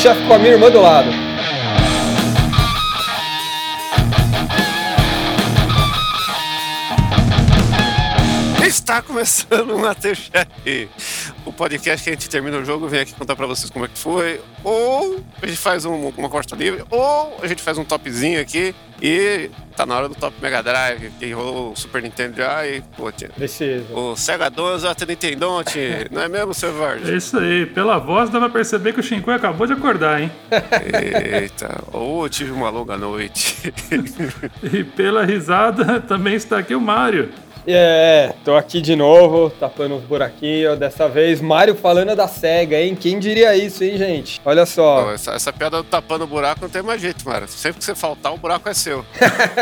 Chefe com a minha irmã do lado. Está começando o Masterchef, o podcast que a gente termina o jogo, vem aqui contar pra vocês como é que foi, ou a gente faz um, uma corta livre, ou a gente faz um topzinho aqui e tá na hora do top Mega Drive, que rolou o Super Nintendo já e, pô, tinha Precisa. o Sega 12, até Nintendo, não é mesmo, seu É Vargas? isso aí, pela voz dá pra perceber que o Shinkoi acabou de acordar, hein? Eita, ou eu tive uma longa noite. E pela risada também está aqui o Mario. É, tô aqui de novo, tapando uns buraquinhos. Dessa vez, Mário falando da SEGA, hein? Quem diria isso, hein, gente? Olha só. essa, essa piada do tapando o buraco não tem mais jeito, mano. Sempre que você faltar, o buraco é seu.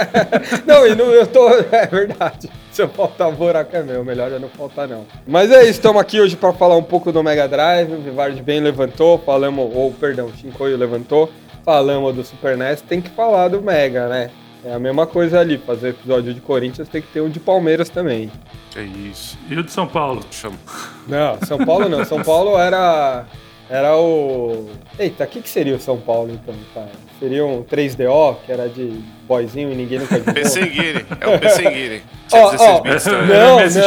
não, e não, eu tô. É verdade. Se eu faltar, o buraco é meu. Melhor eu não faltar, não. Mas é isso, estamos aqui hoje para falar um pouco do Mega Drive. O Vivard bem levantou, falamos. Ou, perdão, o Shinkoio levantou. Falamos do Super NES, tem que falar do Mega, né? É a mesma coisa ali, fazer episódio de Corinthians tem que ter um de Palmeiras também. Que isso. E o de São Paulo? Chama. Não, São Paulo não. São Paulo era. Era o. Eita, o que, que seria o São Paulo então, cara? Seria um 3DO, que era de boyzinho e ninguém nunca jogou? Pessenguiri. É o Pessenguiri. Ó, Tinha ó, 16 bits também. Não, MSX,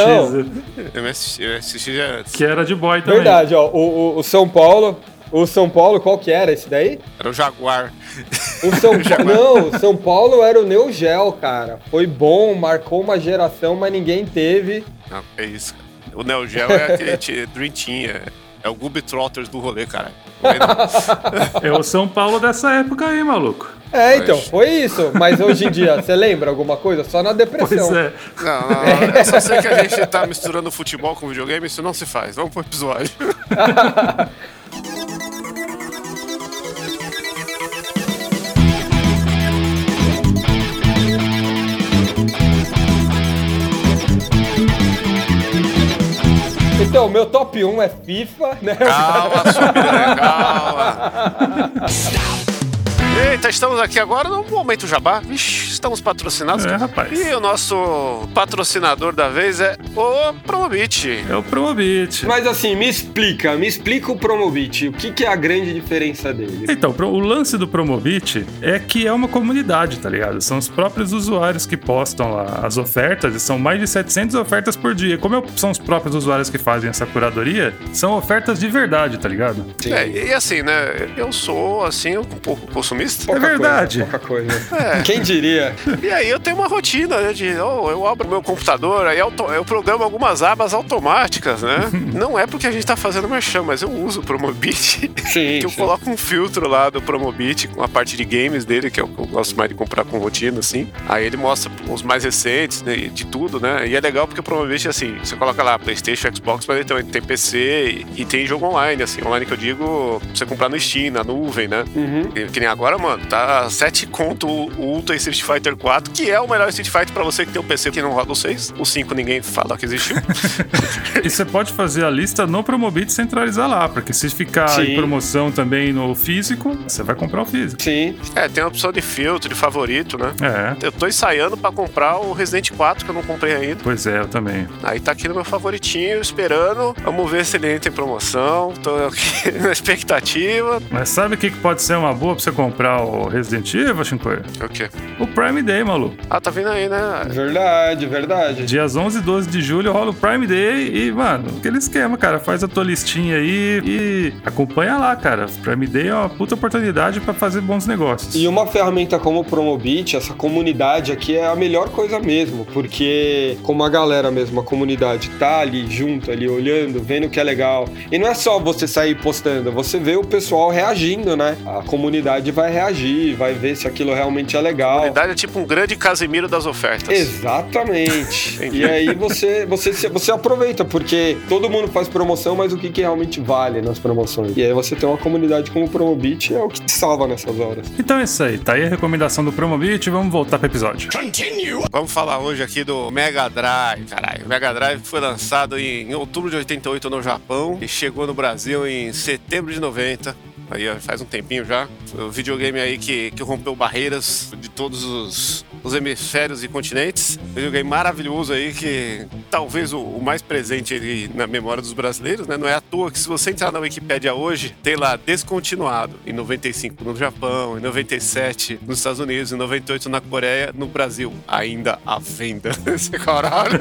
não. MSX, MSX já é antes. Que era de boy também. Verdade, ó. O, o, o São Paulo. O São Paulo, qual que era esse daí? Era o Jaguar. O São. Não, o São Paulo era o Neo Geo, cara. Foi bom, marcou uma geração, mas ninguém teve. Não, é isso. O Neo Geo é aquele Dream Team. É, é o Gooby Trotters do rolê, cara. É? É o São Paulo dessa época aí, maluco. É, então, foi isso. Mas hoje em dia, você lembra alguma coisa? Só na depressão. Pois é. Não, não, não. Eu só sei que a gente tá misturando futebol com videogame, isso não se faz. Vamos pro episódio. Então, meu top 1 é FIFA, né? Calma, piranha, calma. Eita, estamos aqui agora no Momento Jabá. Vixe, estamos patrocinados. É, rapaz. E o nosso patrocinador da vez é o Promobit. É o Promobit. Mas assim, me explica, me explica o Promobit. O que, que é a grande diferença dele? Então, o lance do Promobit é que é uma comunidade, tá ligado? São os próprios usuários que postam lá as ofertas, e são mais de 700 ofertas por dia. Como são os próprios usuários que fazem essa curadoria, são ofertas de verdade, tá ligado? É, e assim, né? Eu sou, assim, um pouco consumista. É verdade. Pouca coisa. É. Quem diria? E aí eu tenho uma rotina, né? De, oh, eu abro meu computador, aí auto- eu programo algumas abas automáticas, né? Não é porque a gente tá fazendo merchan, mas eu uso o Promobit. Sim. que eu coloco um filtro lá do Promobit com a parte de games dele, que é o que eu gosto mais de comprar com rotina, assim. Aí ele mostra os mais recentes, né, de tudo, né? E é legal porque o Promobit, assim, você coloca lá PlayStation, Xbox, mas ele também tem PC e, e tem jogo online, assim. Online que eu digo, pra você comprar no Steam, na nuvem, né? Uhum. E Que nem agora, mano, tá 7 conto o Ultra Street Fighter 4, que é o melhor Street Fighter pra você que tem um PC que não roda o 6. O 5 ninguém fala que existiu. E você pode fazer a lista no Promobit e centralizar lá, porque se ficar Sim. em promoção também no físico, você vai comprar o físico. Sim. é, tem a opção de filtro, de favorito, né? É, Eu tô ensaiando pra comprar o Resident 4, que eu não comprei ainda. pois é, eu também. Aí tá aqui no meu favoritinho, esperando. Vamos ver se ele entra em promoção. Tô aqui na expectativa. Mas sabe o que que pode ser uma boa pra você comprar o Resident Evil, Shinkoi? O quê? O Prime Day, maluco. Ah, tá vindo aí, né? Verdade, verdade. Dias 11 e 12 de julho rola o Prime Day e, mano, aquele esquema, cara. Faz a tua listinha aí e acompanha lá, cara. Prime Day é uma puta oportunidade pra fazer bons negócios. E uma ferramenta como o Promobit, essa comunidade aqui é a melhor coisa mesmo, porque como a galera mesmo, a comunidade tá ali junto, ali olhando, vendo o que é legal. E não é só você sair postando, você vê o pessoal reagindo, né? A comunidade vai reagir, vai ver se aquilo realmente é legal. A unidade é tipo um grande Casimiro das ofertas. Exatamente. E aí você, você, você aproveita, porque todo mundo faz promoção, mas o que, que realmente vale nas promoções? E aí você tem uma comunidade como o Promobit, é o que te salva nessas horas. Então é isso aí. Tá aí a recomendação do Promobit. Vamos voltar pro episódio. Vamos falar hoje aqui do Mega Drive, caralho. O Mega Drive foi lançado em outubro de 88 no Japão e chegou no Brasil em setembro de 90. Aí faz um tempinho já. O videogame aí que, que rompeu barreiras de todos os os hemisférios e continentes. Videogame maravilhoso aí que talvez o, o mais presente aí na memória dos brasileiros, né? Não é à toa que se você entrar na Wikipédia hoje, tem lá descontinuado em 95 no Japão, em 97 nos Estados Unidos, em 98 na Coreia, no Brasil ainda à venda. Esse caralho.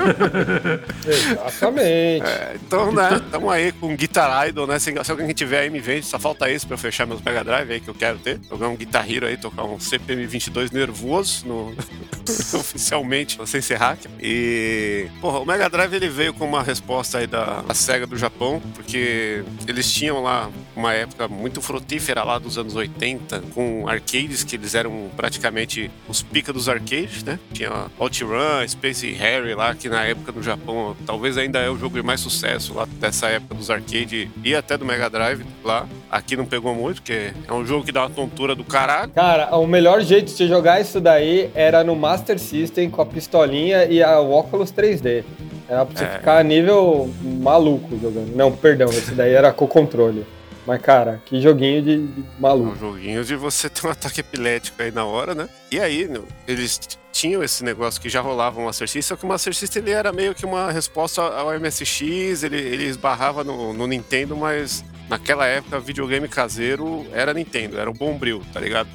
Exatamente. É, então, né, tamo aí com Guitar Idol, né? Se, se alguém tiver aí, me vende. Só falta esse pra eu fechar meus Mega Drive aí que eu quero ter. Jogar um Guitar Hero aí, tocar um CPM22 nervoso no... oficialmente, sem ser hack. E, porra, o Mega Drive ele veio com uma resposta aí da, SEGA do Japão, porque eles tinham lá uma época muito frutífera lá dos anos 80, com arcades que eles eram praticamente os pica dos arcades, né? Tinha OutRun, Space Harry lá, que na época do Japão talvez ainda é o jogo de mais sucesso lá dessa época dos arcades e até do Mega Drive lá. Aqui não pegou muito, porque é um jogo que dá uma tontura do caralho. Cara, o melhor jeito de jogar isso daí era no Master System com a pistolinha e a óculos 3D. Era pra você É. ficar a nível maluco jogando. Não, perdão, esse daí era com controle. Mas, cara, que joguinho de, de É um maluco. joguinho de você ter um ataque epilético aí na hora, né? E aí, eles tinham esse negócio que já rolava o Master System, só que o Master System ele era meio que uma resposta ao MSX, ele, ele esbarrava no, no Nintendo, mas naquela época videogame caseiro era Nintendo, era o Bombril, tá ligado?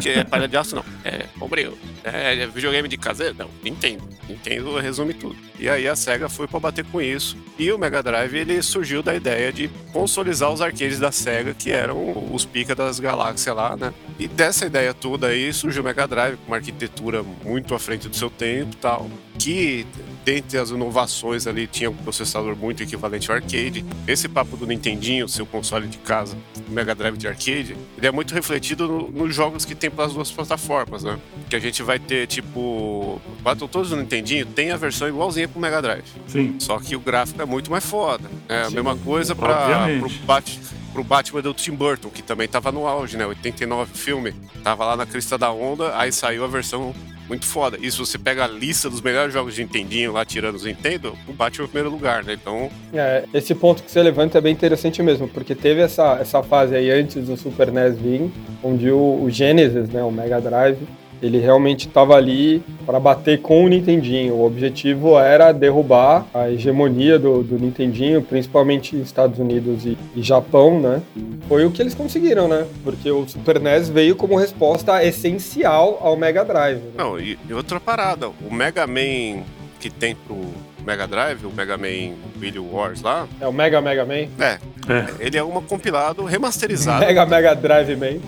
Que é palha de aço, não. É Bombril. É, é videogame de caseiro? Não. Nintendo. Nintendo resume tudo. E aí a SEGA foi pra bater com isso. E o Mega Drive, ele surgiu da ideia de consolidar os arcades da SEGA, que eram os pica das galáxias lá, né? E dessa ideia toda aí surgiu o Mega Drive, com uma arquitetura muito à frente do seu tempo e tal. Que, dentre as inovações ali, tinha um processador muito equivalente ao arcade. Esse papo do Nintendinho, seu console de casa, o Mega Drive de arcade, ele é muito refletido no- nos jogos que tem pelas duas plataformas, né? Que a gente vai ter, tipo, Battletoads do Nintendinho tem a versão igualzinha pro Mega Drive. Sim. Só que o gráfico é muito mais foda. É a Sim, mesma coisa para obviamente. pro, Bat, pro Batman do Tim Burton, que também tava no auge, né? 89 filme. Tava lá na crista da onda, aí saiu a versão muito foda. E se você pega a lista dos melhores jogos de Nintendinho lá, tirando os Nintendo, o Batman é o primeiro lugar, né? Então, É, esse ponto que você levanta é bem interessante mesmo, porque teve essa, essa fase aí antes do Super NES vir, onde o, o Genesis, né, o Mega Drive, ele realmente estava ali para bater com o Nintendinho. O objetivo era derrubar a hegemonia do, do Nintendinho, principalmente Estados Unidos e, e Japão, né? Foi o que eles conseguiram, né? Porque o Super NES veio como resposta essencial ao Mega Drive. né? não, e, e outra parada, o Mega Man que tem pro Mega Drive, o Mega Man Wii Wars lá, É o Mega Mega Man? é, É. ele é uma compilado remasterizado. Mega Mega Drive Man.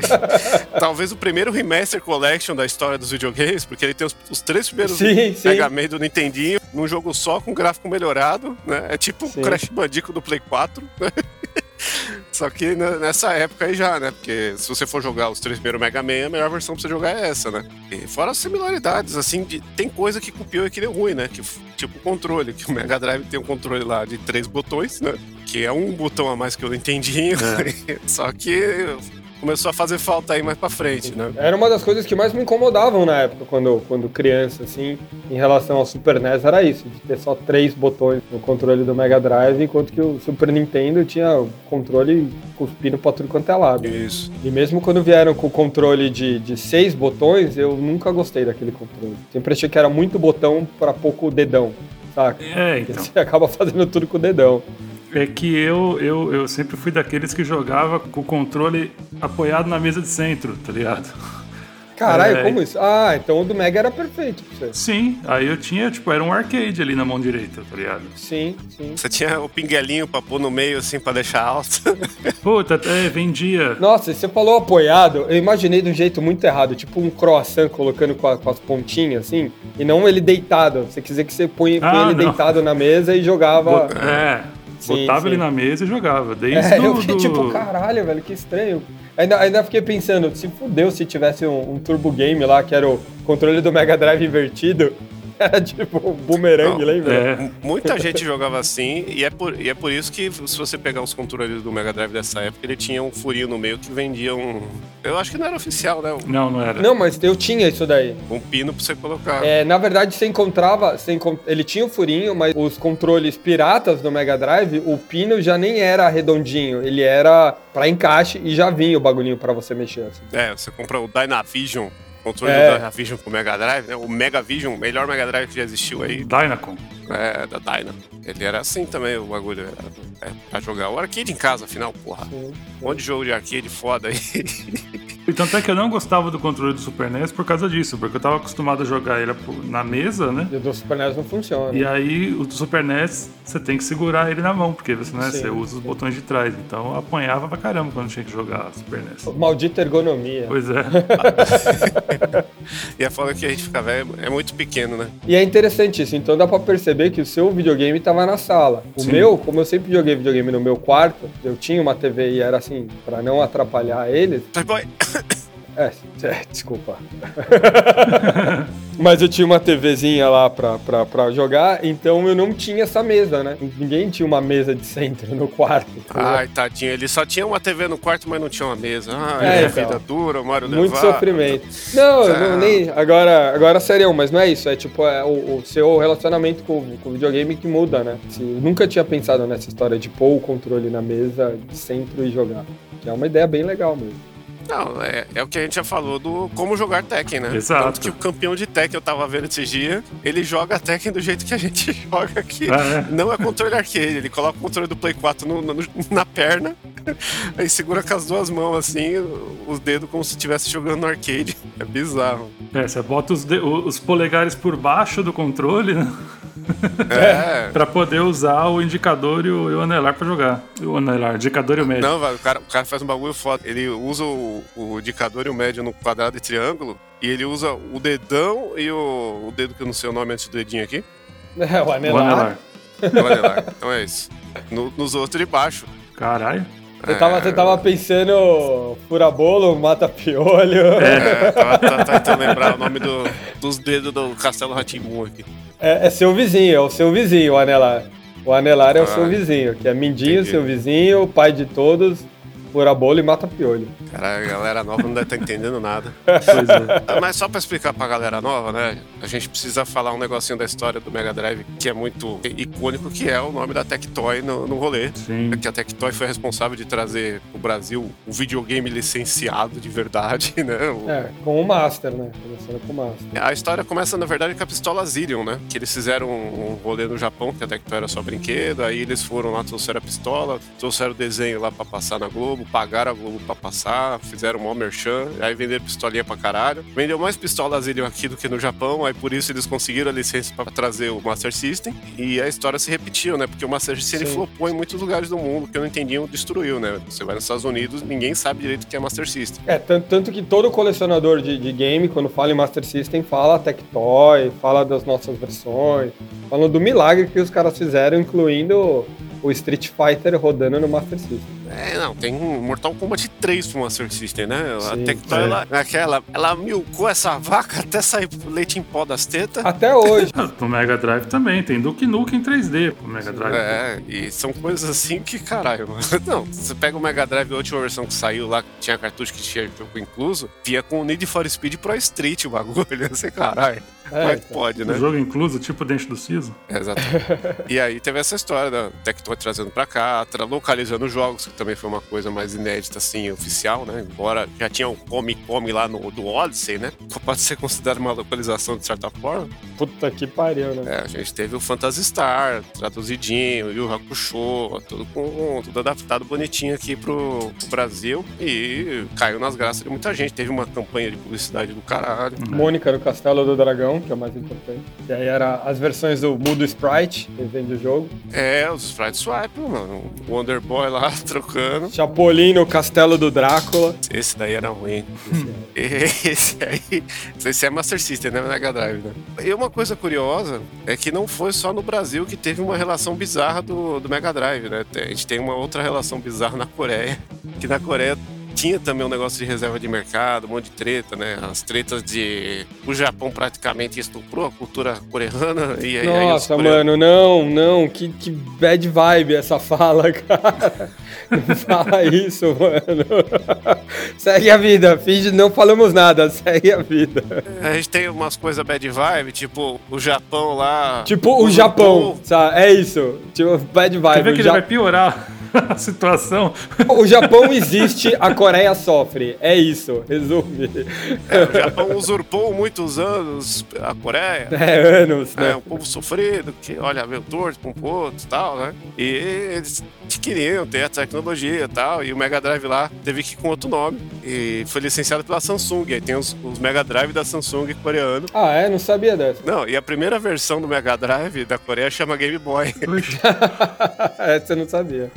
Talvez o primeiro remaster collection da história dos videogames, porque ele tem os, os três primeiros Sim, sim. Mega Man do Nintendinho num jogo só com gráfico melhorado, né? É tipo o Crash Bandicoot do Play 4, né? Só que nessa época aí já, né? Porque se você for jogar os três primeiros Mega Man, a melhor versão pra você jogar é essa, né? E fora as similaridades, assim, de- tem coisa que copiou e que deu ruim, né? Que, tipo o controle, que o Mega Drive tem um controle lá de três botões, né? Que é um botão a mais que eu Nintendinho. Só que começou a fazer falta aí mais pra frente, né? Era uma das coisas que mais me incomodavam na época, quando, quando criança, assim, em relação ao Super NES, era isso, de ter só três botões no controle do Mega Drive, enquanto que o Super Nintendo tinha o controle cuspindo pra tudo quanto é lado. Isso. E mesmo quando vieram com o controle de, de seis botões, eu nunca gostei daquele controle. Sempre achei que era muito botão pra pouco dedão, saca? É, Porque então. você acaba fazendo tudo com o dedão. É que eu, eu, eu sempre fui daqueles que jogava com o controle apoiado na mesa de centro, tá ligado? Caralho, É. como isso? Ah, então o do Mega era perfeito pra você. Sim, aí eu tinha, tipo, era um arcade ali na mão direita, tá ligado? Sim, sim. Você tinha o pinguelinho pra pôr no meio, assim, pra deixar alto. Puta, até vendia. Nossa, você falou apoiado, eu imaginei de um jeito muito errado, tipo um croissant colocando com, a- com as pontinhas, assim, e não ele deitado. Você quiser que você põe, põe Ah, ele não. deitado na mesa e jogava. É, Sim, botava sim. ele na mesa e jogava. Desde É, do, eu fiquei do- tipo, caralho, velho, que estranho. Ainda, ainda fiquei pensando, se fudeu se tivesse um, um Turbo Game lá, que era o controle do Mega Drive invertido. Era tipo um boomerang, Não, lembra? É, Muita gente jogava assim, e é, por, e é por isso que, se você pegar os controles do Mega Drive dessa época, ele tinha um furinho no meio que vendia um. Eu acho que não era oficial, né? Um, não, não era. Não, mas eu tinha isso daí. um pino pra você colocar. É, na verdade, você encontrava. Você encon- Ele tinha o furinho, mas os controles piratas do Mega Drive, o pino já nem era redondinho. Ele era pra encaixe e já vinha o bagulhinho pra você mexer. assim. É, você compra o Dynavision controle É. do Dynavision com o Mega Drive, né? O Mega Vision, o melhor Mega Drive que já existiu aí, Dynacon. é, da Dyna. Ele era assim também, o bagulho. Era, é, pra jogar o arcade em casa, afinal, porra. Um monte de jogo de arcade foda aí. E tanto é que eu não gostava do controle do Super NES por causa disso, porque eu tava acostumado a jogar ele na mesa, né? E o do Super NES não funciona. E aí, o do Super NES, você tem que segurar ele na mão, porque você, né, Sim. você usa os botões de trás. Então, eu apanhava pra caramba quando tinha que jogar Super NES. Maldita ergonomia. Pois é. e a foda que a gente fica velho é muito pequeno, né? E é interessante isso, então dá pra perceber que o seu videogame tava na sala. O Sim. meu, como eu sempre joguei videogame no meu quarto, eu tinha uma TV e era assim, pra não atrapalhar eles. Playboy! É, é, desculpa. Mas eu tinha uma TVzinha lá pra, pra, pra jogar, então eu não tinha essa mesa, né? Ninguém tinha uma mesa de centro no quarto. Ai, tadinho, ele só tinha uma TV no quarto, mas não tinha uma mesa. Ai, É, é, então. vida dura, o Mário Muito levar. sofrimento. Não, eu Tá. não, nem. Agora, agora serião, mas não é isso. É tipo é o, o seu relacionamento com, com o videogame que muda, né? Assim, eu nunca tinha pensado nessa história de pôr o controle na mesa de centro e jogar. Que é uma ideia bem legal mesmo. Não, é, é o que a gente já falou do como jogar Tekken, né? Exato. Tanto que o campeão de Tekken eu tava vendo esses dias, ele joga Tekken do jeito que a gente joga aqui. Ah, é? Não é controle arcade, ele coloca o controle do Play 4 no- no- na perna, aí segura com as duas mãos assim, os dedos como se estivesse jogando no arcade. É bizarro. É, você bota os, os polegares por baixo do controle, né? É. Pra poder usar o indicador e o, e o anelar pra jogar. O anelar, indicador e o médio. Não, o cara, o cara faz um bagulho foda. Ele usa o, o indicador e o médio no quadrado e triângulo, e ele usa o dedão e o, o dedo que eu não sei o nome antes do dedinho aqui. É, o O anelar. anelar. O anelar. então é isso. No- nos outros de baixo. Caralho. Você tava, você tava pensando fura-bolo, mata-piolho. É, tava, tava tentando lembrar o nome do- dos dedos do Castelo Ratimbu aqui. É, é seu vizinho, é o seu vizinho, o anelar. O anelar é o Ah, seu vizinho, que é Mindinho, entendi. seu vizinho, pai de todos, fura-bolo e mata-piolho. Cara, a galera nova não deve estar entendendo nada. É. Mas só pra explicar pra galera nova, né? A gente precisa falar um negocinho da história do Mega Drive que é muito icônico, que é o nome da Tectoy no, no rolê. Sim. Que a Tectoy foi responsável de trazer pro Brasil um videogame licenciado de verdade, né? O- É, com o Master, né? Começando com o Master. A história começa, na verdade, com a pistola Zillion, né? Que eles fizeram um um rolê no Japão, que a Tectoy era só brinquedo, aí eles foram lá, trouxeram a pistola, trouxeram o desenho lá pra passar na Globo, pagaram a Globo pra passar, fizeram mó merchan, aí venderam pistolinha pra caralho. Vendeu mais pistola Zillion aqui do que no Japão, aí por isso eles conseguiram a licença pra trazer o Master System, e a história se repetiu, né? Porque o Master System ele flopou em muitos lugares do mundo, que não entendiam, destruiu, né? Você vai nos Estados Unidos, ninguém sabe direito o que é Master System. É, tanto, tanto que todo colecionador de, de game, quando fala em Master System, fala Tectoy, fala das nossas versões, fala do milagre que os caras fizeram, incluindo o Street Fighter rodando no Master System. É, não, tem um Mortal Kombat 3 pro Master System, né? A Sim, Tectoy, é. ela, aquela, ela milcou essa vaca até sair leite em pó das tetas. Até hoje. No Mega Drive também, tem Duke Nukem em 3D pro Mega Drive. É, e são coisas assim que, caralho, mano. Não, você pega o Mega Drive, a última versão que saiu lá, que tinha cartucho que tinha jogo incluso, via com o Need for Speed Pro Street o bagulho. Você, caralho, como é que então. pode, O né? jogo incluso, tipo Dente do Siso. É, Exato. e aí teve essa história da Tectoy trazendo pra cá, localizando os jogos, que também foi uma coisa mais inédita, assim, oficial, né? Embora já tinha um Come Come lá no do Odyssey, né? Pode ser considerado uma localização de certa forma. Puta que pariu, né? É, a gente teve o Phantasy Star, traduzidinho, e o Hakusho, tudo com tudo adaptado bonitinho aqui pro, pro Brasil e caiu nas graças de muita gente. Teve uma campanha de publicidade do caralho. Mônica no Castelo do Dragão, que é o mais importante. E aí era as versões do Mudo Sprite, que vem do jogo. É, os Sprite Swipe, mano. O Wonder Boy lá trocando. Chapolin no Castelo do Drácula. Esse daí era ruim. Esse aí. Esse é Master System, né? Mega Drive, né? E uma coisa curiosa é que não foi só no Brasil que teve uma relação bizarra do, do Mega Drive, né? A gente tem uma outra relação bizarra na Coreia. Que na Coreia tinha também um negócio de reserva de mercado, um monte de treta, né? As tretas de. O Japão praticamente estuprou a cultura coreana. E aí, aí os Nossa, coreanos- mano, não, não, que, que bad vibe essa fala, cara. Não fala isso, mano. Segue a vida, finge, não falamos nada, segue a vida. A gente tem umas coisas bad vibe, tipo o Japão lá. Tipo o usa Japão, povo. sabe? É isso. Tipo, bad Quer vibe. ver o que ele Ja- vai piorar? A situação. O Japão existe, a Coreia sofre. É isso, resume. É, o Japão usurpou muitos anos a Coreia. É, anos, né? É, um povo sofrido, que olha, meio torto com um outro e tal, né? E eles queriam ter a tecnologia e tal, e o Mega Drive lá teve que ir com outro nome. E foi licenciado pela Samsung. Aí tem os, os Mega Drive da Samsung coreano. Ah, é? Não sabia dessa. Não, e a primeira versão do Mega Drive da Coreia chama Game Boy. Essa eu não sabia.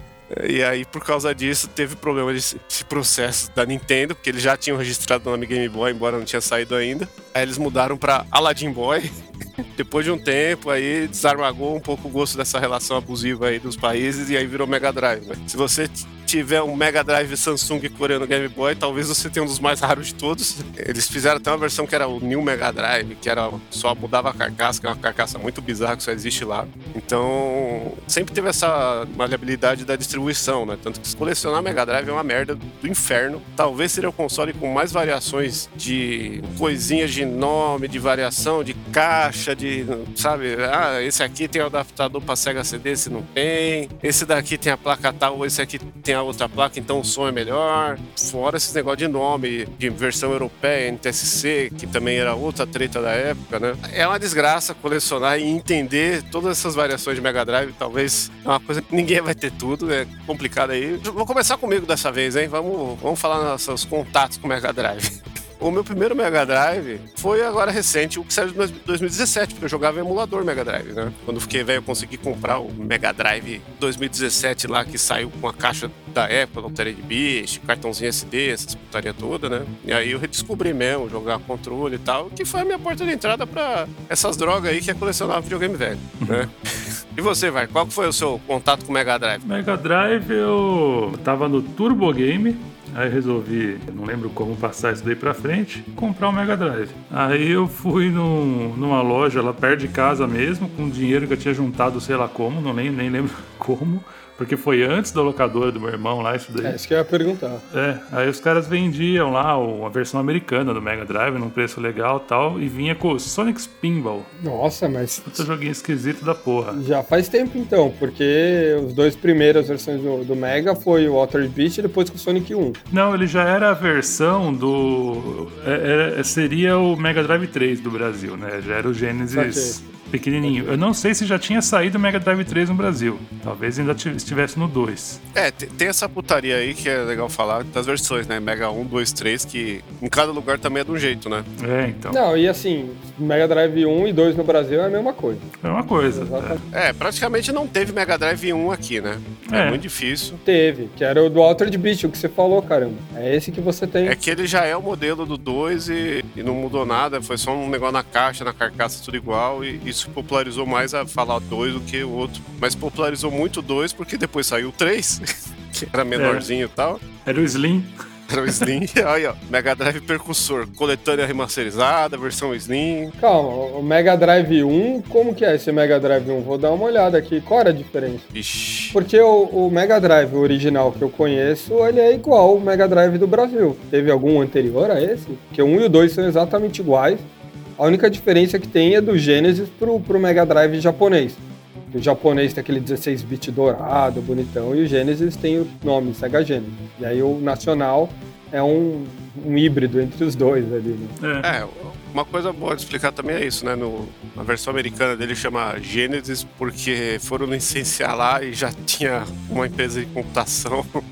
E aí, por causa disso, teve problema desse processo da Nintendo, porque eles já tinham registrado o nome Game Boy, embora não tinha saído ainda. Aí eles mudaram para Aladdin Boy. Depois de um tempo, aí desarmagou um pouco o gosto dessa relação abusiva aí dos países e aí virou Mega Drive. Né? Se você tiver um Mega Drive Samsung coreano Game Boy, talvez você tenha um dos mais raros de todos. Eles fizeram até uma versão que era o New Mega Drive, que era só mudava a carcaça, que é uma carcaça muito bizarra que só existe lá. Então, sempre teve essa maleabilidade da distribuição, né? Tanto que colecionar Mega Drive é uma merda do inferno. Talvez seria o console com mais variações de coisinhas de nome, de variação, de caixa, de, sabe? Ah, esse aqui tem o adaptador para Sega CD, esse não tem. Esse daqui tem a placa tal, esse aqui tem a outra placa, então o som é melhor. Fora esses negócio de nome, de versão europeia, NTSC, que também era outra treta da época, né? É uma desgraça colecionar e entender todas essas variações de Mega Drive. Talvez é uma coisa que ninguém vai ter tudo, é complicado aí. Vou começar comigo dessa vez, hein? Vamos, vamos falar nossos contatos com o Mega Drive. O meu primeiro Mega Drive foi agora recente, o que saiu de 2017, porque eu jogava em emulador Mega Drive, né? Quando fiquei velho, eu consegui comprar o Mega Drive 2017 lá, que saiu com a caixa da Apple, Altered Beast, cartãozinho SD, essas putaria toda, né? E aí eu redescobri mesmo, jogar controle e tal, que foi a minha porta de entrada para essas drogas aí que é colecionar videogame velho, né? E você, vai? Qual foi o seu contato com o Mega Drive? Mega Drive eu tava no Turbo Game, Aí resolvi, não lembro como passar isso daí pra frente, comprar um Mega Drive. Aí eu fui num, numa loja lá perto de casa mesmo, com dinheiro que eu tinha juntado, sei lá como, não nem, nem lembro como. Porque foi antes da locadora do meu irmão lá, isso daí. É isso que eu ia perguntar. É, aí os caras vendiam lá uma versão americana do Mega Drive num preço legal e tal, e vinha com o Sonic Spinball. Nossa, mas. Puta joguinho esquisito da porra. Já faz tempo então, porque os dois primeiras versões do, do Mega foi o Altered Beast e depois com o Sonic 1. Não, ele já era a versão do. É, é, seria o Mega Drive 3 do Brasil, né? Já era o Genesis pequenininho. Eu não sei se já tinha saído o Mega Drive 3 no Brasil. Talvez ainda estivesse no 2. É, tem essa putaria aí que é legal falar das versões, né? Mega 1, 2, 3, que em cada lugar também é de um jeito, né? É, então. Não, e assim, Mega Drive 1 e 2 no Brasil é a mesma coisa. É uma coisa. É, é praticamente não teve Mega Drive 1 aqui, né? É, é, muito difícil. Teve, que era o do Altered Beast, o que você falou, caramba. É esse que você tem. É que ele já é o modelo do 2 e, e não mudou nada, foi só um negócio na caixa, na carcaça, tudo igual, e isso popularizou mais a falar 2 do que o outro. Mas popularizou muito o 2 porque depois saiu o 3, que era menorzinho e tal. Era o Slim. Era o Slim. Aí, ó, Mega Drive Percussor, coletânea remasterizada, versão Slim. Calma, o Mega Drive 1, como que é esse Mega Drive 1? Vou dar uma olhada aqui. Qual era a diferença? Ixi. Porque o, o Mega Drive original que eu conheço, ele é igual ao Mega Drive do Brasil. Teve algum anterior a esse? Porque o 1 e o 2 são exatamente iguais. A única diferença que tem é do Genesis pro, pro Mega Drive japonês. O japonês tem aquele 16-bit dourado, bonitão, e o Genesis tem o nome Sega Genesis. E aí o nacional é um, um híbrido entre os dois ali, né? É. é. uma coisa boa de explicar também é isso, né? No, na versão americana dele chama Genesis porque foram licenciar lá e já tinha uma empresa de computação com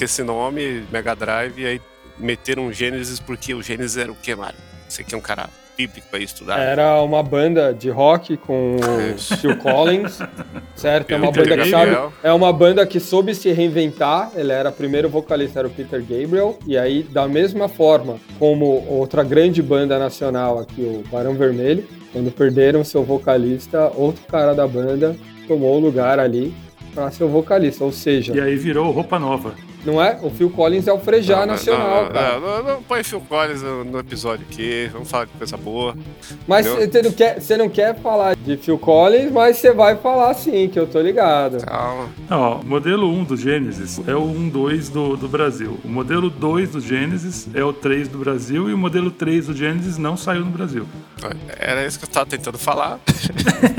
esse nome, Mega Drive, e aí meteram Genesis porque o Genesis era o que, Mário? Você que é um cara bíblico para estudar. Era uma banda de rock com o Phil Collins, certo? É uma banda que sabe, é uma banda que soube se reinventar. Ele era o primeiro vocalista, era o Peter Gabriel, e aí da mesma forma como outra grande banda nacional aqui, o Barão Vermelho, quando perderam seu vocalista, outro cara da banda tomou o lugar ali para ser o vocalista, ou seja. E aí virou roupa nova. Não é? O Phil Collins é o Frejá Não, nacional, não, cara. Não, não, não põe Phil Collins no, no episódio aqui, vamos falar de coisa boa. Mas você não, quer, você não quer falar de Phil Collins, mas você vai falar sim, que eu tô ligado. Calma. Não, ó, o modelo 1 do Genesis é o 1.2 do, do Brasil. O modelo 2 do Genesis é o 3 do Brasil e o modelo 3 do Genesis não saiu no Brasil. Era isso que eu tava tentando falar.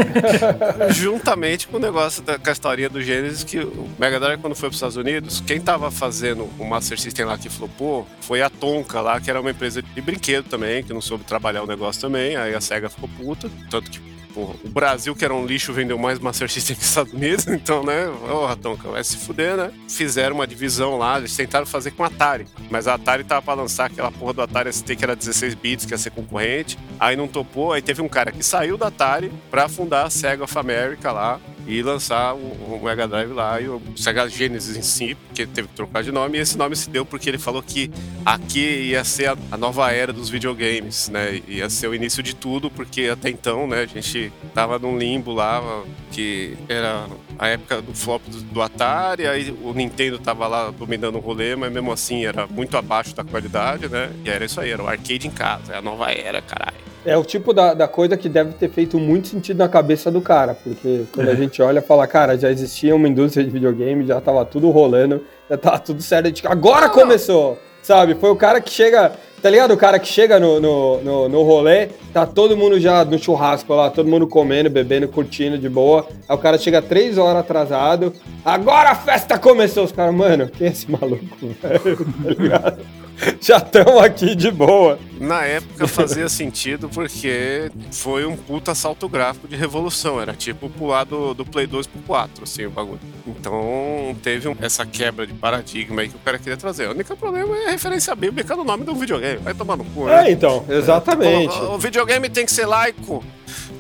Juntamente com o negócio da com a historinha do Genesis, que o Mega Drive, quando foi para os Estados Unidos, quem tava fazendo o Master System lá que flopou foi a Tonka lá, que era uma empresa de brinquedo também, que não soube trabalhar o negócio também. Aí a SEGA ficou puta, tanto que porra, o Brasil, que era um lixo, vendeu mais Master System que os Estados Unidos, então, né? Ô, Tonka, vai se fuder, né? Fizeram uma divisão lá, eles tentaram fazer com a Atari, mas a Atari tava pra lançar aquela porra do Atari ST que era 16 bits, que ia ser concorrente. Aí não topou, aí teve um cara que saiu da Atari pra fundar a Sega of America lá e lançar o, o Mega Drive lá e o Sega Genesis em si, porque teve que trocar de nome, e esse nome se deu porque ele falou que aqui ia ser a, a nova era dos videogames, né? Ia ser o início de tudo, porque até então, né, a gente tava num limbo lá, que era a época do flop do, do Atari, aí o Nintendo tava lá dominando o rolê, mas mesmo assim era muito abaixo da qualidade, né? E era isso aí, era o arcade em casa, é a nova era, caralho. É o tipo da, da coisa que deve ter feito muito sentido na cabeça do cara, porque quando a gente olha e fala, cara, já existia uma indústria de videogame, já tava tudo rolando, já tava tudo certo, tipo, agora começou, sabe? Foi o cara que chega, tá ligado? O cara que chega no, no, no, no rolê, tá todo mundo já no churrasco lá, todo mundo comendo, bebendo, curtindo de boa, aí o cara chega três horas atrasado, agora a festa começou, os caras, mano, quem é esse maluco, velho? Tá ligado? Já estamos aqui de boa. Na época fazia sentido porque foi um puta salto gráfico de revolução. Era tipo pular do, do Play 2 pro 4, assim, o bagulho. Então teve um- essa quebra de paradigma aí que o cara queria trazer. O único problema é a referência bíblica no nome do videogame. Vai tomar no cu, né? É, então, exatamente. O, o videogame tem que ser laico.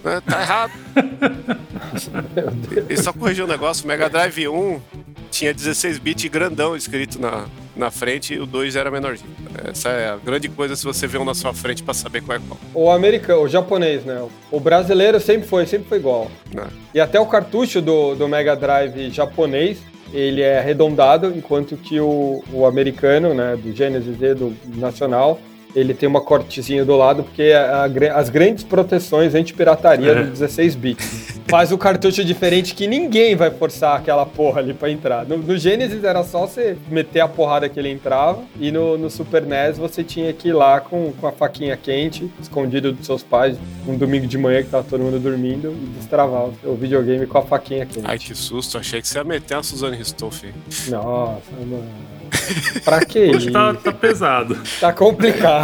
Né? Tá errado. E só corrigir um negócio: o Mega Drive 1 tinha 16 bits grandão escrito na, na frente e o 2 era menorzinho. Essa é a grande coisa se você vê um na sua frente pra saber qual é qual. O americano, o japonês, né? O brasileiro sempre foi, sempre foi igual. Né? E até o cartucho do, do Mega Drive japonês, ele é arredondado, enquanto que o, o americano, né, do Genesis e do Nacional, ele tem uma cortezinha do lado, porque é a gra- as grandes proteções anti-pirataria É. do 16 bits. Faz o cartucho diferente que ninguém vai forçar aquela porra ali pra entrar. No, no Genesis era só você meter a porrada que ele entrava, e no, no Super NES você tinha que ir lá com, com a faquinha quente, escondido dos seus pais, um domingo de manhã que tava todo mundo dormindo, e destravar o, o videogame com a faquinha quente. Ai, que susto. Achei que você ia meter a Suzane Ristoff. Nossa, mano. Pra que Hoje tá, tá pesado. Tá complicado.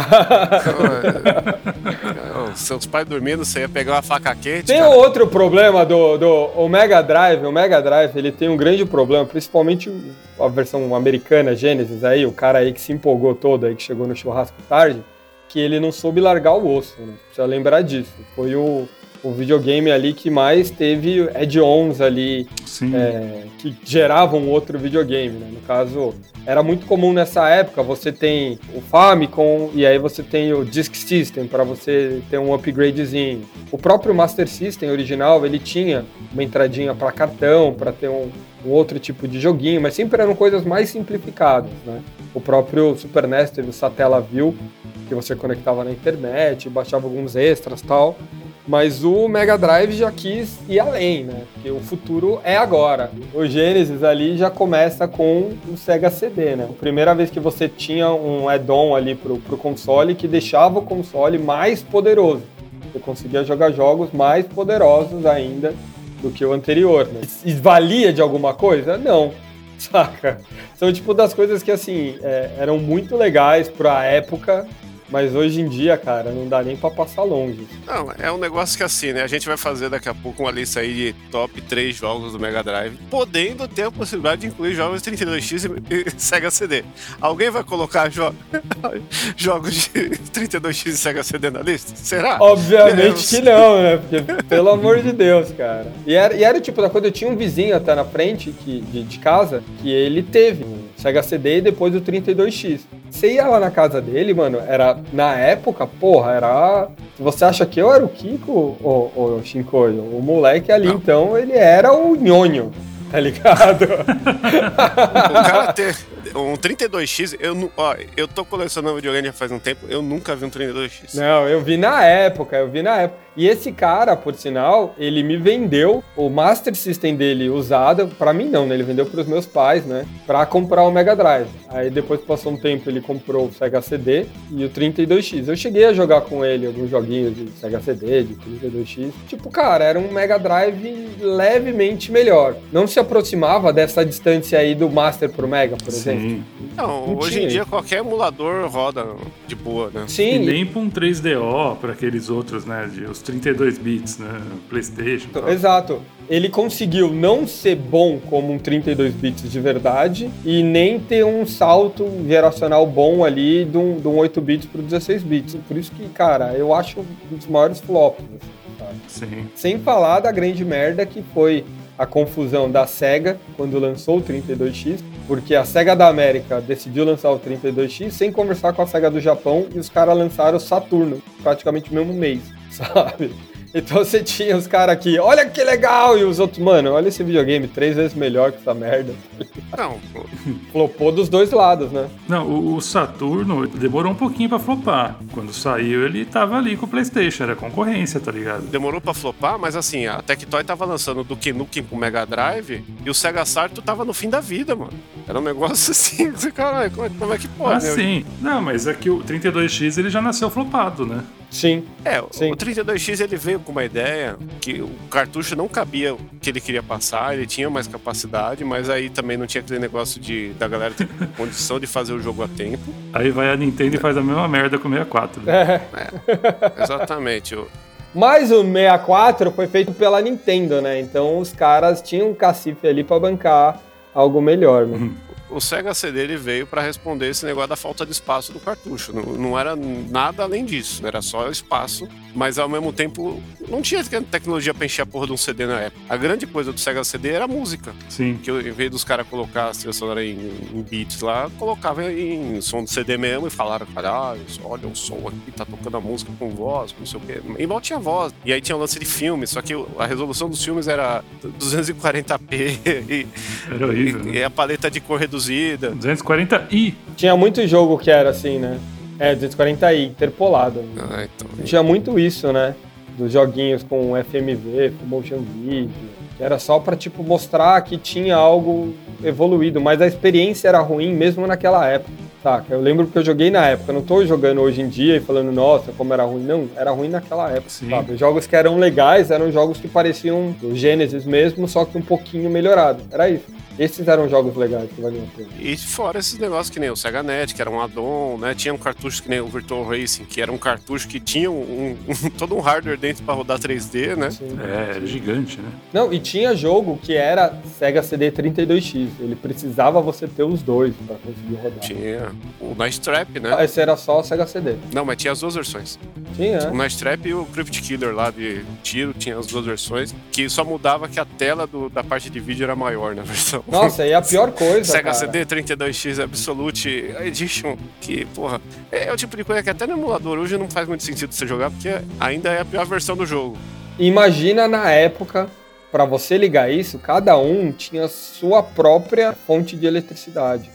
Seus pais dormindo, você ia pegar uma faca quente. Tem cara. outro problema do, do o Mega Drive. O Mega Drive ele tem um grande problema, principalmente a versão americana Genesis aí, o cara aí que se empolgou todo aí, que chegou no churrasco tarde, que ele não soube largar o osso, né? Precisa lembrar disso. Foi o, o videogame ali que mais teve add-ons ali é, que geravam outro videogame, né? No caso, era muito comum nessa época, você tem o Famicom e aí você tem o Disk System para você ter um upgradezinho. O próprio Master System original, ele tinha uma entradinha para cartão, para ter um, um outro tipo de joguinho, mas sempre eram coisas mais simplificadas, né? O próprio Super NES teve o Satellaview, que você conectava na internet, baixava alguns extras e tal. Mas o Mega Drive já quis ir além, né? Porque o futuro é agora. O Genesis ali já começa com o Sega CD, né? A primeira vez que você tinha um add-on ali pro, pro console que deixava o console mais poderoso. Você conseguia jogar jogos mais poderosos ainda do que o anterior, né? Valia de alguma coisa? Não. Saca? São tipo das coisas que, assim, é, eram muito legais pra época, mas hoje em dia, cara, não dá nem pra passar longe. Não, é um negócio que assim, né? A gente vai fazer daqui a pouco uma lista aí de top 3 jogos do Mega Drive, podendo ter a possibilidade de incluir jogos de 32X e e Sega CD. Alguém vai colocar jo jogos de 32X e Sega CD na lista? Será? Obviamente que não, né? Porque, pelo amor de Deus, cara. E era, e era o tipo da coisa, eu tinha um vizinho até na frente que, de, de casa, que ele teve um Sega CD e depois o 32X. Você ia lá na casa dele, mano, era, na época, porra, era... Você acha que eu era o Kiko, o, o Shinkoio, o moleque ali, então, ele era o nhonho. tá ligado? o cara ter um 32X, eu, ó, eu tô colecionando videogame já faz um tempo, eu nunca vi um 32X. Não, eu vi na época, eu vi na época. E esse cara, por sinal, ele me vendeu o Master System dele usado, pra mim não, né? Ele vendeu pros meus pais, né? Pra comprar o Mega Drive. Aí depois passou um tempo, ele comprou o Sega CD e o 32X. Eu cheguei a jogar com ele alguns joguinhos de Sega CD, de 32X. Tipo, cara, era um Mega Drive levemente melhor. Não se aproximava dessa distância aí do Master pro Mega, por exemplo. Sim. Não, Não hoje tinha em dia qualquer emulador roda de boa, né? E Sim, nem pra um 3DO, pra aqueles outros, né? De, os 32 bits, né? PlayStation. e tal. Exato. Ele conseguiu não ser bom como um 32 bits de verdade e nem ter um salto geracional bom ali de um, de um 8 bits para 16 bits. Por isso que, cara, eu acho um dos maiores flops. assim. Sem falar da grande merda que foi a confusão da SEGA quando lançou o 32X, porque a SEGA da América decidiu lançar o 32X sem conversar com a SEGA do Japão e os caras lançaram o Saturno, praticamente no mesmo mês, sabe? Então você tinha os caras aqui, olha que legal! E os outros, mano, olha esse videogame, três vezes melhor que essa merda. Não, pô, Flopou dos dois lados, né? Não, o, o Saturno demorou um pouquinho pra flopar. Quando saiu, ele tava ali com o PlayStation, era concorrência, tá ligado? demorou pra flopar, mas assim, a Tectoy tava lançando do Duke Nukem pro Mega Drive e o Sega Saturn tava no fim da vida, mano. Era um negócio assim, você, caralho, como, é- como é que pode? Ah, né? sim. Não, mas é que o 32X ele já nasceu flopado, né? Sim. É, Sim. o 32X ele veio com uma ideia que o cartucho não cabia o que ele queria passar, ele tinha mais capacidade, mas aí também não tinha aquele negócio de da galera ter condição de fazer o jogo a tempo. Aí vai a Nintendo e faz a mesma merda com o 64. né? É. Exatamente. o- Mas o 64 foi feito pela Nintendo, né? Então os caras tinham um cacife ali pra bancar algo melhor, né? o Sega CD ele veio para responder esse negócio da falta de espaço do cartucho. Não, não era nada além disso, era só espaço, mas ao mesmo tempo não tinha tecnologia para encher a porra de um CD na época. A grande coisa do Sega CD era a música, Sim. que eu, em vez dos caras colocar a trilha sonora em, em beats lá, colocava em som de CD mesmo e falaram, caralho, olha o som aqui, tá tocando a música com voz, não sei o quê. Em mal tinha voz. E aí tinha o lance de filme, só que a resolução dos filmes era 240p e, Era horrível. e, Né? e a paleta de cor reduzida. 240i. Tinha muito jogo que era assim, né? É, 240i, interpolado. Ah, então. Tinha muito isso, né? Dos joguinhos com FMV, com motion video, que era só pra, tipo, mostrar que tinha algo evoluído, mas a experiência era ruim mesmo naquela época, saca? Eu lembro que eu joguei na época, eu não tô jogando hoje em dia e falando, nossa, como era ruim. Não, era ruim naquela época, Sim. sabe? Os jogos que eram legais eram jogos que pareciam o Genesis mesmo, só que um pouquinho melhorado. Era isso. Esses eram jogos legais que valiam a pena. E fora esses negócios que nem o Sega Net, que era um add-on, né? Tinha um cartucho que nem o Virtual Racing, que era um cartucho que tinha um, um- todo um hardware dentro pra rodar 3D, né? Assim. É, era gigante, né? Não, e tinha jogo que era Sega CD 32X. Ele precisava você ter os dois pra conseguir rodar. Tinha o Nice Trap, né? Esse era só o Sega CD. Não, mas tinha as duas versões. Tinha, O né? Nice Trap e o Crypt Killer lá de tiro, tinha as duas versões, que só mudava que a tela do- da parte de vídeo era maior na versão. Nossa, e a pior coisa, Sega cara. CD 32X Absolute Edition, que, porra, é o tipo de coisa que até no emulador hoje não faz muito sentido você jogar, porque ainda é a pior versão do jogo. Imagina na época, pra você ligar isso, cada um tinha sua própria fonte de eletricidade,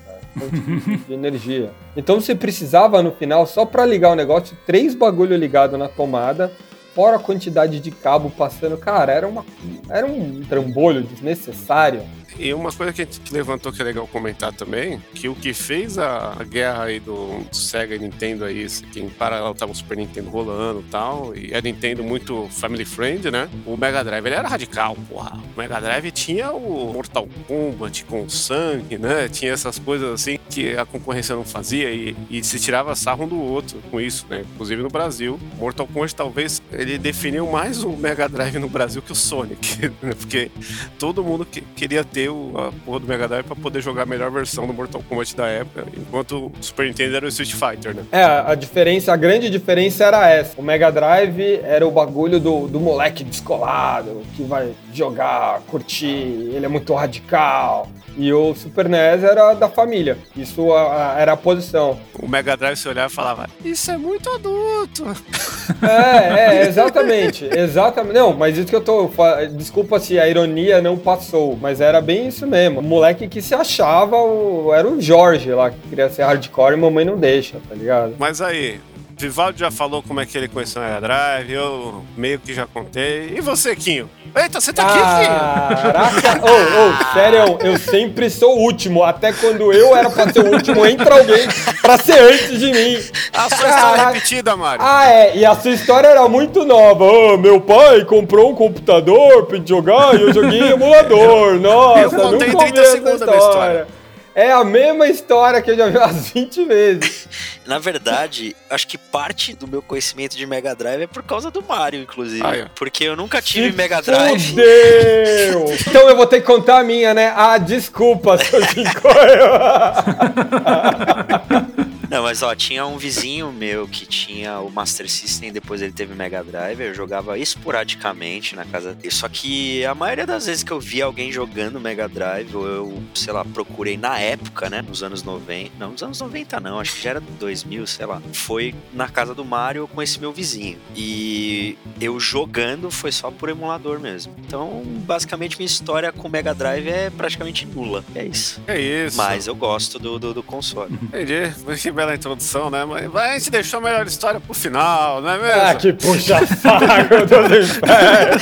de energia. Então você precisava no final, só pra ligar o negócio, três bagulho ligado na tomada, fora a quantidade de cabo passando. Cara, era, uma, era um trambolho desnecessário. E uma coisa que a gente levantou que é legal comentar também, que o que fez a, guerra aí do, do Sega e Nintendo aí, que em paralelo tava o Super Nintendo rolando e tal, e a Nintendo muito family friend, né? O Mega Drive, ele era radical, porra. O Mega Drive tinha o Mortal Kombat com sangue, né? Tinha essas coisas assim que a concorrência não fazia e, e se tirava sarro um do outro com isso, né? Inclusive no Brasil. Mortal Kombat talvez ele definiu mais o Mega Drive no Brasil que o Sonic, né? Porque todo mundo que- queria ter o, a porra do Mega Drive pra poder jogar a melhor versão do Mortal Kombat da época, enquanto o Super Nintendo era o Street Fighter, né? É, a diferença, a grande diferença era essa. O Mega Drive era o bagulho do, do moleque descolado, que vai jogar, curtir, ele é muito radical. E o Super NES era da família. Isso a- a- era a posição. o Mega Drive você olhava e falava, isso é muito adulto. É, é, exatamente. Exatamente. Não, mas isso que eu tô. Desculpa se a ironia não passou, mas era bem isso mesmo. O moleque que se achava o, era o Jorge lá, que queria ser hardcore e mamãe não deixa, tá ligado? Mas aí, Vivaldi já falou como é que ele conheceu o Mega Drive, eu meio que já contei. E você, Quinho? Eita, você tá aqui, Quinho? Caraca, ô, oh, oh, sério, eu sempre sou o último. Até quando eu era pra ser o último, entra alguém pra ser antes de mim. A sua história é repetida, Mário. Ah, é, e a sua história era muito nova. Oh, meu pai comprou um computador pra jogar e eu joguei em emulador. Nossa, eu contei nunca 30 segundos da história. É a mesma história que eu já vi umas 20 vezes. Na verdade, acho que parte do meu conhecimento de Mega Drive é por causa do Mario, inclusive. Ah, é. Porque eu nunca tive Se Mega Drive. Fudeu! então eu vou ter que contar a minha, né? Ah, desculpa, seu Não, mas ó, tinha um vizinho meu que tinha o Master System, depois ele teve Mega Drive, eu jogava esporadicamente na casa dele. Só que a maioria das vezes que eu via alguém jogando Mega Drive, ou eu, sei lá, procurei na época, né, nos anos 90, não, nos anos 90 não, acho que já era 2000, sei lá, foi na casa do Mario com esse meu vizinho. E eu jogando foi só por emulador mesmo. Então, basicamente, minha história com Mega Drive é praticamente nula. É isso. É isso. Mas eu gosto do, do, do console. Entendi bela introdução, né? Mas, a gente deixou a melhor história pro final, não é mesmo? Ah, que puxa saco do inferno.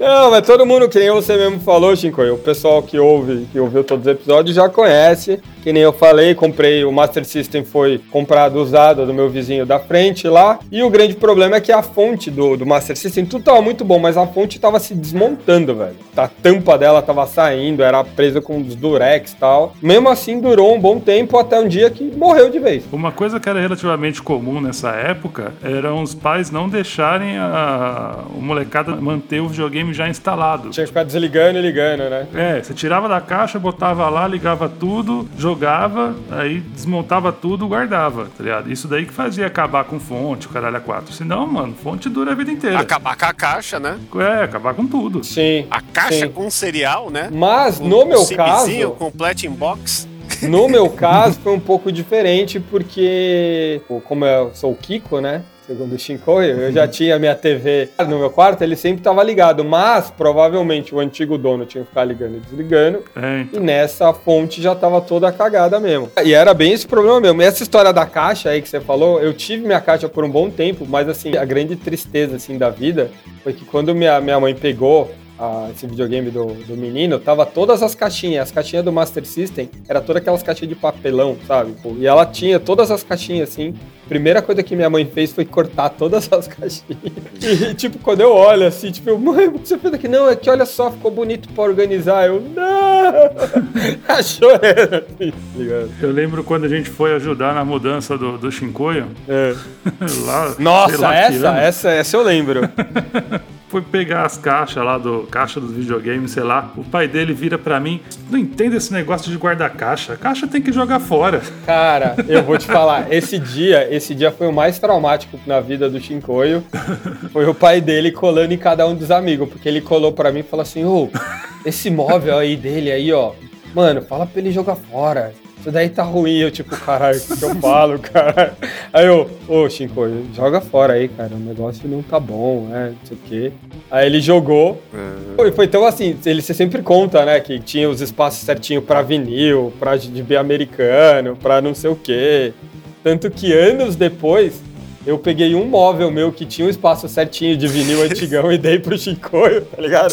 não, mas todo mundo, que nem você mesmo falou, Chico, o pessoal que ouve, que ouviu todos os episódios já conhece. Que nem eu falei, comprei o Master System, foi comprado usado do meu vizinho da frente lá. E o grande problema é que a fonte do, do Master System, tudo tava muito bom, mas a fonte tava se desmontando, velho. A tampa dela tava saindo, era presa com os durex e tal. Mesmo assim, durou um bom tempo até um dia que morreu de vez. Uma coisa que era relativamente comum nessa época eram os pais não deixarem a, o molecada manter o videogame já instalado. Tinha que ficar desligando e ligando, né? É, você tirava da caixa, botava lá, ligava tudo, jogava jogava, aí desmontava tudo, guardava, tá ligado? Isso daí que fazia acabar com fonte, o caralho a quatro. Senão, mano, fonte dura a vida inteira. Acabar com a caixa, né? É, acabar com tudo. Sim. A caixa sim. com cereal, né? Mas, no o, meu o caso... complete in box. No meu caso, foi um pouco diferente, porque, como eu sou o Kiko, né? Segundo o Shinkoio, eu já tinha minha TV no meu quarto, ele sempre estava ligado, mas provavelmente o antigo dono tinha que ficar ligando e desligando, é, então. e nessa fonte já estava toda cagada mesmo. E era bem esse problema mesmo. E essa história da caixa aí que você falou, eu tive minha caixa por um bom tempo, mas assim, a grande tristeza assim da vida foi que quando minha, minha mãe pegou a, esse videogame do, do menino, tava todas as caixinhas. As caixinhas do Master System era todas aquelas caixinhas de papelão, sabe? E ela tinha todas as caixinhas assim. Primeira coisa que minha mãe fez foi cortar todas as caixinhas. E, tipo, quando eu olho assim, tipo, mãe, o que você fez aqui? Não, é que olha só, ficou bonito pra organizar. Eu, não! Achou assim, Eu lembro quando a gente foi ajudar na mudança do, do Shinkoio. É. lá, Nossa, lá, essa, essa, essa eu lembro. Foi pegar as caixas lá do caixa dos videogames, sei lá. O pai dele vira para mim, não entende esse negócio de guardar caixa. Caixa tem que jogar fora. Cara, eu vou te falar, esse dia, esse dia foi o mais traumático na vida do Shinkoio. Foi o pai dele colando em cada um dos amigos, porque ele colou para mim e falou assim: "Ô, esse móvel aí dele aí, ó, mano, fala pra ele jogar fora isso daí tá ruim. Eu, tipo, caralho, o que eu falo, cara? Aí eu, ô, Shinko, joga fora aí, cara. O negócio não tá bom, né? Não sei o quê. Aí ele jogou. Uhum. Foi tão assim, ele sempre conta, né? Que tinha os espaços certinho pra vinil, pra de B americano, pra não sei o quê. Tanto que anos depois eu peguei um móvel meu que tinha um espaço certinho de vinil antigão e dei pro Chicoio, tá ligado?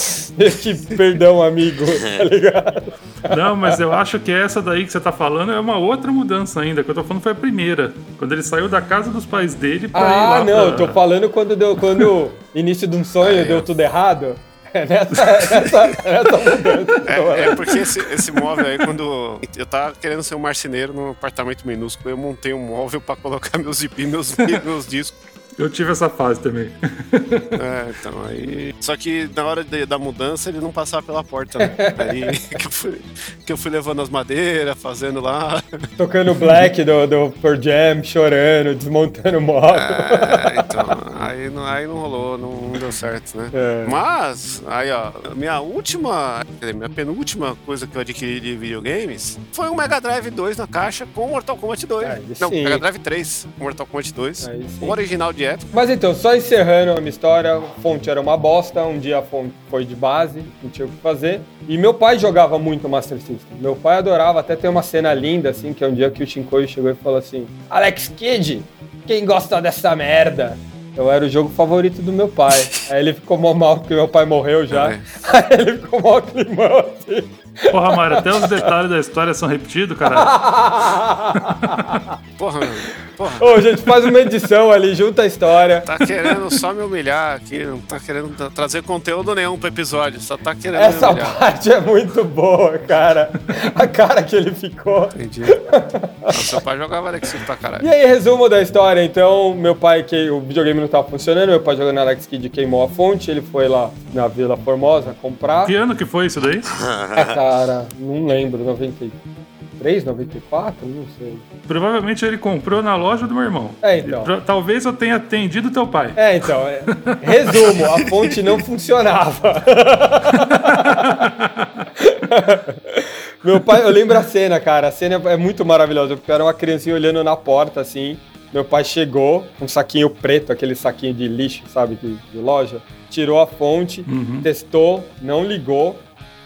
que perdão, amigo, tá ligado? Não, mas eu acho que essa daí que você tá falando é uma outra mudança ainda, que eu tô falando foi a primeira. Quando ele saiu da casa dos pais dele pra ah, ir lá Ah, não, pra... eu tô falando quando deu, quando início de um sonho deu tudo errado. É nessa mudança. É, é, porque esse, esse móvel aí, quando eu tava querendo ser um marceneiro num apartamento minúsculo, eu montei um móvel pra colocar meus zip, meus, meus discos. Eu tive essa fase também. É, então, aí. Só que na hora de, da mudança ele não passava pela porta, né? Aí que eu, fui, que eu fui levando as madeiras, fazendo lá. Tocando Black do, do Pearl Jam, chorando, desmontando o móvel. É, então. Aí não, aí não rolou, não, não deu certo, né? É. Mas, aí ó, minha última, minha penúltima coisa que eu adquiri de videogames foi um Mega Drive 2 na caixa com Mortal Kombat 2. Aí não, sim. Mega Drive 3 com Mortal Kombat 2. Aí. O original de época. Mas então, só encerrando a minha história, a fonte era uma bosta, um dia a fonte foi de base, não tinha o que fazer. E meu pai jogava muito Master System. Meu pai adorava, até tem uma cena linda, assim, que é um dia que o Shinkoio chegou e falou assim, Alex Kidd, quem gosta dessa merda? Eu era o jogo favorito do meu pai. Aí ele ficou mó mal porque meu pai morreu já. É. Aí ele ficou mó climão assim. Porra, Mário, até os detalhes da história são repetidos, caralho. Porra, meu, porra. Ô, gente, faz uma edição ali, junta a história. Tá querendo só me humilhar aqui, não tá querendo tra- trazer conteúdo nenhum pro episódio, só tá querendo Essa me humilhar. parte é muito boa, cara. A cara que ele ficou. Entendi. Não, seu pai jogava Alex Kidd pra caralho. E aí, resumo da história, então, meu pai, que o videogame não tava funcionando, meu pai jogando Alex Kidd queimou a fonte, ele foi lá na Vila Formosa comprar. Que ano que foi isso daí? Cara, não lembro, 93, 94, não sei. Provavelmente ele comprou na loja do meu irmão. É, então. Talvez eu tenha atendido teu pai. É, então, é- resumo, a fonte não funcionava. Meu pai, eu lembro a cena, cara. A cena é muito maravilhosa, porque eu era uma criancinha olhando na porta, assim. Meu pai chegou, com um saquinho preto, aquele saquinho de lixo, sabe, de, de loja. Tirou a fonte, Uhum. testou, não ligou.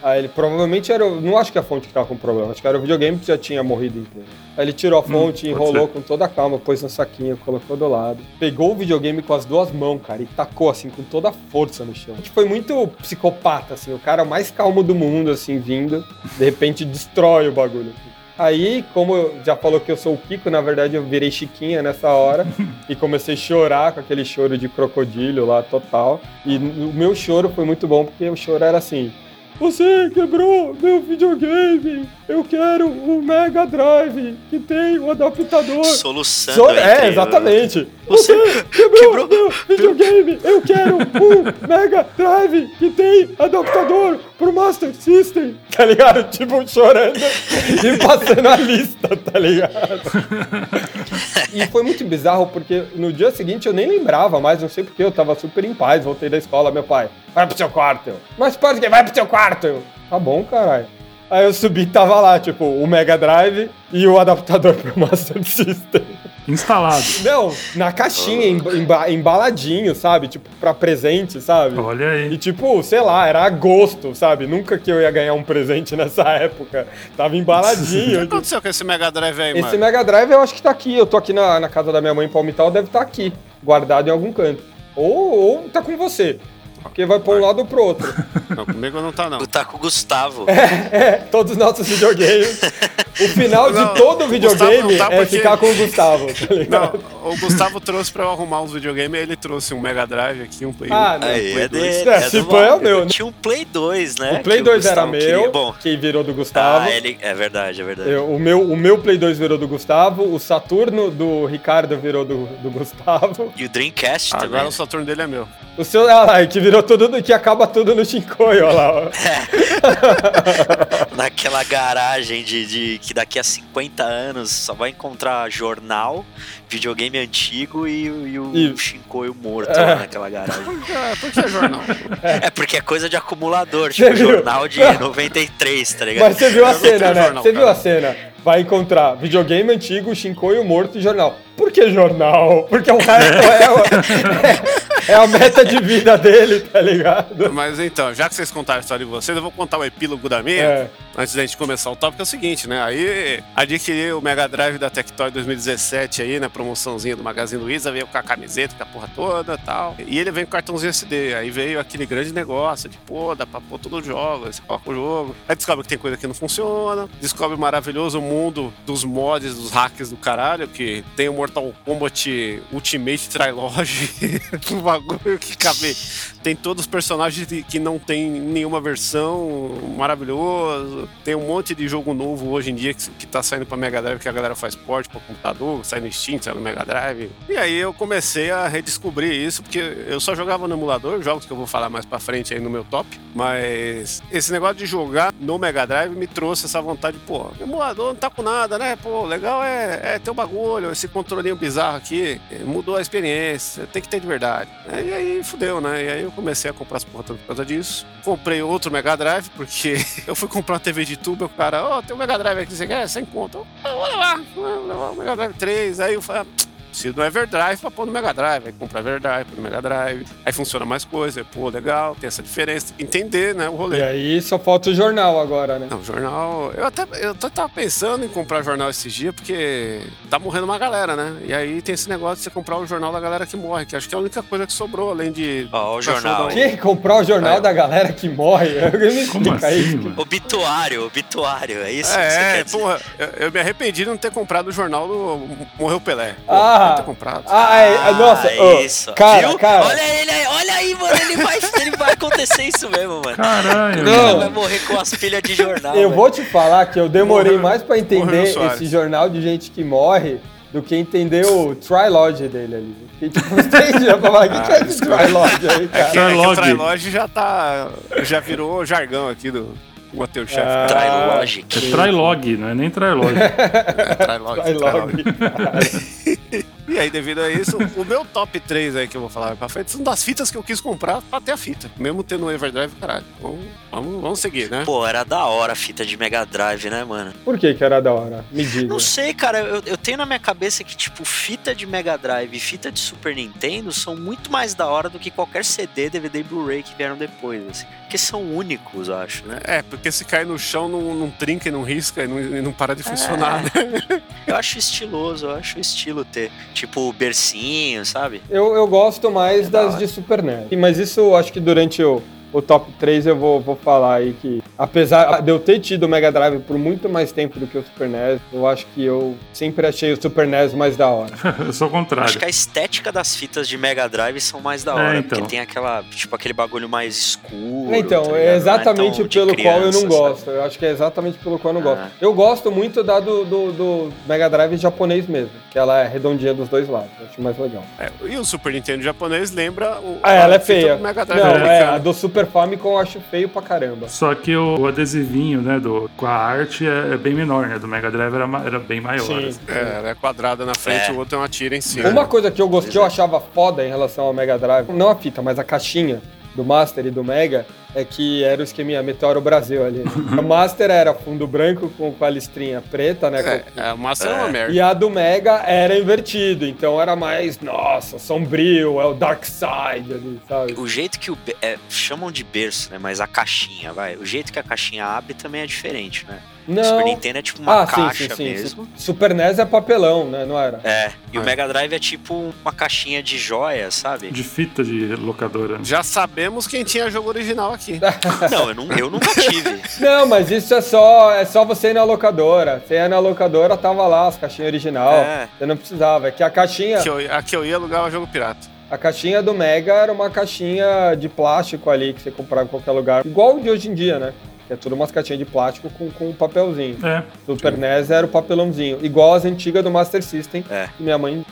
Aí ele provavelmente era. Não acho que a fonte que tava com problema, acho que era o videogame que já tinha morrido inteiro. Aí ele tirou a fonte, pode enrolou com toda a calma, pôs no saquinho, colocou do lado. Pegou o videogame com as duas mãos, cara, e tacou assim com toda a força no chão. Que foi muito psicopata, assim, o cara mais calmo do mundo, assim, vindo, de repente destrói o bagulho. Aí, como já falou que eu sou o Kiko, na verdade eu virei Chiquinha nessa hora e comecei a chorar com aquele choro de crocodilo lá total. E o meu choro foi muito bom porque o choro era assim: Você quebrou meu videogame! Eu quero o Mega Drive que tem o adaptador. Soluçando. So- é, o- exatamente. Você Você quebrou, quebrou meu videogame! Eu quero um Mega Drive que tem adaptador pro Master System! Tá ligado? Tipo, chorando e passando a lista, tá ligado? E foi muito bizarro porque no dia seguinte eu nem lembrava mais, não sei porque eu tava super em paz, voltei da escola, meu pai, vai pro seu quarto. Mas pode que vai pro seu quarto. Tá bom, caralho. Aí eu subi e tava lá, tipo, o Mega Drive e o adaptador pro Master System. Instalado. Não, na caixinha, emba- emba- embaladinho, sabe? Tipo, pra presente, sabe? Olha E aí. tipo, sei lá, era agosto, sabe? Nunca que eu ia ganhar um presente nessa época. Tava O que embaladinho. aconteceu com esse Mega Drive aí, Esse mano? Mega Drive eu acho que tá aqui. Eu tô aqui na, na casa da minha mãe em Palmital, deve estar aqui, guardado em algum canto. Ou, ou tá com você. Porque vai pra um lado ou pro outro. Não, comigo não tá, não. Tá com o Gustavo. É, todos os nossos videogames. O final Não, de todo o videogame tá é porque- ficar com o Gustavo, tá Não, o Gustavo trouxe pra eu arrumar uns videogames, ele trouxe um Mega Drive aqui, um Play Ah, um, não. Aí, Play é 2. dele. É, é se é o meu, né? Tinha um Play 2, né? O Play que 2 era Gustavo meu, queria. Bom, que virou do Gustavo. ah, ele... é verdade, é verdade. Eu- o, meu, o meu Play 2 virou do Gustavo, o Saturno do Ricardo virou do, do Gustavo. E o Dreamcast também. Agora o Saturno dele é meu. O seu, e que virou tudo, que acaba tudo no Shinkoio, olha lá. ó. Naquela garagem de, de que daqui a 50 anos só vai encontrar jornal, videogame antigo e, o- e o E- morto É. lá naquela garagem. Ah, por que é jornal? É porque é coisa de acumulador, tipo viu? jornal de 93, tá ligado? Mas você viu a cena, né? jornal, Você viu cara. a cena? Vai encontrar videogame antigo, Shinkoio morto e jornal. Por que jornal? Porque o resto é, é, é a meta de vida dele, tá ligado? Mas então, já que vocês contaram a história de vocês, eu vou contar o epílogo da minha. É. Antes da gente começar o tópico, é o seguinte, né? Aí adquiri o Mega Drive da Tectoy 2017 aí, na promoçãozinha do Magazine Luiza, veio com a camiseta, com a porra toda e tal. E ele veio com cartãozinho SD. Aí veio aquele grande negócio de, pô, dá pra pôr todo o jogo, aí você coloca o jogo. Aí descobre que tem coisa que não funciona, descobre o maravilhoso mundo dos mods, dos hacks do caralho, que tem o Mortal Kombat Ultimate Trilogy, bagulho que cabe. Tem todos os personagens que não tem nenhuma versão, maravilhoso. Tem um monte de jogo novo hoje em dia que, que tá saindo pra Mega Drive, que a galera faz porte pra computador, sai no Steam, sai no Mega Drive. E aí eu comecei a redescobrir isso, porque eu só jogava no emulador, jogos que eu vou falar mais pra frente aí no meu top. Mas esse negócio de jogar no Mega Drive me trouxe essa vontade, pô, emulador não tá com nada, né? Pô, legal é, é ter o um bagulho, esse controlinho bizarro aqui, mudou a experiência, tem que ter de verdade. E aí fudeu, né? E aí eu comecei a comprar as porra por causa disso. Comprei outro Mega Drive, porque eu fui comprar TV de tubo, o cara, ó, oh, tem um Mega Drive aqui, você quer? Sem conta. Eu, vou levar, vou levar o Mega Drive 3. Aí eu falei, ah, preciso do Everdrive pra pôr no Mega Drive. Aí compra Everdrive, no Mega Drive. Aí funciona mais coisa. Pô, legal, tem essa diferença. Entender, né, o rolê. E aí só falta o jornal agora, né? Não, jornal. Eu até, eu até tava pensando em comprar jornal esses dias, porque tá morrendo uma galera, né? E aí tem esse negócio de você comprar o jornal da galera que morre, que acho que é a única coisa que sobrou, além de. Ó, oh, o jornal. Que? Comprar o jornal é. da galera que morre? Eu me Como assim, mano? Obituário, obituário. É isso é, que você quer dizer. porra, eu, eu, me arrependi de não ter comprado o jornal do Morreu Pelé. Pô, ah! Ter comprado. Ah, é, é, nossa, oh, isso. cara, Viu? cara. Olha ele aí, olha aí, mano, ele vai, ele vai acontecer isso mesmo, mano. Caralho. Não. Ele vai morrer com as pilhas de jornal. Eu velho. vou te falar que eu demorei Morreu- mais pra entender esse jornal de gente que morre do que entender o Trilogy dele ali. Fiquei tipo uns três dias pra falar, o que, que é esse Trilogy aí, É que, cara? é que o Trilog. Trilog já tá. Já virou jargão aqui do Matheus Chefe. Ah. Trilogic. É Trilog, não é nem Trilog. É, Trilog, Trilog. E aí, devido a isso, o meu top 3 aí que eu vou falar pra frente são das fitas que eu quis comprar pra ter a fita. Mesmo tendo o Everdrive, caralho. Vamos, vamos, vamos seguir, né? Pô, era da hora a fita de Mega Drive, né, mano? Por que que era da hora? Me diga. Não sei, cara, eu, eu tenho na minha cabeça que, tipo, fita de Mega Drive e fita de Super Nintendo são muito mais da hora do que qualquer CD, DVD e Blu-ray que vieram depois, assim. Porque são únicos, eu acho, né? É, porque se cair no chão, não, não trinca e não risca e não, e não para de funcionar, né? Eu acho estiloso, eu acho estilo ter, tipo, bercinho, sabe? Eu, eu gosto mais É da das de Super NES. Mas isso eu acho que durante o, o top 3 eu vou, vou falar aí que, apesar de eu ter tido o Mega Drive por muito mais tempo do que o Super NES, eu acho que eu sempre achei o Super NES mais da hora. Eu sou o contrário. Acho que a estética das fitas de Mega Drive são mais da É, hora, então. porque tem aquela, tipo, aquele bagulho mais escuro. Então, tá é é exatamente de pelo qual eu não criança, gosto. Eu acho que é exatamente pelo qual eu não Ah. gosto. Eu gosto muito da do, do, do Mega Drive japonês mesmo, que ela é redondinha dos dois lados. Eu acho mais legal. É, e o Super Nintendo japonês lembra o. Ah, ela é feia. do Mega Drive Não, é, a do Super Famicom eu acho feio pra caramba. Só que o, o adesivinho, né, do, com a arte é, é bem menor, né? Do Mega Drive era, era bem maior. Sim. assim. É, ela é quadrada na frente É. e o outro é uma tira em cima. Uma coisa que eu gostei, que eu achava foda em relação ao Mega Drive, não a fita, mas a caixinha do Master e do Mega, é que era o esqueminha Meteoro Brasil ali. o Master era fundo branco com, com a listrinha preta, né? É, com- é, a massa é uma merda. E a do Mega era invertido, então era mais, nossa, sombrio, é o Dark Side ali, sabe? O jeito que o. é, chamam de berço, né? Mas a caixinha, vai. O jeito que a caixinha abre também é diferente, né? O Super Não. Nintendo é tipo uma Ah, sim, caixa sim, sim, mesmo. sim. Super NES é papelão, né? Não era? É, e o É. Mega Drive é tipo uma caixinha de joia, sabe? De fita de locadora. Já sabemos quem tinha jogo original aqui. Não, eu, nu- eu nunca tive. Não, mas isso é só, é só você ir na locadora. Você ia na locadora, tava lá as caixinhas original. É. Você não precisava. É que a caixinha, Que eu, a que eu ia alugar o jogo pirata. a caixinha do Mega era uma caixinha de plástico ali que você comprava em qualquer lugar. Igual o de hoje em dia, né? Que é tudo umas caixinhas de plástico com, com um papelzinho. É, Super NES era o papelãozinho. Igual as antigas do Master System. É. Que minha mãe.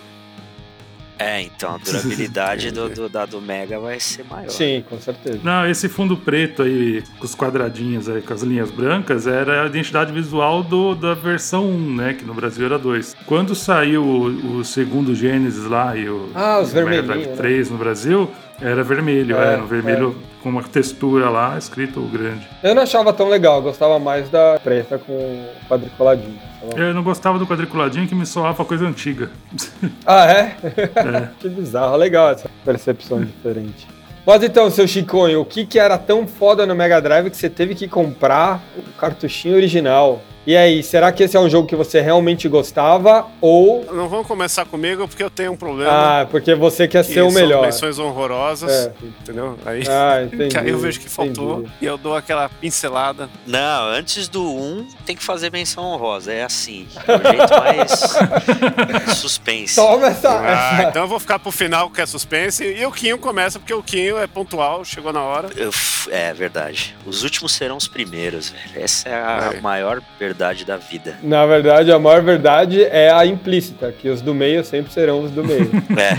É, então a durabilidade do, do, da do Mega vai ser maior. Sim, com certeza. Não, esse fundo preto aí, com os quadradinhos aí, com as linhas brancas, era a identidade visual do, da versão 1, né? Que no Brasil era 2. Quando saiu o, o segundo Genesis lá e o, Ah, os o Mega Drive né? 3 no Brasil, era vermelho, É, era um vermelho com uma textura lá, escrito grande. Eu não achava tão legal, gostava mais da preta com quadriculadinho. Eu não gostava do quadriculadinho que me soava coisa antiga. Ah, é? que bizarro, legal essa percepção diferente. Mas então, seu Chiconho, o que, que era tão foda no Mega Drive que você teve que comprar o cartuchinho original? E aí, será que esse é um jogo que você realmente gostava ou Não vamos começar comigo porque eu tenho um problema. ah, porque você quer ser o são melhor? menções honrosas, É. entendeu? Aí, Ah, entendi. que aí eu vejo que faltou entendi. e eu dou aquela pincelada. Não, antes do 1 tem que fazer menção honrosa. É assim. É o jeito mais suspense. Toma essa, Ah, essa- então eu vou ficar pro final que é suspense e o Quinho começa porque o Quinho é pontual, chegou na hora. Uf, é verdade. Os últimos serão os primeiros, velho. Essa é a É. maior verdade da vida. Na verdade, a maior verdade é a implícita, que os do meio sempre serão os do meio. É.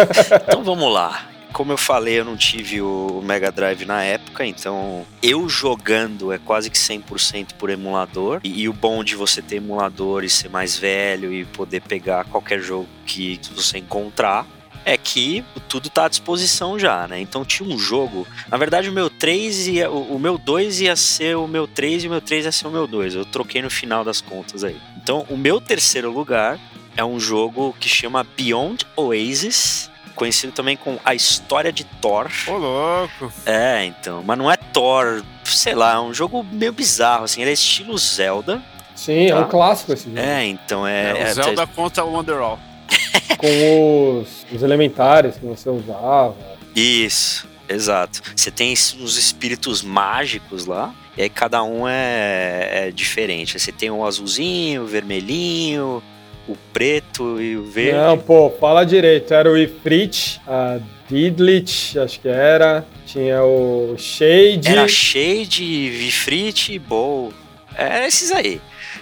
então vamos lá. Como eu falei, eu não tive o Mega Drive na época, então eu jogando é quase que 100% por emulador. E, e o bom de você ter emulador e ser mais velho e poder pegar qualquer jogo que você encontrar é que tudo tá à disposição já, né? Então tinha um jogo. Na verdade, o meu 3 ia. O, o meu 2 ia ser o meu 3 e o meu 3 ia ser o meu 2. Eu troquei no final das contas aí. Então, o meu terceiro lugar é um jogo que chama Beyond Oasis. Conhecido também com A História de Thor. Ô, louco. É, então. Mas não é Thor, sei lá, é um jogo meio bizarro, assim. Ele é estilo Zelda. Sim, é Tá. um clássico esse jogo. É, então é. É, é- o Zelda contra o Wonderwall. Com os, os elementares que você usava. Isso, exato. Você tem os espíritos mágicos lá, e aí cada um é, é diferente. Você tem o azulzinho, o vermelhinho, o preto e o verde. Não, pô, fala direito. Era o Ifrit, a Didlit, acho que era. Tinha o Shade. Era Shade, Vifrit e Bowl. É esses aí.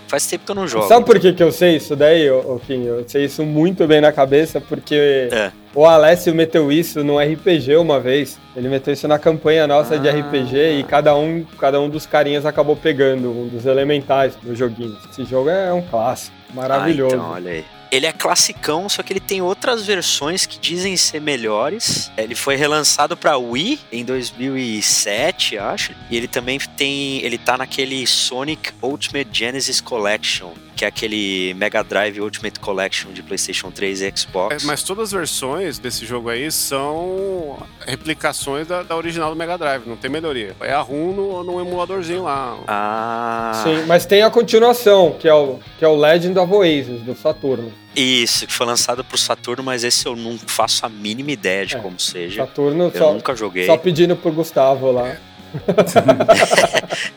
Faz tempo que eu não jogo. Sabe por que, que eu sei isso daí, Kim? Eu sei isso muito bem na cabeça, porque É. o Alessio meteu isso no RPG uma vez. Ele meteu isso na campanha nossa de Ah. RPG e cada um, cada um dos carinhas acabou pegando um dos elementais do joguinho. Esse jogo é um clássico, maravilhoso. Ah, então, olha aí. Ele é classicão, só que ele tem outras versões que dizem ser melhores. Ele foi relançado para Wii em 2007, acho. E ele também tem, ele tá naquele Sonic Ultimate Genesis Collection, que é aquele Mega Drive Ultimate Collection de PlayStation 3 e É, Xbox. mas todas as versões desse jogo aí são replicações da, da original do Mega Drive, não tem melhoria. É a ROM no, no emuladorzinho lá. Ah, Sim, mas tem a continuação, que é o, que é o Legend of Oasis, do Saturno. isso, que foi lançado pro Saturno, mas esse eu não faço a mínima ideia de É, como seja. Saturno Eu só, nunca joguei. só pedindo pro Gustavo lá.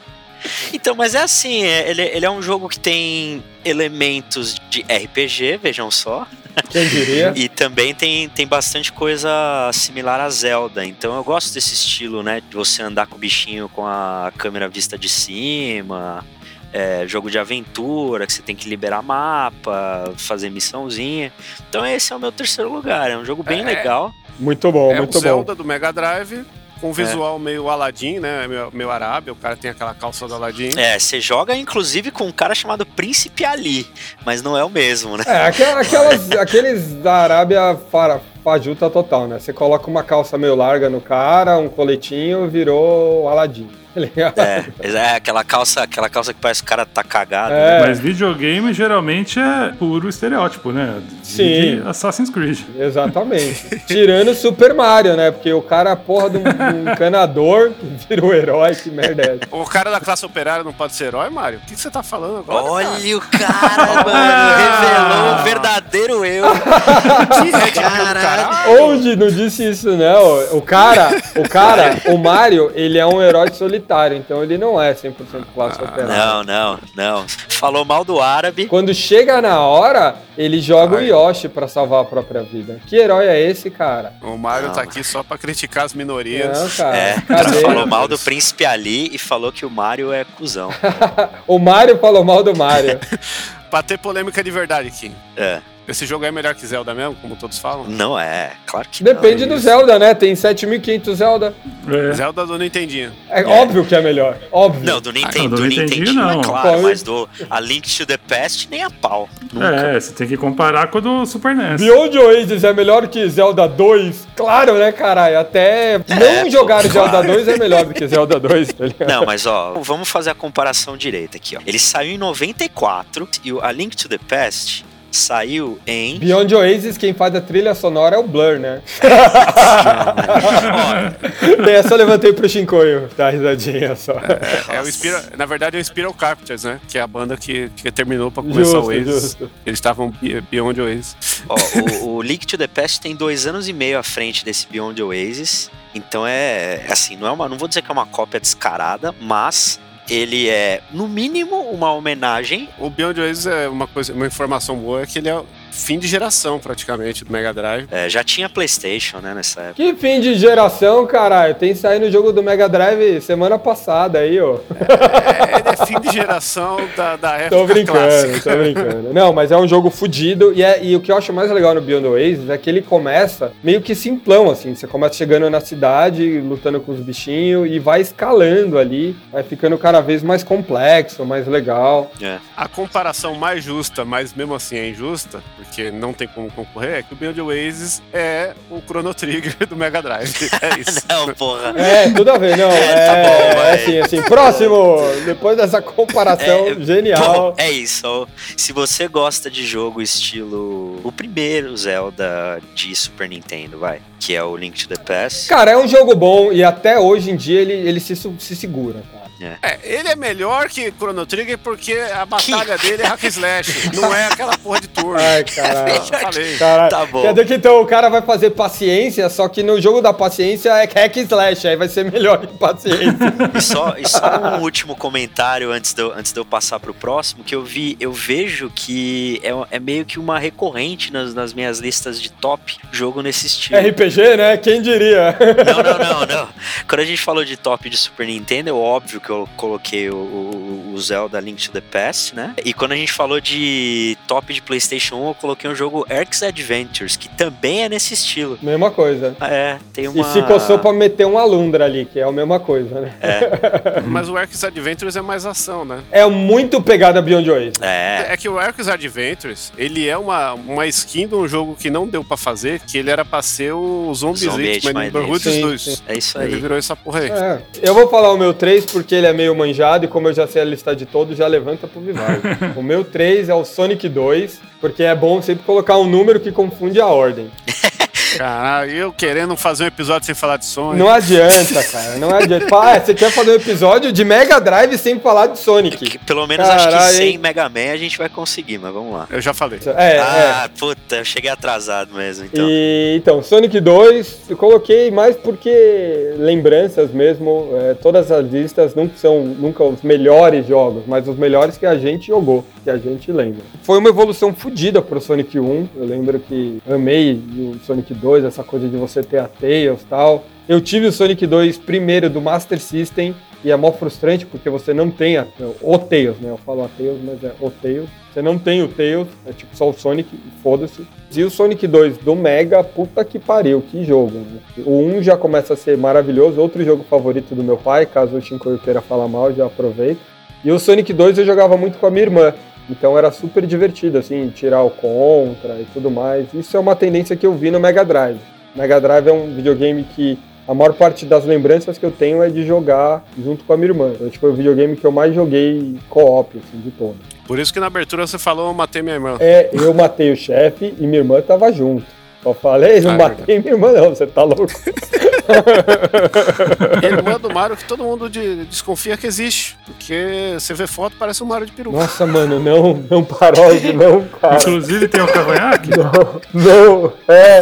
Então, mas é assim, é- ele, ele é um jogo que tem elementos de RPG, vejam só, Quem diria? e também tem, tem bastante coisa similar a Zelda. Então eu gosto desse estilo, né? De você andar com o bichinho com a câmera vista de cima. é, jogo de aventura, que você tem que liberar mapa, fazer missãozinha. Então esse é o meu terceiro lugar. É um jogo bem É. legal. Muito bom, é muito o bom. Zelda do Mega Drive, com visual meio Aladdin, né? Meu, meu Arábia, o cara tem aquela calça do Aladdin. É, você joga inclusive com um cara chamado Príncipe Ali, mas não é o mesmo, né? É, aquela- aquelas, aqueles da Arábia fara- fajuta total, né? Você coloca uma calça meio larga no cara, um coletinho, virou Aladdin. Tá ligado? É, é aquela calça, aquela calça que parece que o cara tá cagado. É. né? Mas videogame geralmente é puro estereótipo, né? Sim. De Assassin's Creed. Exatamente. Tirando Super Mario, né? Porque o cara, porra de um, de um encanador, vira o herói, que merda é? O cara da classe operária não pode ser herói, Mário? O que, você tá falando agora? cara? Olha o cara, mano, revelou o verdadeiro eu. Que pill do caralho. Onde não disse isso, não. O cara, o cara, o Mario, ele é um herói solitário, então ele não é 100% classe operária. Não, não, não. Falou mal do árabe. Quando chega na hora, ele joga Ai. o Yoshi pra salvar a própria vida. Que herói é esse, cara? O Mario Não. tá aqui só pra criticar as minorias. Não, cara. É, Cadê? falou mal do príncipe Ali e falou que o Mario é cuzão. O Mario falou mal do Mario. Pra ter polêmica de verdade aqui. É, Esse jogo é melhor que Zelda mesmo, como todos falam? não é, claro que Depende não. do Zelda, né? Tem 7500 Zelda. É. Zelda do Nintendinho. É, óbvio que é melhor. Óbvio. Não, do Nintendo, Ah, do do Nintendinho, Nintendinho, não. é claro, Pô, mas do A Link to the Past nem a pau. Nunca. É, você tem que comparar com o do Super NES. Beyond Oasis é melhor que Zelda 2? Claro, né, caralho? Até não pô, jogar claro. Zelda 2 é melhor do que Zelda 2, tá ligado? Não, mas ó, vamos fazer a comparação direita aqui, ó. Ele saiu em 94 e o A Link to the Past saiu em. Beyond Oasis, quem faz a trilha sonora é o Blur, né? é, só levantei pro Shinkoio, tá risadinha só. É, é o Spiral, na verdade é o Spiral Captors, né? Que é a banda que, que terminou pra começar justo, o Oasis. Justo. Eles estavam Beyond Oasis. Ó, o, o Link to the Past tem dois anos e meio à frente desse Beyond Oasis. Então é assim, não é uma, não vou dizer que é uma cópia descarada, mas ele é, no mínimo, uma homenagem. O Beyond Oasis é uma coisa, uma informação boa é que ele é fim de geração, praticamente, do Mega Drive. É, já tinha PlayStation, né, nessa época. Que fim de geração, caralho? Tem saído no jogo do Mega Drive semana passada aí, ó. É, ele é fim de geração da, da época Tô brincando, clássica. tô brincando. Não, mas é um jogo fodido e, é, e o que eu acho mais legal no Beyond Oasis é que ele começa meio que simplão, assim. Você começa chegando na cidade, lutando com os bichinhos e vai escalando ali, vai ficando cada vez mais complexo, mais legal. É. A comparação mais justa, mas mesmo assim é injusta, porque não tem como concorrer, é que o Beyond Oasis é o Chrono Trigger do Mega Drive. É isso. não, porra. É, tudo a ver, não. É, tá é, bom, é assim, assim. Próximo! Depois dessa comparação é, genial. Bom, é isso. Se você gosta de jogo estilo o primeiro Zelda de Super Nintendo, vai, que é o Link to the Past. Cara, é um jogo bom e até hoje em dia ele, ele se, se segura, cara. É. é. ele é melhor que Chrono Trigger porque a batalha que... dele é hack slash, não é aquela porra de turno. Ai, caralho. Falei. Caralho. Tá bom. Quer dizer que então o cara vai fazer paciência, só que no jogo da paciência é hack slash, aí vai ser melhor que paciência. e, só, e só um último comentário antes de, eu, antes de eu passar pro próximo, que eu vi, eu vejo que é, é meio que uma recorrente nas, nas minhas listas de top jogo nesse estilo. RPG, né? Quem diria? Não, não, não, não. Quando a gente falou de top de Super Nintendo, é óbvio que que eu coloquei o, o, o, Zelda Link to the Past, né? E quando a gente falou de top de PlayStation 1, eu coloquei um jogo Eric's Adventures, que também é nesse estilo. Mesma coisa. É, tem uma. E se coçou pra meter um Alundra ali, que é a mesma coisa, né? É. Mas o Eric's Adventures é mais ação, né? É muito pegada Beyond Oasis. É. É que o Eric's Adventures, ele é uma, uma skin de um jogo que não deu pra fazer, que ele era pra ser o Zombies Zombie Age Neighborhoods 2. É isso aí. Ele virou essa porra aí. É. Eu vou falar o meu 3 porque ele é meio manjado e como eu já sei a lista de todos, já levanta pro Vivar. o meu 3 é o Sonic 2, porque é bom sempre colocar um número que confunde a ordem. Caralho, eu querendo fazer um episódio sem falar de Sonic. Não adianta, cara. Não adianta. Ah, você quer fazer um episódio de Mega Drive sem falar de Sonic? É pelo menos Caralho. acho que sem Mega Man a gente vai conseguir, mas vamos lá. Eu já falei. É, ah, é. puta, eu cheguei atrasado mesmo, então. E, então, Sonic 2, eu coloquei mais porque lembranças mesmo. É, todas as listas não são nunca os melhores jogos, mas os melhores que a gente jogou, que a gente lembra. Foi uma evolução fodida pro Sonic 1. Eu lembro que amei o Sonic 2, essa coisa de você ter a Tails e tal. Eu tive o Sonic 2 primeiro do Master System e é mó frustrante porque você não tem a, o Tails, né? Eu falo a Tails, mas é o Tails. Você não tem o Tails, é tipo só o Sonic, foda-se. E o Sonic 2 do Mega, puta que pariu, que jogo. Né? O 1 já começa a ser maravilhoso, outro jogo favorito do meu pai, caso o Shinko queira falar mal, já aproveito. E o Sonic 2 eu jogava muito com a minha irmã. Então era super divertido, assim, tirar o contra e tudo mais. Isso é uma tendência que eu vi no Mega Drive. Mega Drive é um videogame que a maior parte das lembranças que eu tenho é de jogar junto com a minha irmã. Então, tipo, é o videogame que eu mais joguei co-op, assim, de todos. Por isso que na abertura você falou, eu matei minha irmã. É, eu matei o chefe e minha irmã tava junto. Só falei, não ah, é matei é minha irmã não, você tá louco. Irmã do Mario que todo mundo de, desconfia que existe. Porque você vê foto, parece um Mario de peru. Nossa, mano, não, não parose, não, cara. Inclusive tem o um cavanhaque? Não, não, é.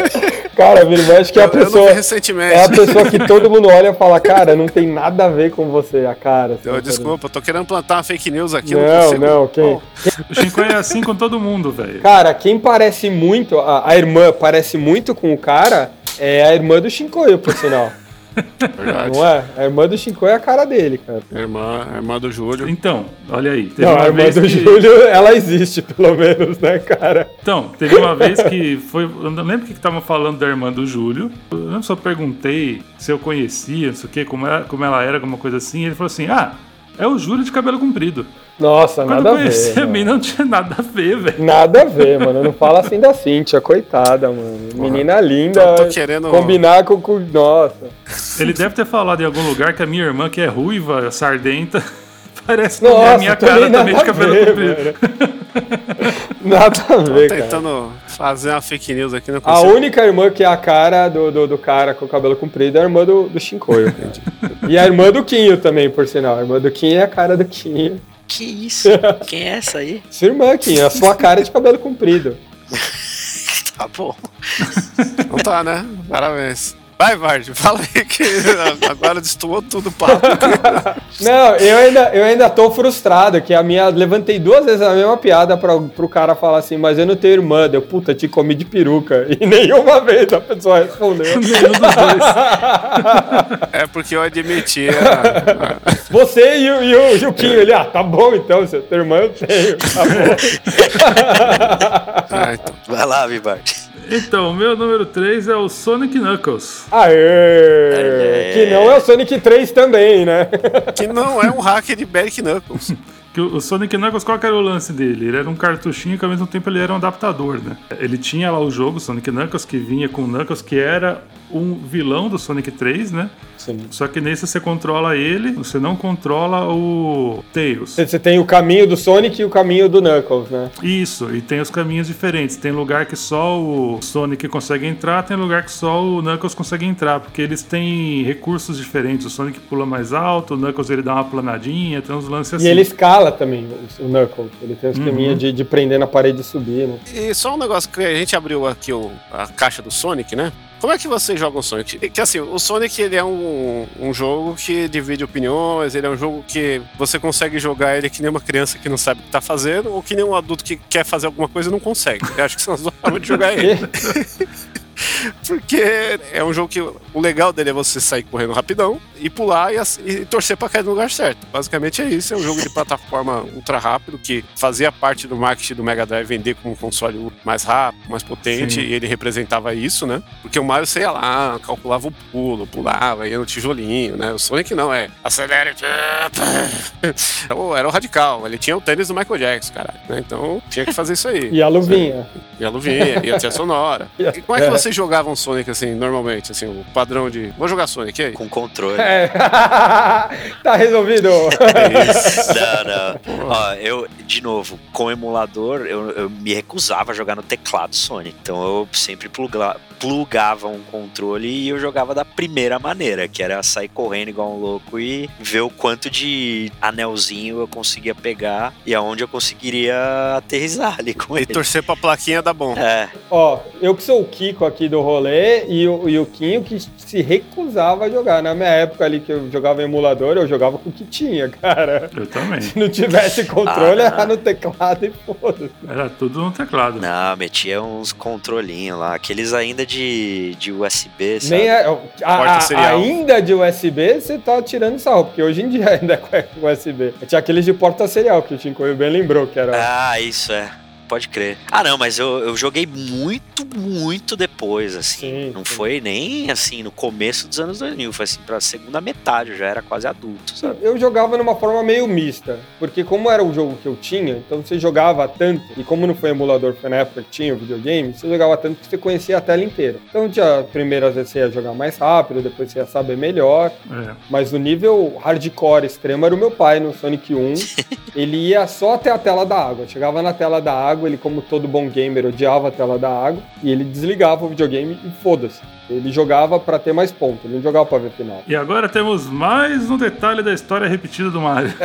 Cara, minha irmã, acho que é a pessoa. recentemente. É a pessoa que todo mundo olha e fala, cara, não tem nada a ver com você, a cara. Eu, desculpa, eu tô querendo plantar uma fake news aqui. Não, não, não quem? Oh. O Chico é assim com todo mundo, velho. Cara, quem parece muito, a, a irmã parece muito com o cara, é a irmã do Shinkoio, por sinal. Verdade. Não é? A irmã do Shinko é a cara dele, cara. A irmã, a irmã do Júlio. Então, olha aí. não, a irmã do que... Júlio, ela existe, pelo menos, né, cara? Então, teve uma vez que foi. Eu não lembro o que estavam falando da irmã do Júlio. Eu só perguntei se eu conhecia, não sei o quê, como, era, como ela era, alguma coisa assim. E ele falou assim: ah, é o Júlio de cabelo comprido. Nossa, Quando nada a ver. Conheci a mim não tinha nada a ver, velho. Nada a ver, mano. Não fala assim da Cíntia, coitada, mano. Menina linda. Tô, tô querendo... Combinar com, com. Nossa. Ele deve ter falado em algum lugar que a minha irmã, que é ruiva, sardenta, parece Nossa, a minha cara também de cabelo ver, comprido. Nada a ver, cara. Tentando fazer uma fake news aqui, não A única irmã que é a cara do, do, do cara com o cabelo comprido é a irmã do, do Shinkoio. e a irmã do Quinho também, por sinal. A irmã do Quinho é a cara do Quinho. Que isso? Quem é essa aí? Sua irmã, é a sua cara de cabelo comprido. Tá bom. Não tá, né? Parabéns. Vai, Vard, fala aí que agora destoou tudo o papo. Não, eu ainda, eu ainda tô frustrado, que a minha. Levantei duas vezes a mesma piada pra, pro cara falar assim, mas eu não tenho irmã. Deu, puta, te comi de peruca. E nenhuma vez a pessoa respondeu. Nenhum dos dois. É porque eu admiti. a- Você e o, e o Juquinho, ele, ah, tá bom então, se eu tenho irmã, eu tenho. Tá bom. Ah, então. Vai lá, Vibart. Então, o meu número 3 é o Sonic Knuckles. Aê! Que não é o Sonic 3 também, né? Que não é um hacker de Beric Knuckles. Que o Sonic Knuckles, qual que era o lance dele? Ele era um cartuchinho que ao mesmo tempo ele era um adaptador, né? Ele tinha lá o jogo Sonic Knuckles, que vinha com o Knuckles, que era um vilão do Sonic 3, né? Sim. Só que nesse você controla ele, você não controla o Tails. Você tem o caminho do Sonic e o caminho do Knuckles, né? Isso, e tem os caminhos diferentes. Tem lugar que só o Sonic consegue entrar, tem lugar que só o Knuckles consegue entrar, porque eles têm recursos diferentes. O Sonic pula mais alto, o Knuckles ele dá uma planadinha, tem uns lances assim. E ele escala também, o- Knuckles. Ele tem um esqueminha Uhum. de, de prender na parede e subir, né? E só um negócio que a gente abriu aqui o- a caixa do Sonic, né? Como é que vocês jogam o Sonic? Que assim, o Sonic ele é um, um jogo que divide opiniões, ele é um jogo que você consegue jogar ele que nem uma criança que não sabe o que tá fazendo, ou que nem um adulto que quer fazer alguma coisa e não consegue. Eu acho que são as duas formas de jogar ele. Porque é um jogo que o legal dele é você sair correndo rapidão e pular e, e torcer pra cair no lugar certo. Basicamente é isso. É um jogo de plataforma ultra rápido que fazia parte do marketing do Mega Drive vender como um console mais rápido, mais potente, Sim. e ele representava isso, né? Porque o Mario, você ia lá, calculava o pulo, pulava, ia no tijolinho, né? O Sonic não, é acelera. Era o- Era o radical, ele tinha o tênis do Michael Jackson, caralho. né? Então tinha que fazer isso aí. E a luvinha. E a luvinha, e a trilha sonora. E como é que é. Vocês jogavam Sonic assim, normalmente? Assim, o padrão de. Vou jogar Sonic, aí? Com controle. É. tá resolvido. Não, não. Ó, eu, de novo, com emulador, eu, eu me recusava a jogar no teclado Sonic. Então eu sempre pluga- plugava um controle e eu jogava da primeira maneira, que era sair correndo igual um louco e ver o quanto de anelzinho eu conseguia pegar e aonde eu conseguiria aterrizar ali com E ele. torcer pra plaquinha dar bom. É, Ó, eu que sou o Kiko aqui do rolê e o, e o Quinho que se recusava a jogar. Na minha época ali que eu jogava em emulador, eu jogava com o que tinha, cara. Eu também. Se não tivesse controle, Ah, era no teclado e foda-se. Era tudo no teclado. não, metia uns controlinhos lá, aqueles ainda de, de USB, sabe? Nem é, a- Porta a- serial. ainda de USB, você tá tirando sarro, porque hoje em dia ainda é com USB. Tinha aqueles de porta serial, que o Chincoio bem lembrou, que era... Ah, isso é. Pode crer. Ah, não, mas eu, eu joguei muito, muito depois, assim. Sim, não sim. foi nem assim no começo dos anos 2000, foi assim pra segunda metade, eu já era quase adulto, sabe? Eu jogava numa forma meio mista, porque como era o jogo que eu tinha, então você jogava tanto, e como não foi emulador, foi na época que tinha o videogame, você jogava tanto que você conhecia a tela inteira. Então tinha, primeiro às vezes você ia jogar mais rápido, depois você ia saber melhor, É. mas o nível hardcore extremo era o meu pai no Sonic 1, ele ia só até a tela da água, chegava na tela da água, ele como todo bom gamer odiava a tela da água, e ele desligava o videogame e foda-se. Ele jogava pra ter mais pontos, ele não jogava pra ver final. E agora temos mais um detalhe da história repetida do Mario.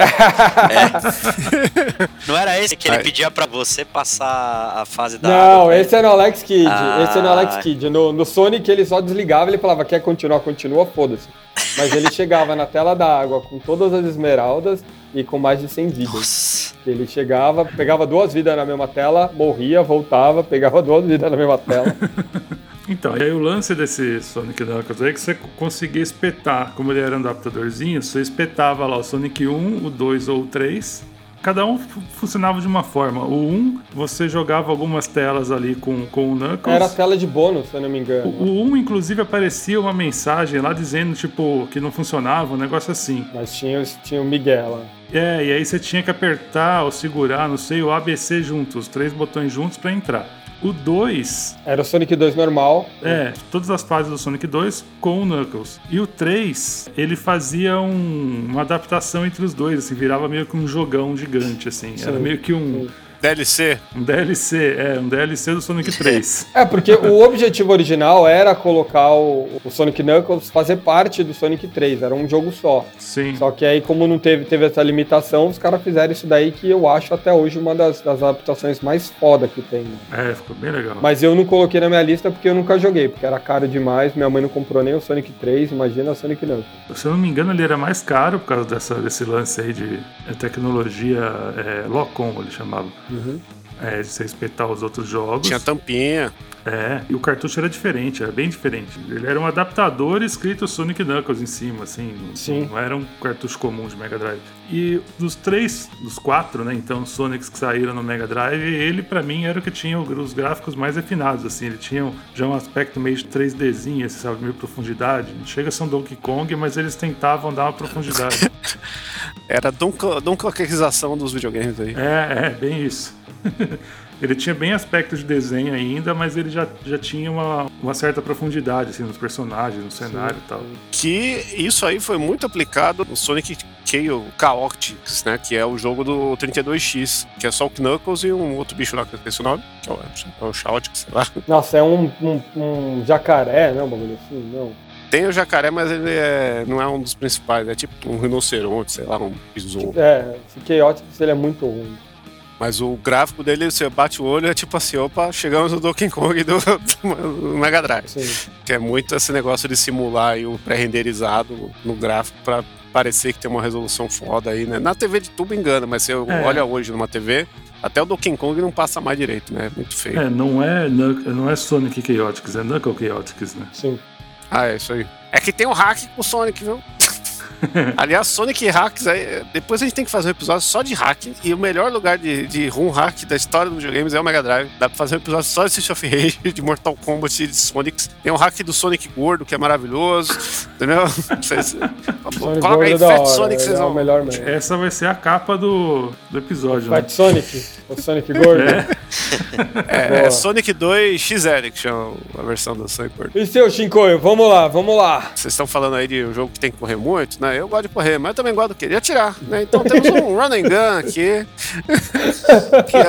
Não era esse que ele Ai. pedia pra você passar a fase da Não, água? esse é no Alex Kidd. Ah. Esse é no Alex Kidd. No, no Sonic ele só desligava, ele falava, quer continuar, continua, foda-se. Mas ele chegava na tela da água com todas as esmeraldas e com mais de 100 vidas. Nossa. Ele chegava, pegava duas vidas na mesma tela, morria, voltava, pegava duas vidas na mesma tela. Então, e aí o lance desse Sonic Knuckles é que você conseguia espetar, como ele era um adaptadorzinho, você espetava lá o Sonic 1, o 2 ou o 3. Cada um fu- funcionava de uma forma. O 1, você jogava algumas telas ali com, com o Knuckles. Era a tela de bônus, se eu não me engano. O o 1, inclusive, aparecia uma mensagem lá dizendo, tipo, que não funcionava, um negócio assim. Mas tinha, tinha o Miguel lá. É, e aí você tinha que apertar ou segurar, não sei, o ABC juntos, os três botões juntos pra entrar. O 2 Era o Sonic 2 normal. É, todas as fases do Sonic 2 com o Knuckles. E o 3, ele fazia um- uma adaptação entre os dois, assim, virava meio que um jogão gigante, assim. Era Sim, meio que um. sim. DLC? Um DLC, é, um DLC do Sonic 3. É, porque o objetivo original era colocar o, o Sonic Knuckles fazer parte do Sonic 3, era um jogo só. Sim. Só que aí, como não teve, teve essa limitação, os caras fizeram isso daí que eu acho até hoje uma das, das adaptações mais foda que tem. É, ficou bem legal. Mas eu não coloquei na minha lista porque eu nunca joguei, porque era caro demais, minha mãe não comprou nem o Sonic 3, imagina o Sonic Knuckles. Se eu não me engano, ele era mais caro por causa dessa, desse lance aí de é, tecnologia é, Locom, ele chamava. É, de você os outros jogos. Tinha tampinha. É, e o cartucho era diferente, era bem diferente. Ele era um adaptador escrito Sonic Knuckles em cima, assim. Sim. Não era um cartucho comum de Mega Drive. E dos três, dos quatro, né, então, Sonics que saíram no Mega Drive, ele pra mim era o que tinha os gráficos mais refinados, assim. Ele tinha já um aspecto meio de 3Dzinho, assim, sabe, meio profundidade. Não chega a ser um Donkey Kong, mas eles tentavam dar uma profundidade. Era a Donkeykização dos videogames aí. É, é, bem isso. Ele tinha bem aspecto de desenho ainda, mas ele já, já tinha uma, uma certa profundidade assim, nos personagens, no cenário e tal. Que isso aí foi muito aplicado no Sonic Chaos Chaotix, né? Que é o jogo do 32X, que é só o Knuckles e um outro bicho lá que eu esqueci o nome, que é o, é o Chaotix, sei lá. Nossa, é um, um, um jacaré, né? Um bagulho assim, não. Tem o jacaré, mas ele é- não é um dos principais, é tipo um rinoceronte, sei lá, um besouro. É, esse Chaotix ele é muito ruim. Mas o gráfico dele, você bate o olho, é tipo assim, opa, chegamos no Donkey Kong do, do Mega Drive. Sim. Que é muito esse negócio de simular aí o pré-renderizado no gráfico pra parecer que tem uma resolução foda aí, né? Na TV de tubo engana, mas você É. olha hoje numa TV, até o Donkey Kong não passa mais direito, né? É muito feio. É, não é, não é Sonic Chaotix, é Knuckle Chaotix, né? Sim. Ah, é isso aí. É que tem um hack com o Sonic, viu? Aliás, Sonic Hacks, aí, depois a gente tem que fazer um episódio só de hack. E o melhor lugar de, de room hack da história dos videogames é o Mega Drive. Dá pra fazer um episódio só de Street of Rage, de Mortal Kombat e de Sonics. Tem um hack do Sonic Gordo, que é maravilhoso. Entendeu? Vocês- Sonic Coloca aí é Fat hora, Sonic, vocês é o vão. melhor mesmo. Essa vai ser a capa do, do episódio, né? Fat Sonic, o Sonic gordo. É, Boa. é Sonic 2 XL, que chama a versão do Sonic Gordo. E seu Shinkoio, vamos lá, vamos lá. Vocês estão falando aí de um jogo que tem que correr muito, né? Eu gosto de correr, mas eu também gosto? De atirar, né? Então temos um run and gun aqui, que é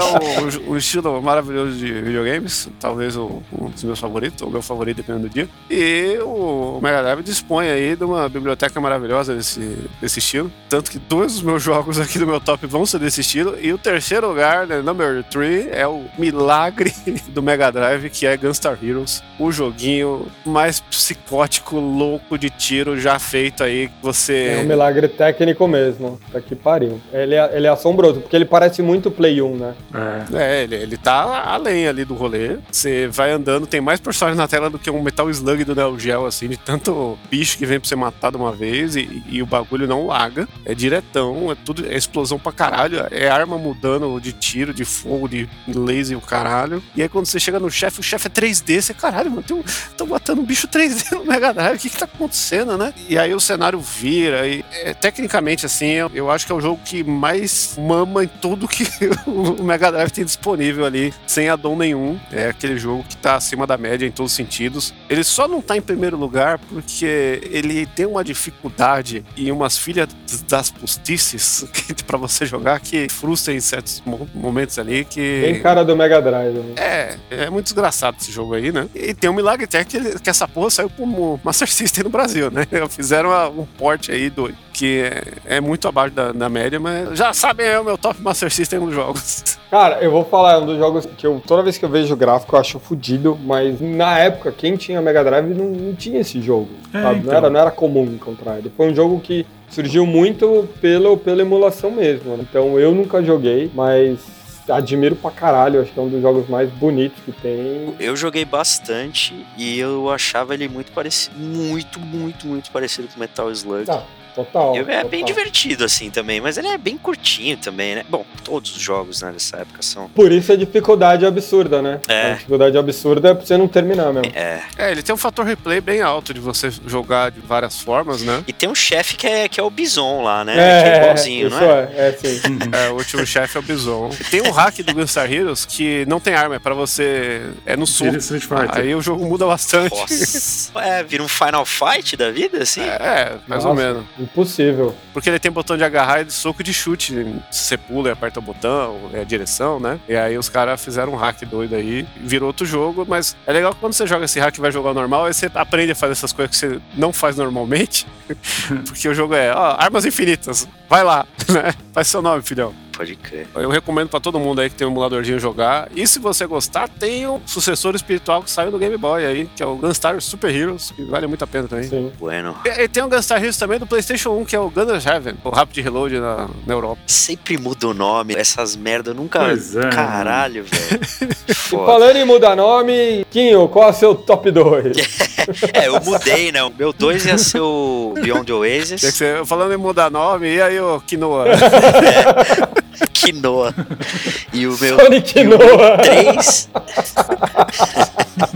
o, o estilo maravilhoso de videogames, talvez o- um dos meus favoritos, ou o meu favorito, dependendo do dia. E o Mega Drive dispõe aí de uma biblioteca maravilhosa desse, desse estilo. Tanto que dois dos meus jogos aqui do meu top vão ser desse estilo. E o terceiro lugar, né, number 3, é o milagre do Mega Drive, que é Gunstar Heroes. O joguinho mais psicótico, louco de tiro já feito aí. Que É um Você. milagre técnico mesmo. Tá que pariu. Ele é, ele é assombroso, porque ele parece muito Play 1, né? É. É, ele, ele tá além ali do rolê. Você vai andando, tem mais personagens na tela do que um Metal Slug do Neo Geo, assim, de tanto bicho que vem pra você matar de uma vez e, e o bagulho não larga. É diretão, é tudo, é explosão pra caralho. É arma mudando de tiro, de fogo, de laser e o caralho. E aí quando você chega no chefe, o chefe é 3D, você, caralho, mano, tem um, tô matando um bicho 3D no Mega Drive, o que que tá acontecendo, né? E aí o cenário vira e é, tecnicamente, assim, eu, eu acho que é o jogo que mais mama em tudo que o Mega Drive tem disponível ali, sem addon nenhum. É aquele jogo que tá acima da média em todos os sentidos. Ele só não tá em primeiro lugar porque ele tem uma dificuldade e umas filhas das postices para você jogar que frustra em certos mo- momentos ali que... Bem cara do Mega Drive, né? É, é muito desgraçado esse jogo aí, né? E tem um milagre até que, que essa porra saiu como Master System no Brasil, né? Fizeram uma- um aí do que é, é muito abaixo da, da média, mas já sabem é o meu top Master System nos jogos. Cara, eu vou falar, é um dos jogos que eu, toda vez que eu vejo o gráfico, eu acho fodido, mas na época, quem tinha Mega Drive não, não tinha esse jogo, É, sabe? então. Não, era, não era comum encontrar ele. Foi um jogo que surgiu muito pelo, pela emulação mesmo, né? Então eu nunca joguei, mas admiro pra caralho, acho que é um dos jogos mais bonitos que tem. Eu joguei bastante e eu achava ele muito parecido, muito, muito, muito parecido com Metal Slug. Ah, total. É bem total. divertido assim também, mas ele é bem curtinho também, né? Bom, todos os jogos né, dessa época são. Por isso a dificuldade absurda, né? É. A dificuldade absurda é pra você não terminar mesmo. É. É, ele tem um fator replay bem alto de você jogar de várias formas, né? E tem um chefe que é, que é o Bison lá, né? que É, é igualzinho, isso não é? é, é sim. É, o último chefe é o Bison. Tem um hack do Gunstar Heroes que não tem arma, é pra você. É no Fighter. Aí o jogo muda bastante. Nossa. É, vira um Final Fight da vida, assim? É, mais Nossa, ou menos. Impossível. Porque ele tem botão de agarrar e de soco de chute. Você pula e aperta o botão, é a direção, né? E aí os caras fizeram um hack doido aí, virou outro jogo, mas é legal que quando você joga esse hack e vai jogar normal, aí você aprende a fazer essas coisas que você não faz normalmente. porque o jogo é, ó, armas infinitas, vai lá, né? Faz seu nome, filhão. Pode crer. Eu recomendo pra todo mundo aí que tem um emuladorzinho jogar. E se você gostar, tem o sucessor espiritual que saiu do Game Boy aí, que é o Gunstar Super Heroes, que vale muito a pena também. Sim. Bueno. E, e tem o Gunstar Heroes também do PlayStation 1, que é o Gunner's Heaven, o Rapid Reload na, na Europa. Sempre muda o nome. Essas merda eu nunca. Pois é, Caralho, velho. Falando em mudar nome, Quinho, qual é o seu top 2? É, eu mudei, né? O meu 2 ia ser o Beyond Oasis. ser, falando em mudar nome, e aí o Quinoa? Quinoa. E o meu. Sonic e o meu Noah. 3.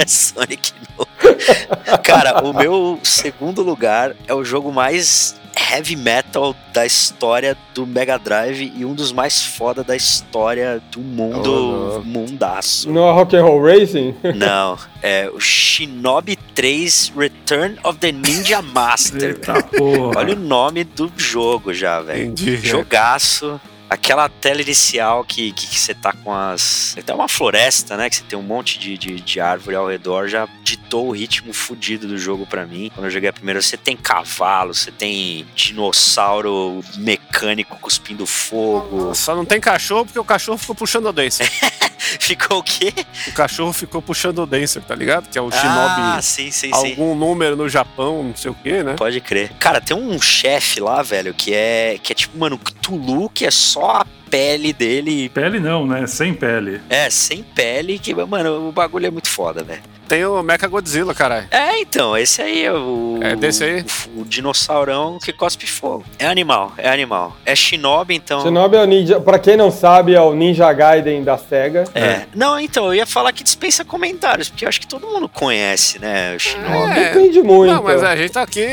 Sonic Noah. Cara, o meu segundo lugar é o jogo mais heavy metal da história do Mega Drive e um dos mais foda da história do mundo Oh, mundaço. Não é Rock'n'Roll Racing? Não, é o Shinobi 3 Return of the Ninja Master. Eita porra. Olha o nome do jogo já, velho. Jogaço. Aquela tela inicial que, que, que você tá com as. Tem uma floresta, né? Que você tem um monte de, de, de árvore ao redor, já ditou o ritmo fudido do jogo pra mim. Quando eu joguei a primeira, você tem cavalo, você tem dinossauro mecânico cuspindo fogo. Só não tem cachorro porque o cachorro ficou puxando o Dancer. Ficou o quê? O cachorro ficou puxando o Dancer, tá ligado? Que é o Ah, Shinobi. sim, sim, sim. algum número no Japão, não sei o que, né? Pode crer. Cara, tem um chefe lá, velho, que é. Que é tipo, mano, Cthulhu, que é só a pele dele. Pele não, né? Sem pele. É, sem pele, que, mano, o bagulho é muito foda, velho. Tem o Mecha Godzilla, caralho. É, então, esse aí é o. É desse aí? O, o dinossaurão que cospe fogo. É animal, é animal. É Shinobi, então. Shinobi é o ninja, pra quem não sabe, é o Ninja Gaiden da SEGA. É. Não, então, eu ia falar que dispensa comentários, porque eu acho que todo mundo conhece, né, o Shinobi. É. Depende muito. Não, mas a gente tá aqui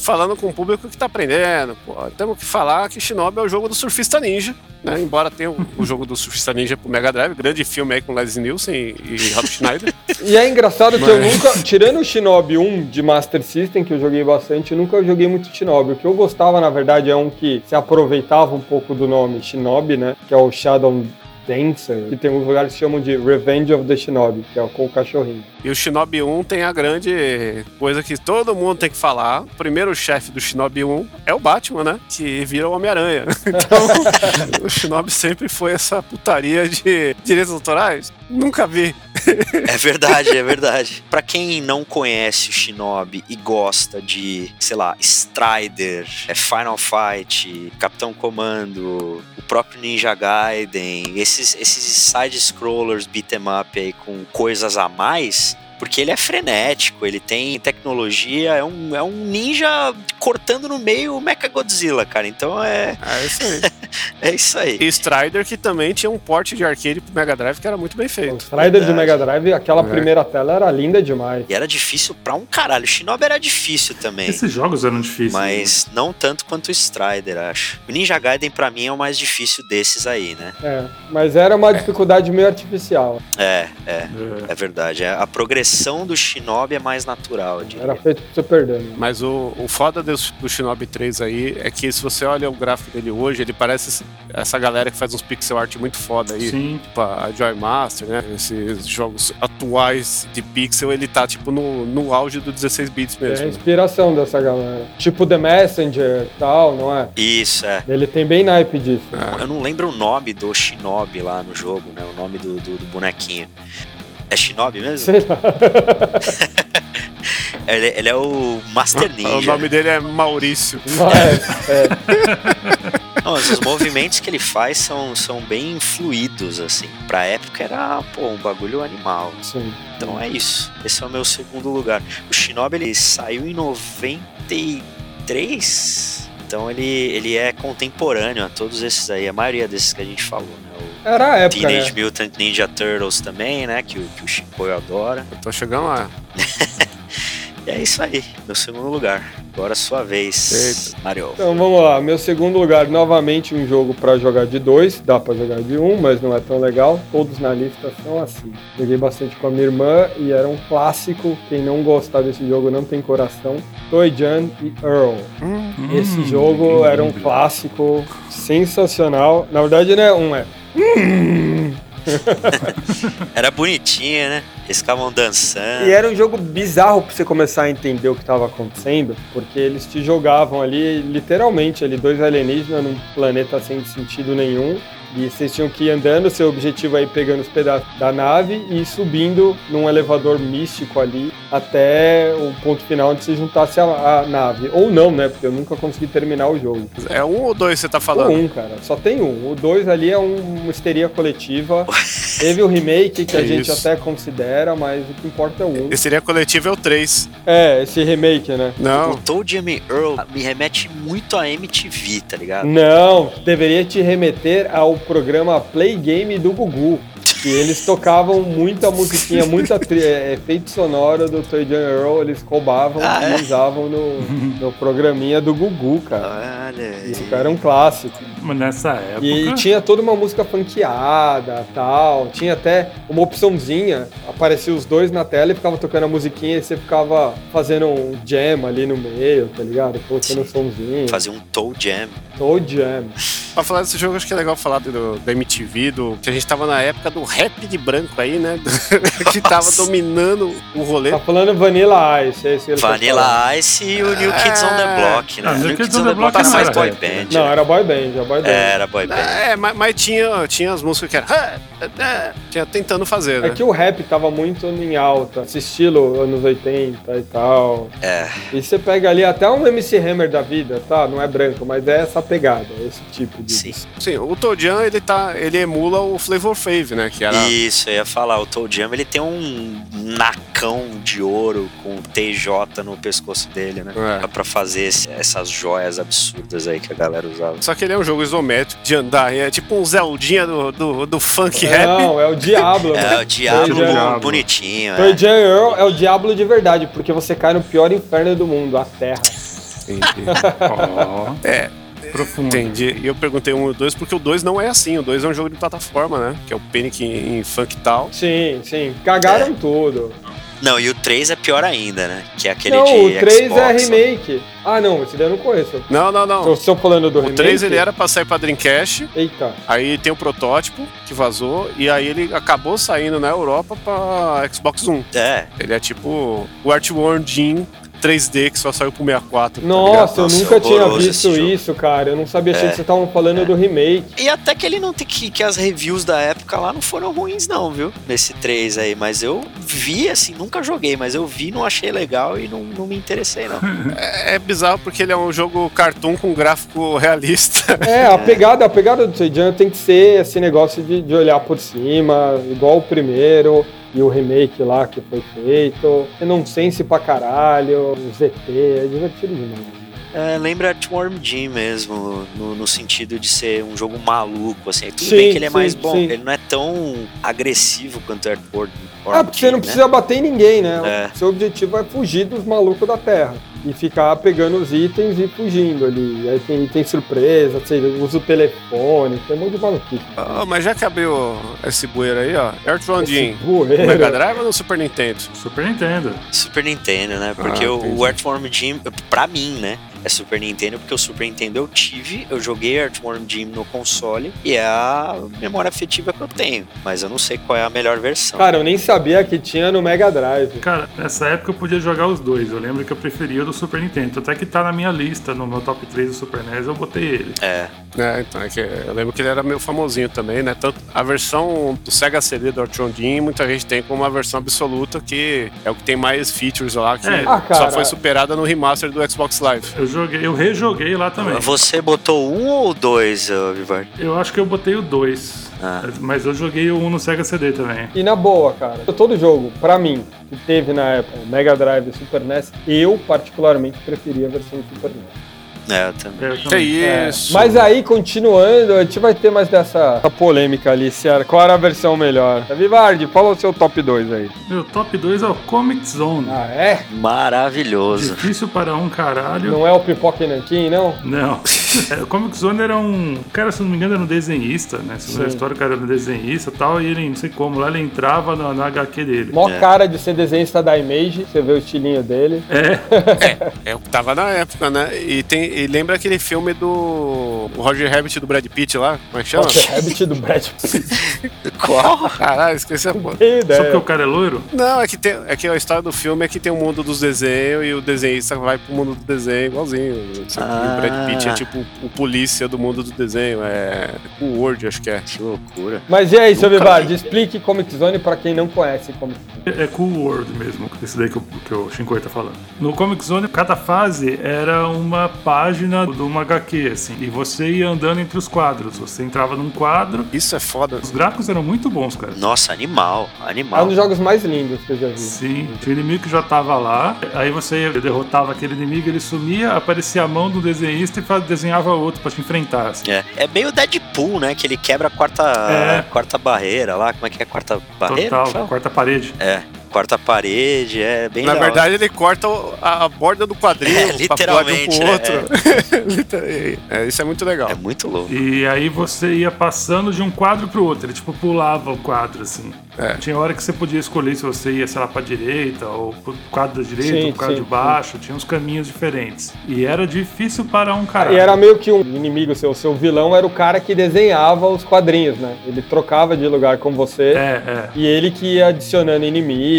falando com o público que tá aprendendo. Pô. Temos que falar que Shinobi é o jogo do surfista ninja, né? Embora tenha o, o jogo do surfista ninja pro Mega Drive, grande filme aí com Leslie Nielsen e, e Rob Schneider. E é engraçado que eu Mas- nunca, tirando o Shinobi 1 de Master System, que eu joguei bastante, eu nunca joguei muito Shinobi. O que eu gostava, na verdade, é um que se aproveitava um pouco do nome Shinobi, né? Que é o Shadow Dancer, que tem uns lugares que chamam de Revenge of the Shinobi, que é com o cachorrinho. E o Shinobi 1 tem a grande coisa que todo mundo tem que falar. O primeiro chefe do Shinobi 1 é o Batman, né? Que vira o Homem-Aranha. Então, o Shinobi sempre foi essa putaria de direitos autorais. Nunca vi. É verdade, é verdade. Pra quem não conhece o Shinobi e gosta de, sei lá, Strider, é Final Fight, Capitão Comando, o próprio Ninja Gaiden, esses, esses side-scrollers beat 'em up aí com coisas a mais, porque ele é frenético, ele tem tecnologia, é um, é um ninja cortando no meio o Mecha Godzilla, cara. Então é, É isso aí. é isso aí. E Strider, que também tinha um porte de arcade pro Mega Drive que era muito bem O feito. Strider Verdade. do Mega Drive, aquela É. primeira tela era linda demais. E era difícil pra um caralho. O Shinobi era difícil também. Esses jogos eram difíceis. né? Mas não tanto quanto o Strider, acho. O Ninja Gaiden, pra mim, é o mais difícil desses aí, né? É, mas era uma dificuldade meio artificial. É, é. É. É verdade. É- A progressão do Shinobi é mais natural. Era feito pro Super Dano. Mas o, o foda do, do Shinobi 3 aí é que se você olha o gráfico dele hoje, ele parece essa galera que faz uns pixel art muito foda aí. Sim. Tipo a Joy Master, né? Esses jogos atuais de pixel, ele tá tipo no, no auge do 16 bits É a mesmo. inspiração dessa galera. Tipo The Messenger e tal, não é? Isso, é. Ele tem bem naipe disso. Eu não lembro o nome do Shinobi lá no jogo, né? O nome do, do, do bonequinho. É Shinobi mesmo? Sei lá. Ele, ele é o Master O Ninja. nome dele é Maurício. Mas, é, Não, mas os movimentos que ele faz são, são bem fluidos, assim. Pra época era, pô, um bagulho animal. sim. Então é isso. Esse é o meu segundo lugar. O Shinobi ele saiu em 93. Então ele, ele é contemporâneo a todos esses aí, a maioria desses que a gente falou, né? O Era a época, Teenage né? Mutant Ninja Turtles também, né? Que, o- que o Chico adora. Eu tô chegando lá. E é isso aí, meu segundo lugar. Agora sua vez, Mario. Então vamos lá, meu segundo lugar, novamente um jogo pra jogar de dois, dá pra jogar de um, mas não é tão legal. Todos na lista são assim. Joguei bastante com a minha irmã e era um clássico. Quem não gostar desse jogo não tem coração. Toy Jan e Earl. Esse jogo era um clássico sensacional. Na verdade, não é um, é. Era bonitinha, né? Eles ficavam dançando. E era um jogo bizarro pra você começar a entender o que estava acontecendo, porque eles te jogavam ali, literalmente, ali, dois alienígenas num planeta sem sentido nenhum. E vocês tinham que ir andando, seu objetivo é ir pegando os pedaços da nave e subindo num elevador místico ali até o ponto final onde você juntasse a, a nave. Ou não, né? Porque eu nunca consegui terminar o jogo. É um ou dois você tá O falando? um, cara. Só tem um. O dois ali é um- uma histeria coletiva. Teve o remake que a Que gente isso. até considera, mas o que importa é o um. Esse seria coletivo é o 3. É, esse remake, né? O Não. Toad Jimmy Earl me remete muito a MTV, tá ligado? Não, deveria te remeter ao programa Play Game do Gugu. Que eles tocavam muita musiquinha, muita tri- é, efeito sonoro do Toy John Earl, eles roubavam Ah, é? e usavam no, no programinha do Gugu, cara. Olha aí. Isso era um clássico. Mas nessa época. E tinha toda uma música funkeada tal. Tinha até uma opçãozinha. Aparecia os dois na tela e ficava tocando a musiquinha e você ficava fazendo um jam ali no meio, tá ligado? Colocando um somzinho. Fazer um Toe Jam. Toe jam. Pra falar desse jogo, acho que é legal falar do, da MTV, do, que a gente tava na época do rap de branco aí, né? que tava dominando o rolê. Tá falando Vanilla Ice, é esse tá. Vanilla Ice e o New Kids on the Block, né? Ah, o New Kids on the Block não tá mais era boy band. Não, né? era boy band, era boy band. Era boy band. É, mas, mas tinha, tinha as músicas que era. Tinha tentando fazer, né? É que o rap tava muito em alta, esse estilo anos 80 e tal. É. E você pega ali até um MC Hammer da vida, tá? Não é branco, mas é essa pegada, esse tipo de. Sim. Sim, o Tojan, ele tá. Ele emula o Flavor Fave, né? Que era. Isso, eu ia falar, o Toe Jam ele tem um nacão de ouro com TJ no pescoço dele, né? É. Dá pra fazer esse- essas joias absurdas aí que a galera usava. Só que ele é um jogo isométrico de andar. É tipo um Zeldinha do, do, do funk rap. Não, é o Diablo, É, mano. o Diablo Jam- bonitinho, Toy é. Jam Earl é o Diablo de verdade, porque você cai no pior inferno do mundo, a Terra. Ó, É, profundo. entendi. E eu perguntei um e o dois, porque o dois não é assim. O dois é um jogo de plataforma, né? Que é o Panic em, em Funk tal. Sim, sim. Cagaram tudo. Não, e o 3 é pior ainda, né? Que é aquele não, de o 3 Xbox, é remake. Ah, não, esse daí eu não conheço. Não, não, não. Vocês estão falando do O remake? 3 ele era pra sair pra Dreamcast, Eita. aí tem o protótipo que vazou, e aí ele acabou saindo na Europa pra Xbox One. É, Ele é tipo o Artworm Jean 3D que só saiu pro 64. tá Nossa, eu Nossa, nunca tinha horroroso visto isso, cara. Eu não sabia, achei É. que vocês estavam falando do remake. E até que ele não tem que, que as reviews da época lá não foram ruins, não, viu? Nesse 3 aí. Mas eu vi, assim, nunca joguei, mas eu vi, não achei legal e não, não me interessei, não. É, é bizarro porque ele é um jogo cartoon com gráfico realista. É, a pegada, a pegada do Jam tem que ser esse negócio de, de olhar por cima, igual o primeiro e o remake lá que foi feito. É nonsense pra caralho, o ZT, é divertido demais. É, lembra Artworm Jim mesmo, no, no sentido de ser um jogo maluco, assim. Tudo Sim, bem que ele é sim, mais bom, sim. ele não é tão agressivo quanto o Artworm Ah, porque você não né? precisa bater em ninguém, né? É. Seu objetivo é fugir dos malucos da Terra. E ficar pegando os itens e fugindo ali. Aí tem item surpresa, você usa o telefone, tem um monte de maluquice. Ah, mas já que abriu esse bueiro aí, ó. Bueiro. No Mega Drive ou no Super Nintendo? Super Nintendo. Super Nintendo, né? Porque Ah, o, o Earthworm Jim, pra mim, né? É Super Nintendo, porque o Super Nintendo eu tive, eu joguei Earthworm Jim no console e é a memória afetiva que eu tenho. Mas eu não sei qual é a melhor versão. Cara, eu nem sabia que tinha no Mega Drive. Cara, nessa época eu podia jogar os dois. Eu lembro que eu preferia o do Super Nintendo. Até que tá na minha lista, no meu top 3 do Super NES, eu botei ele. É, É, então, é que eu lembro que ele era meio famosinho também, né? Tanto a versão do Sega CD do Artworm Jean, muita gente tem como uma versão absoluta, que é o que tem mais features lá, que É. Ah, só foi superada no remaster do Xbox Live. Eu joguei, eu rejoguei lá também. você botou um ou dois, Vivar? Eu acho que eu botei o 2. Ah. Mas eu joguei o 1 no Sega CD também. E na boa, cara, todo jogo, pra mim, que teve na época Mega Drive e Super NES, eu particularmente preferia a versão do Super NES. É, eu também. É, eu Que também. É, isso. Mas aí, continuando, a gente vai ter mais dessa essa polêmica ali, se era, qual era a versão melhor. Vivardi, fala o seu top 2 aí. Meu top 2 é o Comic Zone. Ah, é? Maravilhoso. Difícil para um caralho. Não é o Pipoca e Nanquim, não? Não. É, o Comic Zone era um. O cara, se não me engano, era um desenhista, né? A Sim. história, o cara era um desenhista e tal. E ele, não sei como, lá ele entrava na, na HQ dele. Mó É. cara de ser desenhista da Image, você vê o estilinho dele. É, É o que tava na época, né? E, tem, e lembra aquele filme do o Roger Rabbit do Brad Pitt lá? Como é que chama? Nossa, Rabbit do Brad Pitt. Qual? Caralho, esqueci a porra. Só porque o cara é loiro? Não, é que, tem, é que a história do filme é que tem o mundo dos desenhos e o desenhista vai pro mundo do desenho igualzinho. Ah. o Brad Pitt é tipo o polícia do mundo do desenho. É o Word, acho que é. Que loucura. Mas e aí, seu Nunca Vivardi, vi. explique Comic Zone pra quem não conhece Comic Zone. É Cool World mesmo, esse daí que o, que o Shinkoi tá falando. No Comic Zone, cada fase era uma página de uma HQ, assim, e você ia andando entre os quadros. Você entrava num quadro, Isso é foda. os gráficos eram muito bons, cara. Nossa, animal. É um Animal. dos jogos mais lindos que eu já vi. Sim, tinha um inimigo que já tava lá, aí você derrotava aquele inimigo, ele sumia, aparecia a mão do desenhista e desenhava outro pra te enfrentar. assim. É, é meio Deadpool, né? Que ele quebra a quarta, É. quarta barreira lá. Como é que é? Quarta barreira? Total, quarta parede. É, quarta parede. É bem Na hora. verdade, ele corta a, a borda do quadrinho É, um literalmente, pro né? outro. Liter- é, isso é muito legal. É muito louco. E aí você ia passando de um quadro pro outro, ele tipo pulava o quadro, assim. É. Tinha hora que você podia escolher se você ia, sei lá, pra direita, ou pro quadro da direita, Sim, ou pro quadro sim, de baixo, tinha uns caminhos diferentes. E era difícil para um cara. E era meio que um inimigo seu. Seu vilão era o cara que desenhava os quadrinhos, né? Ele trocava de lugar com você. É, é, E ele que ia adicionando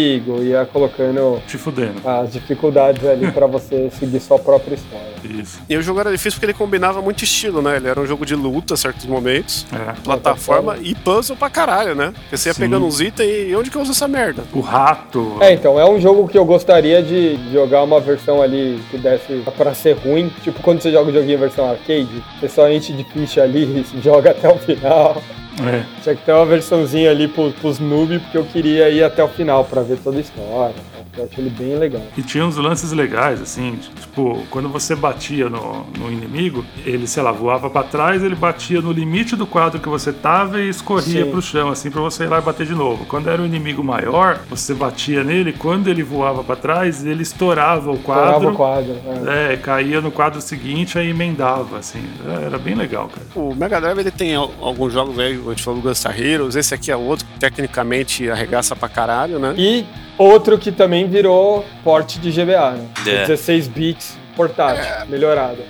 inimigo, ia colocando te fudendo. as dificuldades ali pra você seguir sua própria história. Isso. E o jogo era difícil porque ele combinava muito estilo, né? Ele era um jogo de luta a certos momentos, É. plataforma e puzzle pra caralho, né? Porque você ia Sim. pegando uns itens e onde que eu uso essa merda? O rato. É, então, é um jogo que eu gostaria de jogar uma versão ali que desse pra ser ruim. Tipo, quando você joga o joguinho em versão arcade, você só enche de ficha ali e joga até o final. É. Tinha que ter uma versãozinha ali pro, pros noob, porque eu queria ir até o final pra ver toda a história. tá? Eu acho ele bem legal. E tinha uns lances legais, assim, tipo, quando você batia no, no inimigo, ele, sei lá, voava pra trás, ele batia no limite do quadro que você tava e escorria Sim. pro chão, assim, pra você ir lá e bater de novo. Quando era um inimigo maior, você batia nele, quando ele voava pra trás, ele estourava o Estourava quadro. o quadro. é. É, caía no quadro seguinte, aí emendava, assim. Era bem legal, cara. O Mega Drive ele tem al- alguns jogos aí, a gente falou do Gunstar Heroes, esse aqui é outro que tecnicamente arregaça pra caralho, né? E outro que também virou porte de GBA, né? É. 16 bits portátil, melhorado.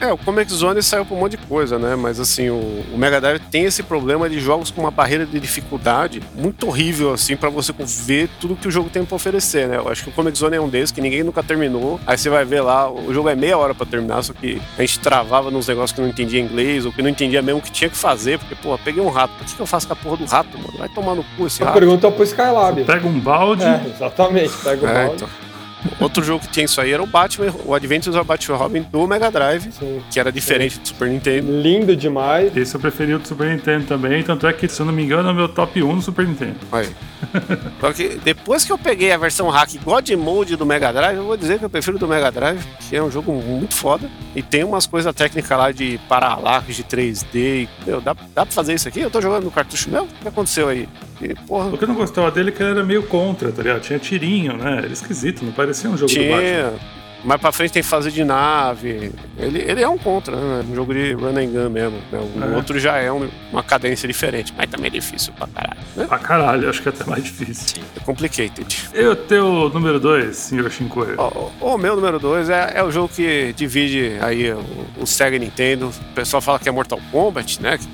É, o Comic Zone saiu pra um monte de coisa, né? Mas assim, o, o Mega Drive tem esse problema de jogos com uma barreira de dificuldade muito horrível, assim, pra você ver tudo que o jogo tem pra oferecer, né? Eu acho que o Comic Zone é um desses que ninguém nunca terminou. Aí você vai ver lá, o jogo é meia hora pra terminar, só que a gente travava nos negócios que não entendia inglês, ou que não entendia mesmo o que tinha que fazer, porque, pô, peguei um rato, por que, que eu faço com a porra do rato, mano? Vai tomar no cu esse rato. pergunto pro Skylab. Pega um balde, É, exatamente, pega o É, balde. então. Outro jogo que tinha isso aí era o Batman, o Adventures of Batman Robin do Mega Drive, Sim. que era diferente do Super Nintendo. Lindo demais. esse eu preferi o do Super Nintendo também, tanto é que, se eu não me engano, é o meu top 1 no Super Nintendo. Aí. Só que depois que eu peguei a versão hack God Mode do Mega Drive, eu vou dizer que eu prefiro do Mega Drive, que é um jogo muito foda. E tem umas coisas técnicas lá de paralaxe, de 3D. E, meu, dá, dá pra fazer isso aqui? Eu tô jogando no cartucho meu? O que aconteceu aí? E, porra, O que eu não gostava dele é que ele era meio contra, tá ligado? Tinha tirinho, né? Era esquisito, não parecia um jogo do Batman. Mais pra frente tem fase de nave. Ele, ele é um contra, né? Um jogo de run and gun mesmo. né? O É. outro já é um- uma cadência diferente, mas também é difícil pra caralho. Né? Pra caralho, acho que é até mais difícil. É complicated. E o teu número 2, senhor Shinkoio? Ó, O, o meu número 2 é, é o jogo que divide aí o, o Sega Nintendo. O pessoal fala que é Mortal Kombat, né? Que,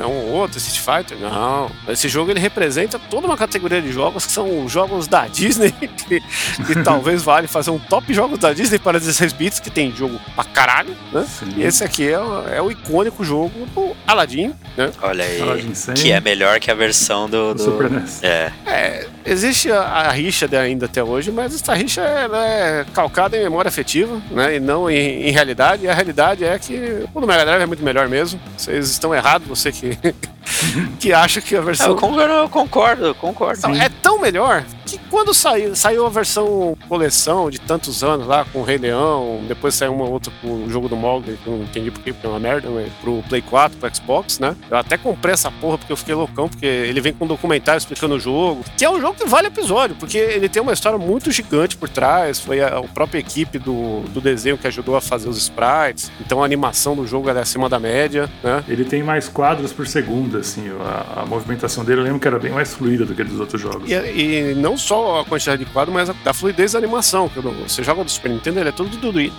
é um outro Street Fighter. Não. Esse jogo ele representa toda uma categoria de jogos que são jogos da Disney. Que, que talvez vale fazer um top jogos da Disney para 16 bits, que tem jogo pra caralho, né? Sim. E esse aqui é, o- é o icônico jogo do Aladdin, né? Olha aí. Aladdin 100. Que é melhor que a versão do. do Super NES. É. É, existe a, a rixa de- ainda até hoje, mas essa rixa ela é calcada em memória afetiva, né? E não em, em realidade. E a realidade é que o do Mega Drive é muito melhor mesmo. Vocês estão errados, você que, que acha que a É, versão. eu concordo, eu concordo, eu concordo. Não, é tão melhor que quando saiu, saiu a versão coleção de tantos anos lá, com o Rei Leão, depois saiu uma outra com o jogo do Mogli, que eu não entendi porque, porque é uma merda, mas pro Play 4, pro Xbox, né? Eu até comprei essa porra porque eu fiquei loucão, porque ele vem com um documentário explicando o jogo, que é um jogo que vale episódio, porque ele tem uma história muito gigante por trás, foi a, a própria equipe do, do desenho que ajudou a fazer os sprites, então a animação do jogo é acima da média, né? Ele tem mais quadros por segundo, assim, a, a movimentação dele eu lembro que era bem mais fluida do que dos outros jogos. E, e não só a quantidade de quadros, mas a, a fluidez da animação. Que você joga do Super Nintendo, ele é todo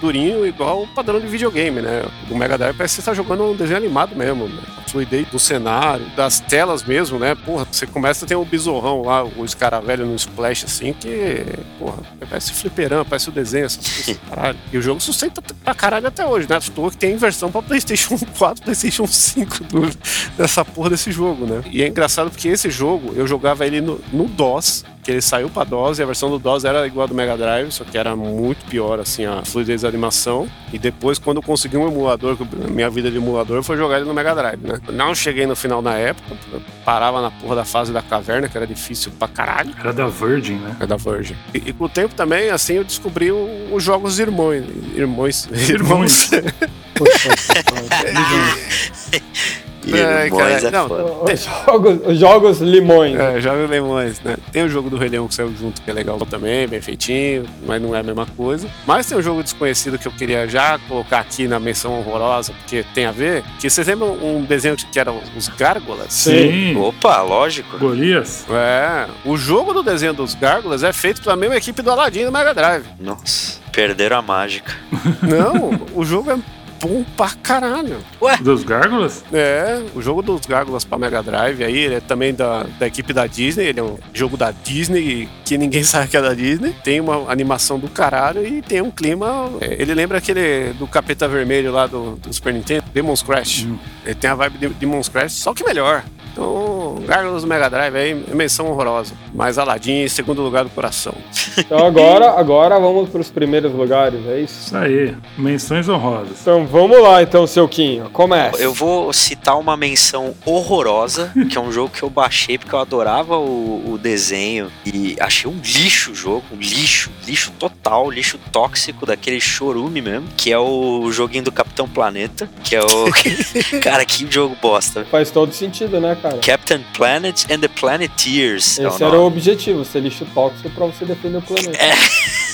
durinho, igual o padrão de videogame, né? O Mega Drive parece que você tá jogando um desenho animado mesmo, né? Fluidez do cenário, das telas mesmo, né? Porra, você começa a ter um besorrão lá, o escaravelho no Splash, assim, que, porra, parece fliperama, parece o desenho, essas coisas, caralho. E o jogo sustenta pra caralho até hoje, né? Estou que tem versão pra PlayStation 4, PlayStation 5 do, dessa porra desse jogo, né? E é engraçado porque esse jogo, eu jogava ele no, no DOS, que ele saiu para DOS e a versão do DOS era igual a do Mega Drive, só que era muito pior assim a fluidez da animação. E depois quando eu consegui um emulador, minha vida de emulador foi jogar ele no Mega Drive, né? Não cheguei no final na época, parava na porra da fase da caverna, que era difícil pra caralho. Era da Virgin, né? Era da Virgin. E, e com o tempo também, assim, eu descobri os jogos irmãos. Irmãos. Irmãos. É, cara, é não, jogos, os jogos limões. É, jogos limões, né? Tem o jogo do Rei Leão que saiu junto, que é legal também, bem feitinho, mas não é a mesma coisa. Mas tem um jogo desconhecido que eu queria já colocar aqui na menção horrorosa, porque tem a ver. Que vocês lembram um desenho que era os Gárgolas? Sim. Opa, lógico. Golias? É. O jogo do desenho dos Gárgolas é feito pela mesma equipe do Aladdin do Mega Drive. Nossa, perderam a mágica. Não, o jogo é bom pra caralho. Ué? Dos Gárgulas? É, o jogo dos Gárgulas pra Mega Drive aí, ele é também da, da equipe da Disney, ele é um jogo da Disney que ninguém sabe que é da Disney. Tem uma animação do caralho e tem um clima. É, ele lembra aquele do Capeta Vermelho lá do, do Super Nintendo, Demon's Crash. Hum. Ele tem a vibe de Demon's Crash, só que melhor. Então, Gárgulas do Mega Drive aí, menção horrorosa. Mas Aladdin em segundo lugar do coração. Então agora, agora vamos para os primeiros lugares, é isso? Isso aí, menções honrosas. Então vamos lá, então, seu Quinho, começa. Eu vou citar uma menção horrorosa, que é um jogo que eu baixei porque eu adorava o, o desenho e achei um lixo o jogo, um lixo, lixo total, lixo tóxico daquele chorume mesmo, que é o joguinho do Capitão Planeta, que é o... Cara, que jogo bosta. Faz todo sentido, né, cara? Captain Planet and the Planeteers. Esse é o era o objetivo, ser lixo tóxico pra você defender o planeta. É.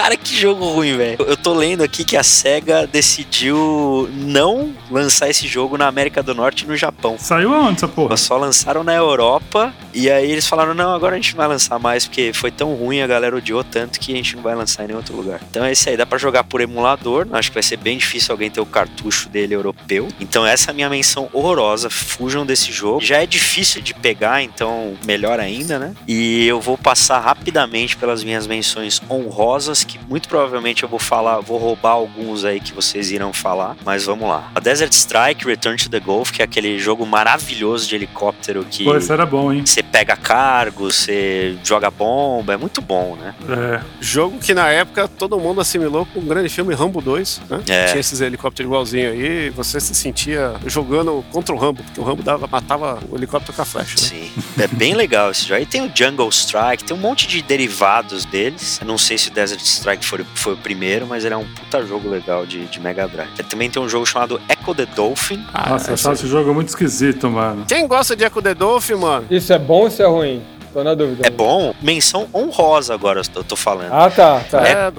Cara, que jogo ruim, velho. Eu tô lendo aqui que a SEGA decidiu não lançar esse jogo na América do Norte e no Japão. Saiu aonde essa porra? Só lançaram na Europa e aí eles falaram: não, agora a gente não vai lançar mais porque foi tão ruim, a galera odiou tanto que a gente não vai lançar em nenhum outro lugar. Então é isso aí, dá pra jogar por emulador. Acho que vai ser bem difícil alguém ter o cartucho dele europeu. Então essa é a minha menção horrorosa. Fujam desse jogo. Já é difícil de pegar, então melhor ainda, né? E eu vou passar rapidamente pelas minhas menções honrosas que muito provavelmente eu vou falar, vou roubar alguns aí que vocês irão falar, mas vamos lá. A Desert Strike Return to the Gulf, que é aquele jogo maravilhoso de helicóptero que. Pô, isso era bom, hein? Você pega cargo, você joga bomba, é muito bom, né? É. Jogo que na época todo mundo assimilou com o grande filme Rambo 2, né? É. Tinha esses helicópteros igualzinho aí, e você se sentia jogando contra o Rambo, porque o Rambo dava, matava o helicóptero com a flecha. Né? Sim, é bem legal esse jogo. Aí tem o Jungle Strike, tem um monte de derivados deles. Eu não sei se o Desert Strike foi, foi o primeiro, mas ele é um puta jogo legal de, de Mega Drive. Também tem um jogo chamado Echo the Dolphin. Ah, Nossa, eu achava esse jogo muito esquisito, mano. Quem gosta de Echo the Dolphin, mano? Isso é bom ou isso é ruim? Tô na dúvida. É bom? Menção honrosa agora, eu tô falando. Ah, tá. tá. É, é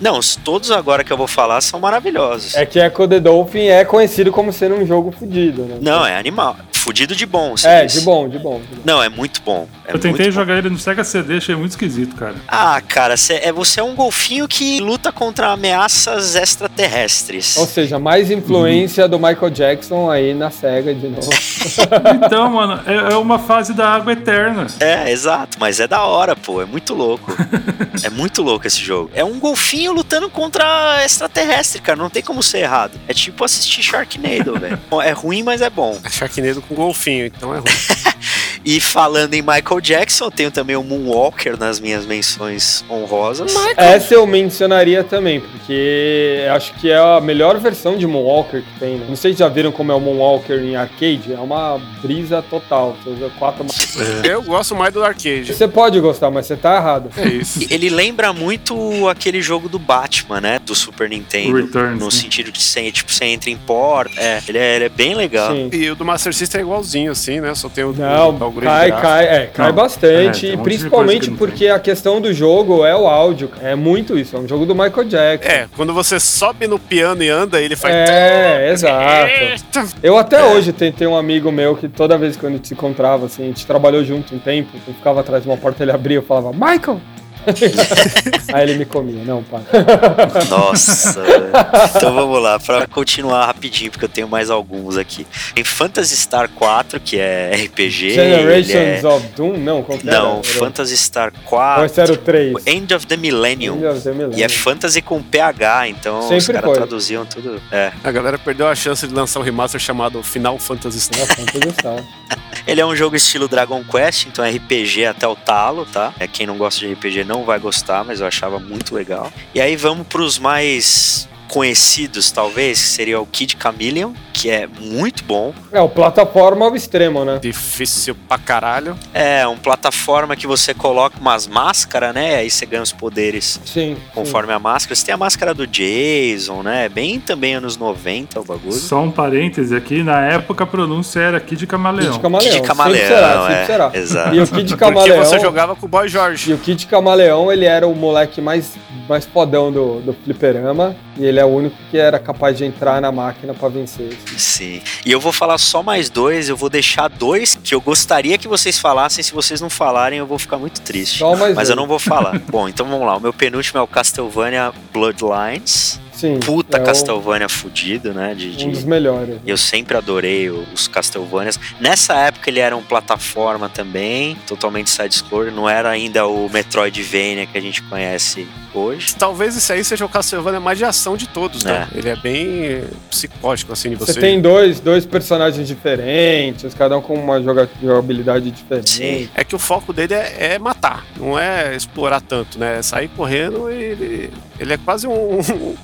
não, todos agora que eu vou falar são maravilhosos. É que Echo the Dolphin é conhecido como sendo um jogo fodido, né? Não, é animal. Fudido de bom, É, de bom, de bom, de bom, Não, é muito bom. É eu tentei jogar bom. ele no Sega CD, achei muito esquisito, cara. Ah, cara, cê, é, você é um golfinho que luta contra ameaças extraterrestres. Ou seja, mais influência do Michael Jackson aí na Sega de novo. então, mano, é, é uma fase da água eterna. É, exato, mas é da hora, pô, é muito louco. é muito louco esse jogo. É um golfinho lutando contra extraterrestre, cara, não tem como ser errado. É tipo assistir Sharknado, velho. É ruim, mas é bom. É Sharknado com golfinho, então é ruim. E falando em Michael Jackson, eu tenho também o Moonwalker nas minhas menções honrosas. Essa eu mencionaria também, porque acho que é a melhor versão de Moonwalker que tem. Né? Não sei se já viram como é o Moonwalker em arcade, é uma brisa total. Você usa quatro. Eu gosto mais do arcade. Você pode gostar, mas você tá errado. É isso. Ele lembra muito aquele jogo do Batman, né? Do Super Nintendo. Returns, no né? sentido de você, tipo, você entra em porta. É, ele é, ele é bem legal. Sim. E o do Master System é igualzinho, assim, né? Só tem o Não, cai, cai, é, cai Não, bastante. é, um e principalmente porque a questão do jogo é o áudio. É muito isso, é um jogo do Michael Jackson. É, quando você sobe no piano e anda, ele faz. É, exato. Eita! Eu até hoje tem, tem um amigo meu que toda vez que a gente se encontrava, assim, a gente trabalhou junto um tempo, eu ficava atrás de uma porta, ele abria, eu falava, Michael! Aí ele me comia, não, pá. Nossa. velho. então vamos lá, pra continuar rapidinho, porque eu tenho mais alguns aqui. Tem Phantasy Star 4, que é RPG. Generations ele é... of Doom? Não, qual que? Não, Era- Phantasy Star Ou 4. esse era o 3? End of the Millennium. End of the Millennium. E é fantasy com PH, então os Sempre caras foi. traduziam tudo. É. A galera perdeu a chance de lançar um remaster chamado Final Fantasy Star. Era Fantasy Star. Ele é um jogo estilo Dragon Quest, então é RPG até o talo, tá? É quem não gosta de RPG não vai gostar, mas eu achava muito legal. E aí vamos pros mais conhecidos, talvez, que seria o Kid Chameleon, que é muito bom. É, o plataforma ao extremo, né? Difícil pra caralho. É um plataforma que você coloca umas máscaras, né? Aí você ganha os poderes Sim. conforme a máscara. Você tem a máscara do Jason, né? Bem também anos 90 o bagulho. Só um parêntese aqui, na época a pronúncia era Kid Kid Camaleão. Camaleão. Kid Camaleão, sempre será, sempre é, será. exato. E o Kid Porque Camaleão... você jogava com o Boy George. E o Kid Camaleão, ele era o moleque mais, mais fodão do, do fliperama. E ele é o único que era capaz de entrar na máquina pra vencer. Sim. E eu vou falar só mais dois, eu vou deixar dois que eu gostaria que vocês falassem. Se vocês não falarem, eu vou ficar muito triste. Mas um. eu não vou falar. Bom, então vamos lá. O meu penúltimo é o Castlevania Bloodlines. Sim. Puta é o- Castlevania fudido, né? De, de- Um dos melhores. Eu sempre adorei o- os Castlevanias. Nessa época ele era um plataforma também, totalmente side-scroller. Não era ainda o Metroidvania que a gente conhece hoje. Talvez esse aí seja o Castlevania mais de ação de todos, né? É. Ele é bem psicótico, assim, de você. Você tem dois, dois personagens diferentes, cada um com uma joga- jogabilidade diferente. Sim. É que o foco dele é, é matar, não é explorar tanto, né? É sair correndo e ele, é quase um,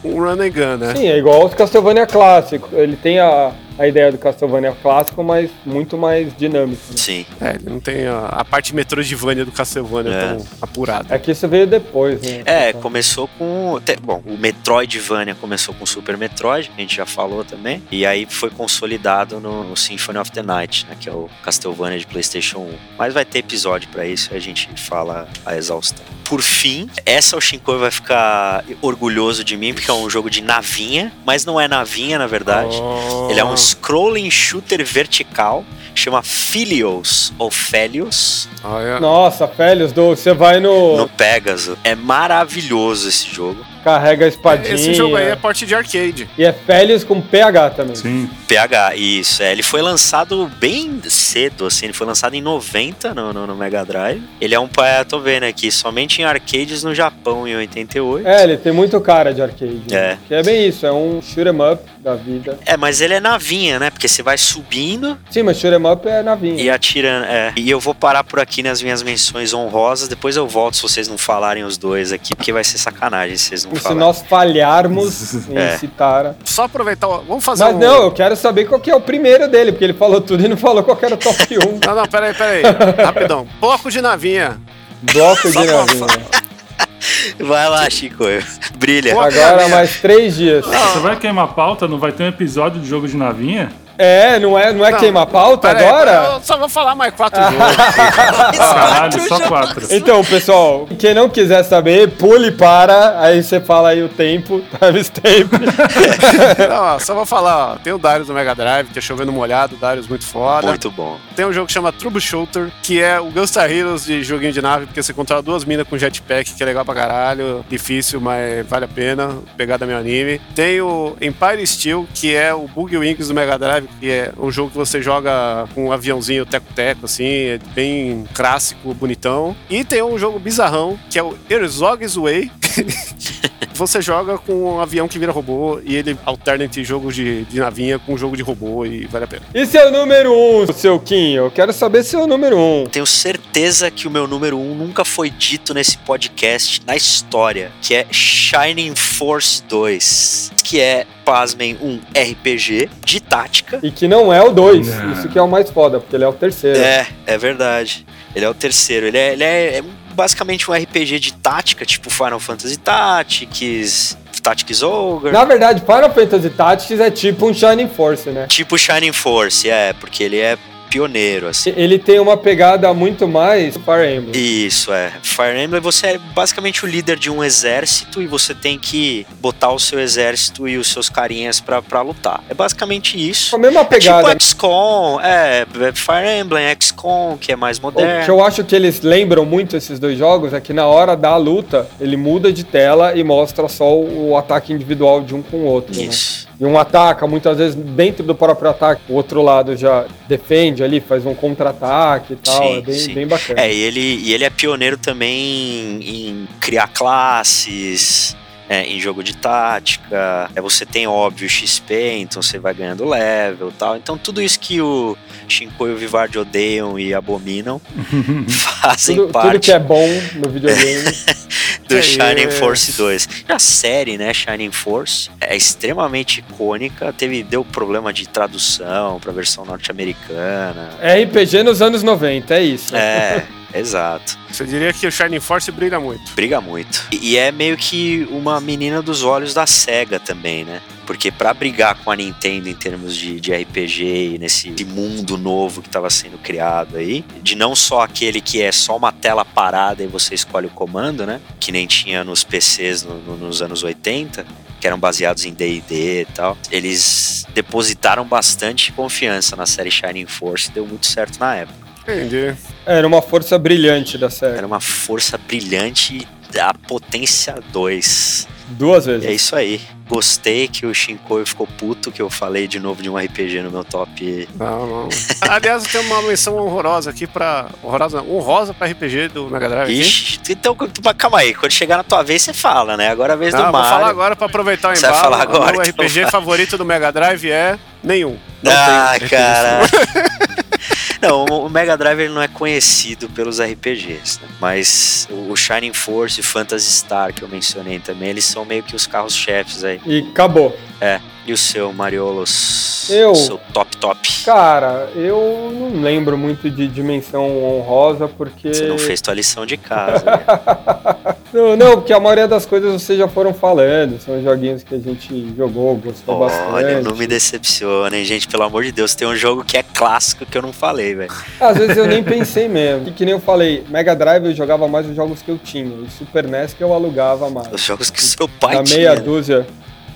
um run and gun, né? Sim, é igual aos Castlevania clássico. Ele tem a, a ideia do Castlevania clássico, mas muito mais dinâmico. né? Sim. É, ele não tem a, a parte Metroidvania do Castlevania É. tão apurada. É que isso veio depois, né? É, começou com. te- Bom, o Metroidvania começou com o Super Metroid, que a gente já falou também. E aí foi consolidado no, no Symphony of the Night, né? Que é o Castlevania de PlayStation 1. Mas vai ter episódio pra isso e a gente fala a exaustão. Por fim, essa o Shinkoi vai ficar orgulhoso de mim, porque é um jogo de navinha, mas não é navinha, na verdade. Oh. Ele é um scrolling shooter vertical, chama Philios ou Felios Olha, Nossa, Félios, do, você vai no. no Pegasus. É maravilhoso esse jogo. Carrega a espadinha. esse jogo aí é porte de arcade. E é Félios com PH também. Sim. PH, isso. É, ele foi lançado bem cedo, assim. Ele foi lançado em 90 no, no, no Mega Drive. Ele é um, é, tô vendo aqui, somente em arcades no Japão em 88. É, ele tem muito cara de arcade. É. né? Que é bem isso, é um shoot 'em up da vida. É, mas ele é navinha, né? Porque você vai subindo Sim, mas shoot 'em up é navinha. e atirando. É. E eu vou parar por aqui nas minhas menções honrosas. Depois eu volto se vocês não falarem os dois aqui, porque vai ser sacanagem se vocês não Se nós falharmos em É. citar. Só aproveitar, vamos fazer Mas um... não, eu quero saber qual que é o primeiro dele, porque ele falou tudo e não falou qual que era o top 1. Não, não, peraí, peraí. Rapidão. Bloco de navinha. Bloco de navinha. Vai lá, Chico. Brilha. Agora mais três dias. Você vai queimar pauta? Não vai ter um episódio de jogo de navinha? É, não é, não é Não, queimar pauta Peraí, agora? Eu só vou falar mais quatro jogos. Caralho, só quatro. Então, pessoal, quem não quiser saber, pule para, aí você fala aí o tempo, timestamp. Não, ó, só vou falar, ó. Tem o Darius do Mega Drive, que é chovendo molhado, o Darius muito foda. Muito bom. Tem um jogo que chama Troubleshooter, que é o Gunstar Heroes de joguinho de nave, porque você controla duas minas com jetpack, que é legal pra caralho. Difícil, mas vale a pena. Pegada meu anime. Tem o Empire Steel, que é o Boogie Wings do Mega Drive, que é um jogo que você joga com um aviãozinho teco-teco, assim, é bem clássico, bonitão. E tem um jogo bizarrão, que é o Herzog's Way. você joga com um avião que vira robô e ele alterna entre jogo de, de navinha com jogo de robô e vale a pena. E seu número um, seu Kim? Eu quero saber seu número um. Tenho certeza que o meu número um nunca foi dito nesse podcast na história, que é Shining Force 2, que é, pasmem, um RPG de tática. E que não é o 2. Isso que é o mais foda, porque ele é o terceiro. É, é verdade. Ele é o terceiro. Ele é, ele é, é basicamente um RPG de tática, tipo Final Fantasy Tactics, Tactics Ogre. Na verdade, Final Fantasy Tactics é tipo um Shining Force, né? Tipo Shining Force, é, porque ele é pioneiro, assim. Ele tem uma pegada muito mais Fire Emblem. Isso, é. Fire Emblem, você é basicamente o líder de um exército e você tem que botar o seu exército e os seus carinhas pra, pra lutar. É basicamente isso. A mesma pegada. É tipo XCOM, é, Fire Emblem, XCOM, que é mais moderno. O que eu acho que eles lembram muito esses dois jogos é que na hora da luta, ele muda de tela e mostra só o ataque individual de um com o outro. Isso. Né? E um ataca, muitas vezes dentro do próprio ataque, o outro lado já defende ali, faz um contra-ataque e tal. Sim, é bem, bem bacana. É, e ele, e ele é pioneiro também em criar classes, é, em jogo de tática. É, você tem, óbvio, XP, então você vai ganhando level e tal. Então tudo isso que o Shinko e o Vivard odeiam e abominam fazem tudo, parte. Tudo que é bom no videogame. do é Shining Force 2. A série, né, Shining Force, é extremamente icônica. Teve, deu problema de tradução pra versão norte-americana. RPG nos anos 90, é isso. É. Exato. Você diria que o Shining Force briga muito. Briga muito. E, e é meio que uma menina dos olhos da SEGA também, né? Porque para brigar com a Nintendo em termos de, de RPG e nesse mundo novo que estava sendo criado aí, de não só aquele que é só uma tela parada e você escolhe o comando, né? Que nem tinha nos PCs no, no, nos anos 80, que eram baseados em D&D e tal. Eles depositaram bastante confiança na série Shining Force, deu muito certo na época. Entendi. Era uma força brilhante da série. Era uma força brilhante da potência 2. Duas vezes. É isso aí. Gostei que o Shinkoi ficou puto que eu falei de novo de um RPG no meu top. Não, não. Aliás, tem uma menção honrosa aqui pra. Honrosa, não, honrosa pra RPG do Mega Drive. Ixi, aqui. então calma aí. Quando chegar na tua vez, você fala, né? Agora é a vez não, do Mario. Vou falar agora pra aproveitar o embalo. Você vai falar agora. O então RPG favorito do Mega Drive é nenhum. Não ah, cara. Não, o Mega Drive ele não é conhecido pelos RPGs, né? mas o Shining Force e Phantasy Star que eu mencionei também, eles são meio que os carros-chefes aí. E acabou. É. E o seu, Mariolos? Eu? O seu top top? Cara, eu não lembro muito de dimensão honrosa, porque. Você não fez tua lição de casa. né? não, não, porque a maioria das coisas vocês já foram falando. São joguinhos que a gente jogou, gostou bastante. Olha, não me decepcionem, gente. Pelo amor de Deus, tem um jogo que é clássico que eu não falei, velho. Às vezes eu nem pensei mesmo. E que nem eu falei, Mega Drive eu jogava mais os jogos que eu tinha. E Super NES que eu alugava mais. Os jogos que seu pai Da tinha. meia dúzia.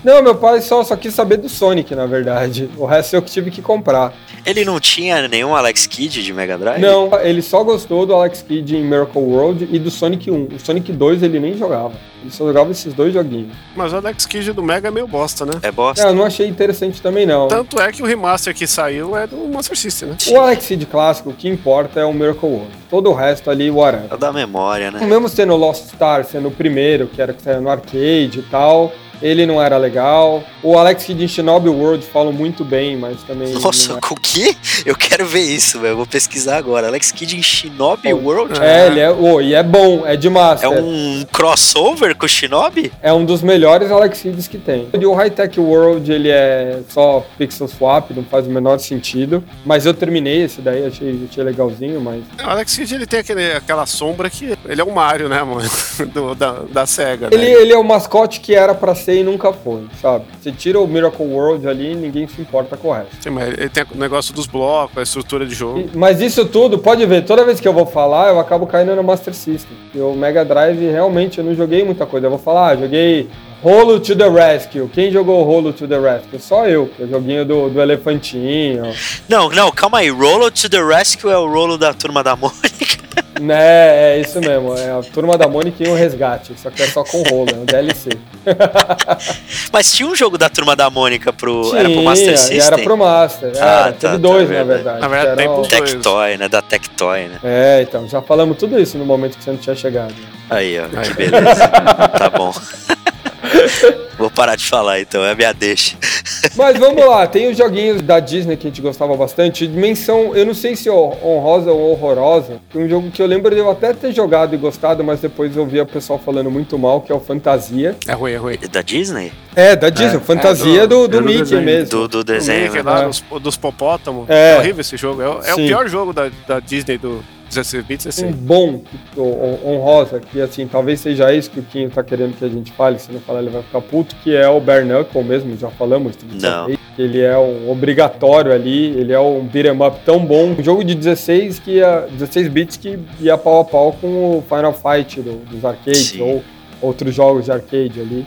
Não, meu pai só, só quis saber do Sonic, na verdade. O resto eu que tive que comprar. Ele não tinha nenhum Alex Kidd de Mega Drive? Não, ele só gostou do Alex Kidd em Miracle World e do Sonic 1. O Sonic 2 ele nem jogava. Ele só jogava esses dois joguinhos. Mas o Alex Kidd do Mega é meio bosta, né? É bosta. É, eu não achei interessante também, não. Tanto é que o remaster que saiu é do Master System, né? O Alex Kidd clássico, o que importa é o Miracle World. Todo o resto ali, whatever. É da memória, né? Mesmo sendo o Lost Star, sendo o primeiro, que era que saiu no arcade e tal, ele não era legal. O Alex Kidd em Shinobi World falam muito bem, mas também. Nossa, não o quê? Eu quero ver isso, velho. Eu Vou pesquisar agora. Alex Kidd em Shinobi World? É, ele é. Oh, e é bom, é de massa. É um crossover com o Shinobi? É um dos melhores Alex Kidds que tem. E o High Tech World, ele é só pixel swap, não faz o menor sentido. Mas eu terminei esse daí, achei, achei legalzinho, mas. O Alex Kidd ele tem aquele, aquela sombra que. Ele é o Mario, né, mano? Do, da, da SEGA. Ele, né? ele é o mascote que era pra ser e nunca foi, sabe? Você tira o Miracle World ali ninguém se importa com o resto. Sim, mas ele tem o negócio dos blocos, a estrutura de jogo. E- Mas isso tudo, pode ver, toda vez que eu vou falar, eu acabo caindo no Master System. E o Mega Drive, realmente, eu não joguei muita coisa. Eu vou falar, ah, joguei Rolo to the Rescue. Quem jogou Rolo to the Rescue? Só eu, que é o joguinho do, do elefantinho. Não, não, calma aí. Rolo to the Rescue é o rolo da turma da Mônica. Né, é isso mesmo. É a turma da Mônica e o resgate. Só que é só com rolo, é um DLC. Mas tinha um jogo da turma da Mônica pro. era pro Tinha, Master System? era pro Master. Ah, Era, tá, teve tá, dois, na verdade. Na verdade, tem dois. Tectoy, né? Da Tectoy, né? É, então, já falamos tudo isso no momento que você não tinha chegado. Aí, ó, que beleza. tá bom. Vou parar de falar então, é a minha deixa. Mas vamos lá, tem os joguinhos da Disney que a gente gostava bastante. Dimensão, eu não sei se honrosa ou horrorosa. Tem um jogo que eu lembro de eu até ter jogado e gostado, mas depois eu ouvia o pessoal falando muito mal, que é o Fantasia. É ruim, é ruim. Da Disney? É, da Disney. É, Fantasia é do, do do Mickey desenho. mesmo. Do, do desenho. Mickey né? lá, É. dos, dos popótamos. É. É. horrível esse jogo. É, o- é pior jogo da, da Disney do 16 bits, um assim. bom, o- o- honrosa, que assim, talvez seja isso que o Quinho tá querendo que a gente fale, se não falar ele vai ficar puto, que é o Bare Knuckle mesmo, já falamos. Não. Ele é um obrigatório ali, ele é um beat'em up tão bom, um jogo de 16 que ia, 16 bits que ia pau a pau com o Final Fight do- dos arcades Sim. ou outros jogos de arcade ali.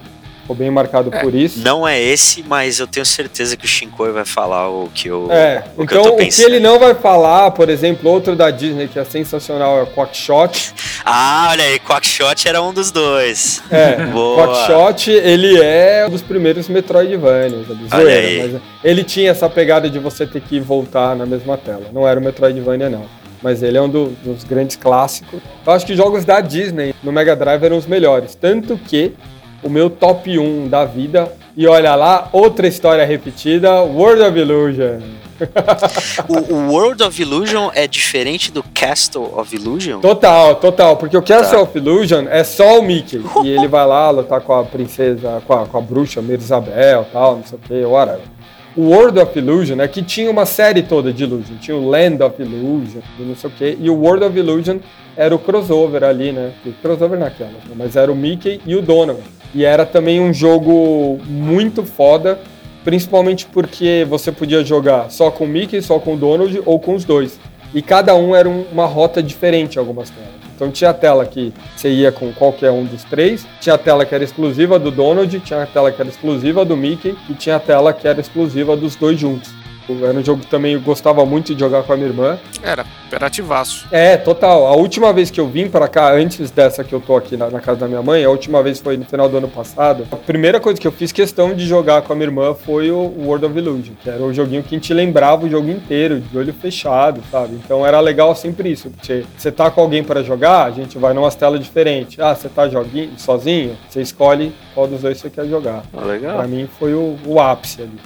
Ficou bem marcado por isso. Não é esse, mas eu tenho certeza que o Shinkoi vai falar o que eu. É, o que eu então tô o que ele não vai falar, por exemplo, outro da Disney que é sensacional é o Quackshot. Ah, olha aí, Quackshot era um dos dois. É, Boa. Quackshot, ele é um dos primeiros Metroidvanias, é zoeira, aí. mas ele tinha essa pegada de você ter que voltar na mesma tela. Não era o Metroidvania, não. Mas ele é um do- dos grandes clássicos. Eu acho que jogos da Disney no Mega Drive eram os melhores. Tanto que o meu top 1 da vida, e olha lá, outra história repetida, World of Illusion. O, o World of Illusion é diferente do Castle of Illusion? Total, total, porque o Castle Tá. of Illusion é só o Mickey. e ele vai lá lutar com a princesa, com a, com a bruxa Merizabel tal, não sei o que, whatever. O World of Illusion é que tinha uma série toda de Illusion. Tinha o Land of Illusion, e não sei o que. E o World of Illusion era o crossover ali, né? O crossover naquela, né? mas era o Mickey e o Donald. E era também um jogo muito foda, principalmente porque você podia jogar só com o Mickey, só com o Donald ou com os dois. E cada um era um- uma rota diferente algumas telas. Então tinha a tela que você ia com qualquer um dos três, tinha a tela que era exclusiva do Donald, tinha a tela que era exclusiva do Mickey e tinha a tela que era exclusiva dos dois juntos. Era um jogo que também eu gostava muito de jogar com a minha irmã. Era imperativaço. É, total. A última vez que eu vim pra cá, antes dessa que eu tô aqui na, na casa da minha mãe, a última vez foi no final do ano passado. A primeira coisa que eu fiz questão de jogar com a minha irmã foi o World of Illusion, que era o joguinho que a gente lembrava o jogo inteiro, de olho fechado, sabe? Então era legal sempre isso, porque você tá com alguém pra jogar, a gente vai numas telas diferentes. Ah, você tá joguinho, sozinho, você escolhe qual dos dois você quer jogar. Ah, legal. Pra mim foi o, o ápice ali.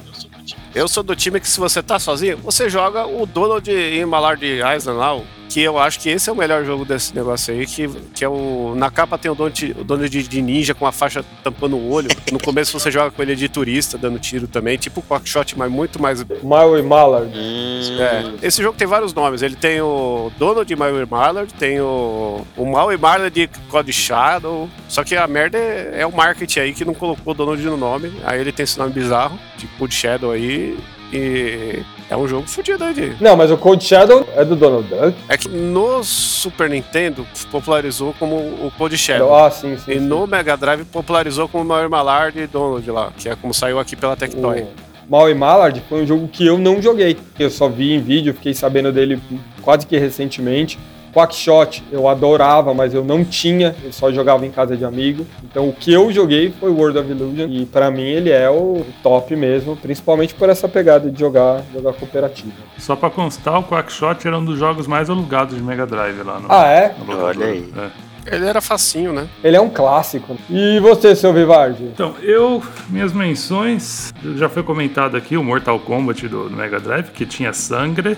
Eu sou do time que se você tá sozinho, você joga o Donald em Mallard Island lá, que eu acho que esse é o melhor jogo desse negócio aí, que, que é o... Na capa tem o Donald, o Donald de ninja com a faixa tampando o olho. No começo você joga com ele de turista, dando tiro também, tipo Quackshot, mas muito mais... Mario e Mallard. É, esse jogo tem vários nomes, ele tem o Donald de Mario Mallard, tem o, o Mal e Mallard de Code Shadow, só que a merda é, é o marketing aí que não colocou o Donald no nome, aí ele tem esse nome bizarro, de Code Shadow aí, e é um jogo fodido aí de... Não, mas o Cold Shadow é do Donald Duck. É que no Super Nintendo popularizou como o Code Shadow. Ah, sim, sim. E sim. no Mega Drive popularizou como Mario Mallard e Donald lá, que é como saiu aqui pela Tectoy. O Mal e Mallard foi um jogo que eu não joguei. Eu só vi em vídeo, fiquei sabendo dele quase que recentemente. Quackshot eu adorava, mas eu não tinha, eu só jogava em casa de amigo. Então o que eu joguei foi World of Illusion e pra mim ele é o top mesmo, principalmente por essa pegada de jogar, jogar cooperativo. Só pra constar, o Quackshot era um dos jogos mais alugados de Mega Drive lá no. Ah, é? no. Olha aí. É. Ele era facinho, né? Ele é um clássico. E você, seu Vivardi? Então, eu, minhas menções, já foi comentado aqui o Mortal Kombat do, do Mega Drive, que tinha sangue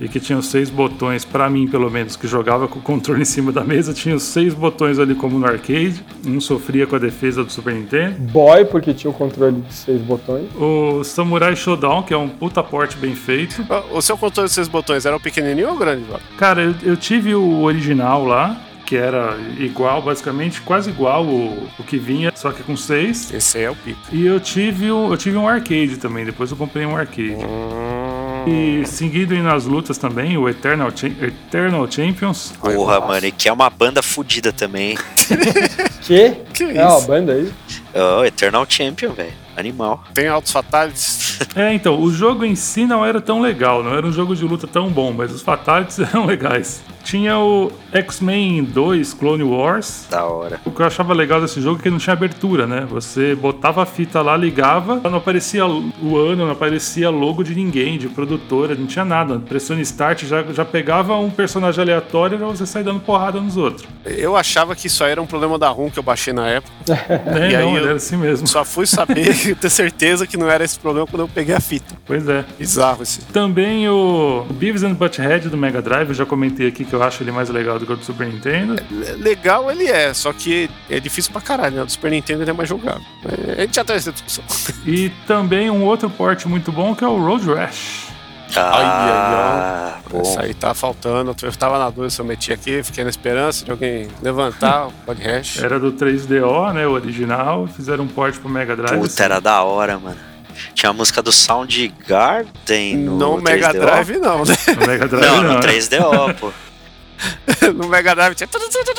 e que tinha os seis botões, pra mim pelo menos, que jogava com o controle em cima da mesa, tinha os seis botões ali como no arcade, um sofria com a defesa do Super Nintendo. Boy, porque tinha o controle de seis botões. O Samurai Showdown, que é um puta porte bem feito. O seu controle desses botões era o pequenininho ou o grande? Cara, eu, eu tive o original lá, que era igual, basicamente, quase igual o, o que vinha, só que com seis. Esse é o pico. E eu tive, um, eu tive um arcade também, depois eu comprei um arcade. E seguido aí nas lutas também, o Eternal, Cha- Eternal Champions. Porra, mano, e que é uma banda fodida também. Que? Que é uma isso? banda aí? Oh, Eternal Champion, velho. Animal. Tem altos fatalities. É, então, o jogo em si não era tão legal, não era um jogo de luta tão bom, mas os fatalities eram legais. Tinha o X-Men 2 Clone Wars. Da hora. O que eu achava legal desse jogo é que não tinha abertura, né? Você botava a fita lá, ligava, não aparecia o ano, não aparecia logo de ninguém, de produtora, não tinha nada. Pressione Start, já, já pegava um personagem aleatório e você sair dando porrada nos outros. Eu achava que isso aí era um problema da ROM que eu baixei na época. É, E aí não, eu- era assim mesmo. Só fui saber ter certeza que não era esse problema quando eu peguei a fita. Pois é. Bizarro esse. Também o Beavis and Butthead do Mega Drive, eu já comentei aqui que eu acho ele mais legal do que o do Super Nintendo. Legal ele é, só que é difícil pra caralho, né? Do Super Nintendo ele é mais jogável. É, A gente já teve essa discussão. E também um outro port muito bom que é o Road Rash. Ah, bom. Isso aí tá faltando. Eu tava na dúvida se eu meti aqui, fiquei na esperança de alguém levantar o podcast. Era do 3DO, né? O original. Fizeram um port pro Mega Drive. Puta, era da hora, mano. Tinha a música do Soundgarden no, No Mega 3DO. Drive, não, né? No Mega Drive Não, não. no 3DO, pô. No Mega Drive tinha.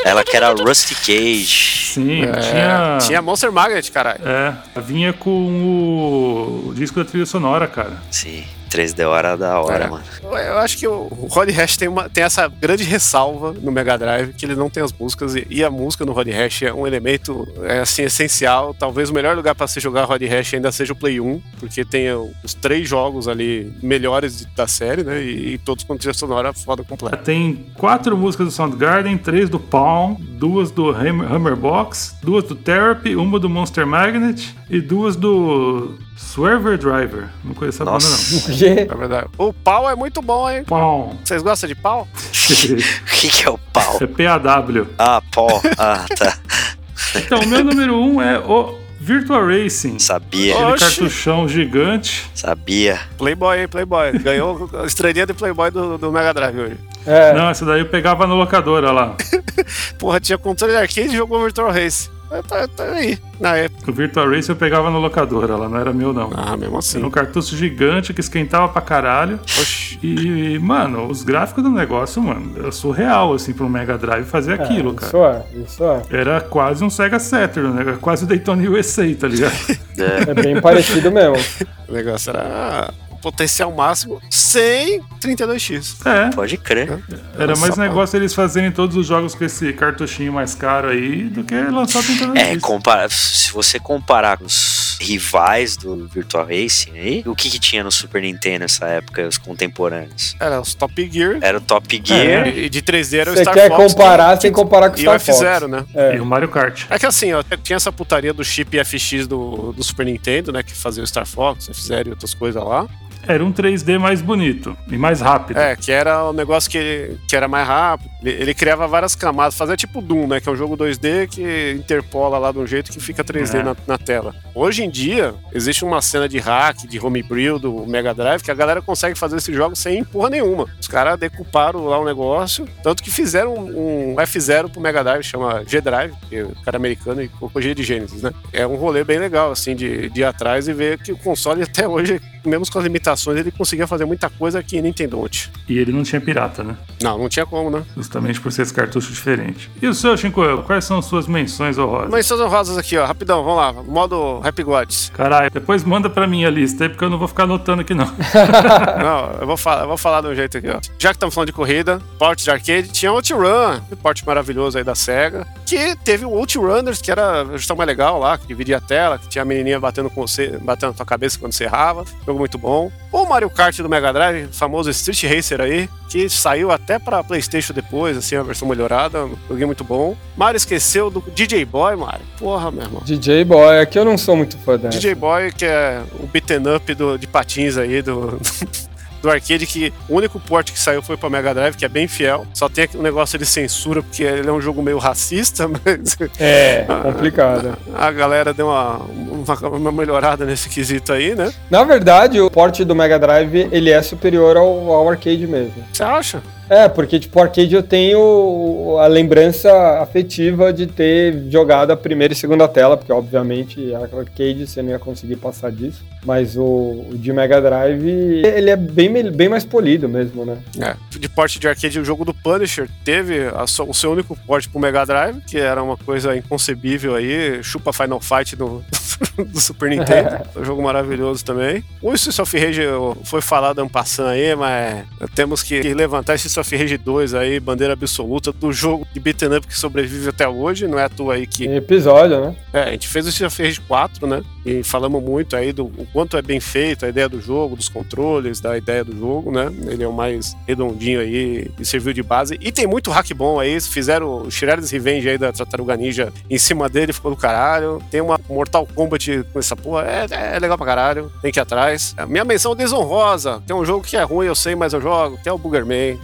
Ela que era Rusty Cage. Sim, É, tinha. tinha Monster Magnet, caralho. É, vinha com o... o disco da trilha sonora, cara. Sim, 3DO era da hora, É. mano. Eu acho que o Rod Hash tem, uma, tem essa grande ressalva no Mega Drive, que ele não tem as músicas, e, e a música no Rod Hash é um elemento é, assim, essencial. Talvez o melhor lugar para se jogar Rod Hash ainda seja o Play 1, porque tem os três jogos ali melhores de- da série, né? E, e todos com trilha sonora foda completa. Tem quatro músicas do Soundgarden, três do Palm, duas do Hammer, Hammerbox, duas do Therapy, uma do Monster Magnet e duas do Swerver Driver. Não conheço a banda. Porque É verdade. O pau é muito bom, hein? não. Palm. Vocês gostam de pau? O que, que é o pau? É PAW. Ah, pó. Ah, tá. Então, o meu número um é o Virtua Racing. Sabia, Aquele Oxi. cartuchão gigante. sabia. Playboy, hein? Playboy. Ganhou a estrelinha de Playboy do, do Mega Drive hoje. É, Não, essa daí eu pegava na locadora lá. Porra, tinha controle de arcade e jogou Virtual Race. É, Tá, tá aí, na época. O Virtua Racing eu pegava na locadora lá, não era meu não. Ah, mesmo assim. Era um cartucho gigante que esquentava pra caralho. Oxi. E, mano, os gráficos do negócio, mano, é surreal, assim, pro Mega Drive fazer aquilo, cara. Isso é, isso é. Era quase um Sega Saturn, né? Era quase o Daytona USA, tá ligado? É, É bem parecido mesmo. O negócio era potencial máximo sem 32x. É, pode crer. era mais Nossa, negócio eles fazerem todos os jogos com esse cartuchinho mais caro aí do que lançar tentando É, compara se você comparar com os rivais do Virtual Racing aí, o que que tinha no Super Nintendo nessa época, os contemporâneos? Era os Top Gear. Era o Top Gear. E de 3D era o Você Star quer Fox. comparar que- sem comparar com E o Star Fox. F0, né? E É. o Mario Kart. É que assim, ó, tinha essa putaria do chip FX do, do Super Nintendo, né? Que fazia o Star Fox, F0 e outras coisas lá. Era um 3D mais bonito e mais rápido. É, que era o negócio que, que era mais rápido. Ele, ele criava várias camadas, fazia tipo Doom, né? Que é um jogo 2D que interpola lá de um jeito que fica 3D É. na, na tela. Hoje em dia, existe uma cena de hack, de homebrew do Mega Drive, que a galera consegue fazer esse jogo sem porra nenhuma. Os caras decuparam lá o negócio, tanto que fizeram um, um F0 pro Mega Drive, chama G-Drive, que o cara é americano e colocou G de Genesis, né? É um rolê bem legal, assim, de, de ir atrás e ver que o console até hoje, mesmo com as limitações, ele conseguia fazer muita coisa que Nintendo não tinha. E ele não tinha pirata, né? Não, não tinha como, né? Justamente por ser esse cartucho diferente. E o seu, Shinko, quais são suas menções honrosas? Suas honrosas aqui, ó, rapidão, vamos lá. Modo Happy Gods. Caralho, depois manda pra mim a lista aí, porque eu não vou ficar anotando aqui, não. Não, eu vou falar, eu vou falar de um jeito aqui, ó. Já que estamos falando de corrida, porte de arcade, tinha OutRun, um porte maravilhoso aí da SEGA, que teve o OutRunners, que era a gestão mais legal lá, que dividia a tela, que tinha a menininha batendo com você, batendo na tua cabeça quando você errava. Jogo muito bom. O Mario Kart do Mega Drive, famoso Street Racer aí, que saiu até pra PlayStation depois, assim, a versão melhorada. Um joguinho muito bom. Mario esqueceu do DJ Boy, Mario. Porra, meu irmão. DJ Boy, aqui eu não sou muito fã dessa. DJ Boy, que é o beaten up do, de patins aí do, do arcade, que o único porte que saiu foi pra Mega Drive, que é bem fiel. Só tem um negócio de censura, porque ele é um jogo meio racista, mas É, complicado. a galera deu uma, uma, uma melhorada nesse quesito aí, né? Na verdade, o porte do Mega Drive, ele é superior ao, ao arcade mesmo. Você acha? É, porque, tipo, o arcade eu tenho a lembrança afetiva de ter jogado a primeira e segunda tela, porque, obviamente, arcade você não ia conseguir passar disso. Mas o, o de Mega Drive, ele é bem, bem mais polido mesmo, né? É. De porte de arcade, o jogo do Punisher teve a o seu único porte pro Mega Drive, que era uma coisa inconcebível aí, chupa Final Fight do, do Super Nintendo. um jogo maravilhoso também. O Streets of Rage foi falado um passando aí, mas temos que levantar esse Streets of Rage 2 aí, bandeira absoluta do jogo de beat'em up que sobrevive até hoje. Não é à toa aí que. Tem episódio, né? É, a gente fez o Streets of Rage 4, né? E falamos muito aí do quanto é bem feito a ideia do jogo, dos controles, da ideia do jogo, né? Ele é o mais redondinho aí e serviu de base. E tem muito hack bom aí. Fizeram o Shredder's Revenge aí da Tartaruga Ninja em cima dele, ficou do caralho. Tem uma Mortal Kombat com essa porra, é, é legal pra caralho. Tem que ir atrás. A minha menção desonrosa. Tem um jogo que é ruim, eu sei, mas eu jogo. Tem o Boogerman.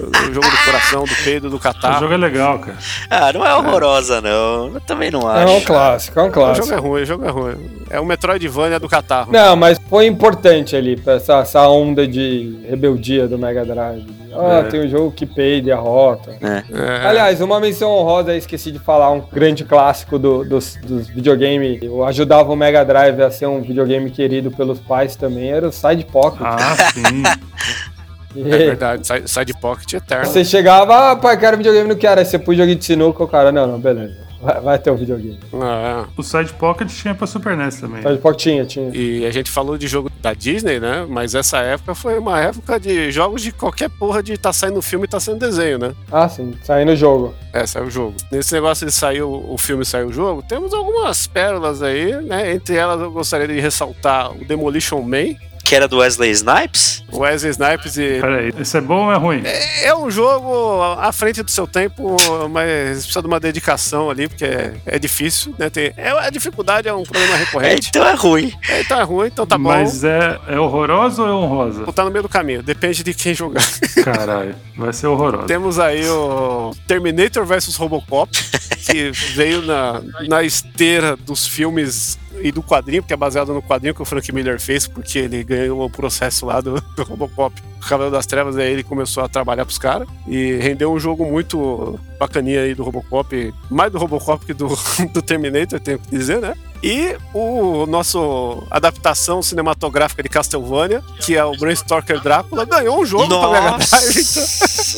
O jogo do coração, do peido, do catar. O jogo é legal, cara. Ah, não é horrorosa, não. Eu também não acho. É um clássico, é um O clássico. jogo é ruim, o jogo é ruim. É o Metroidvania do catarro. Não, mas foi importante ali, pra essa, essa onda de rebeldia do Mega Drive. Ah, É. tem um jogo que peide a rota. É. Aliás, uma menção honrosa, esqueci de falar, um grande clássico do- dos, dos videogames. Eu ajudava o Mega Drive a ser um videogame querido pelos pais também, era o Side Pocket. Ah, sim. E É verdade, Side- Side Pocket eterno. Você chegava, ah, pai, quero videogame, não quero. Aí você pôs joguinho de sinuca, o cara, não, não, beleza. Vai, vai ter um videogame. É. O Side Pocket tinha pra Super NES também. Side Pocket tinha, tinha. E a gente falou de jogo da Disney, né? Mas essa época foi uma época de jogos de qualquer porra de tá saindo filme e tá saindo desenho, né? Ah, sim, saindo o jogo. É, saiu o jogo. Nesse negócio de sair o, o filme e sair o jogo, temos algumas pérolas aí, né? Entre elas eu gostaria de ressaltar o Demolition Man, Que era do Wesley Snipes? Wesley Snipes e Peraí, esse é bom ou é ruim? É um jogo à frente do seu tempo, mas precisa de uma dedicação ali, porque é, é difícil, né? Tem, é, a dificuldade é um problema É, recorrente. então é ruim. É, então é ruim, então tá bom. Mas é, é horrorosa ou é honrosa? Tá no meio do caminho, depende de quem jogar. Caralho, vai ser horrorosa. Temos aí o Terminator vs Robocop, que veio na, na esteira dos filmes e do quadrinho, porque é baseado no quadrinho que o Frank Miller fez, porque ele ganhou o processo lá do, do Robocop. O Cavaleiro das Trevas, aí ele começou a trabalhar pros caras e rendeu um jogo muito bacaninha aí do Robocop, mais do Robocop que do, do Terminator, tenho que dizer, né? E o nosso adaptação cinematográfica de Castlevania, que é o Bram Stoker Drácula, ganhou um jogo pra Mega Nossa Drive. então-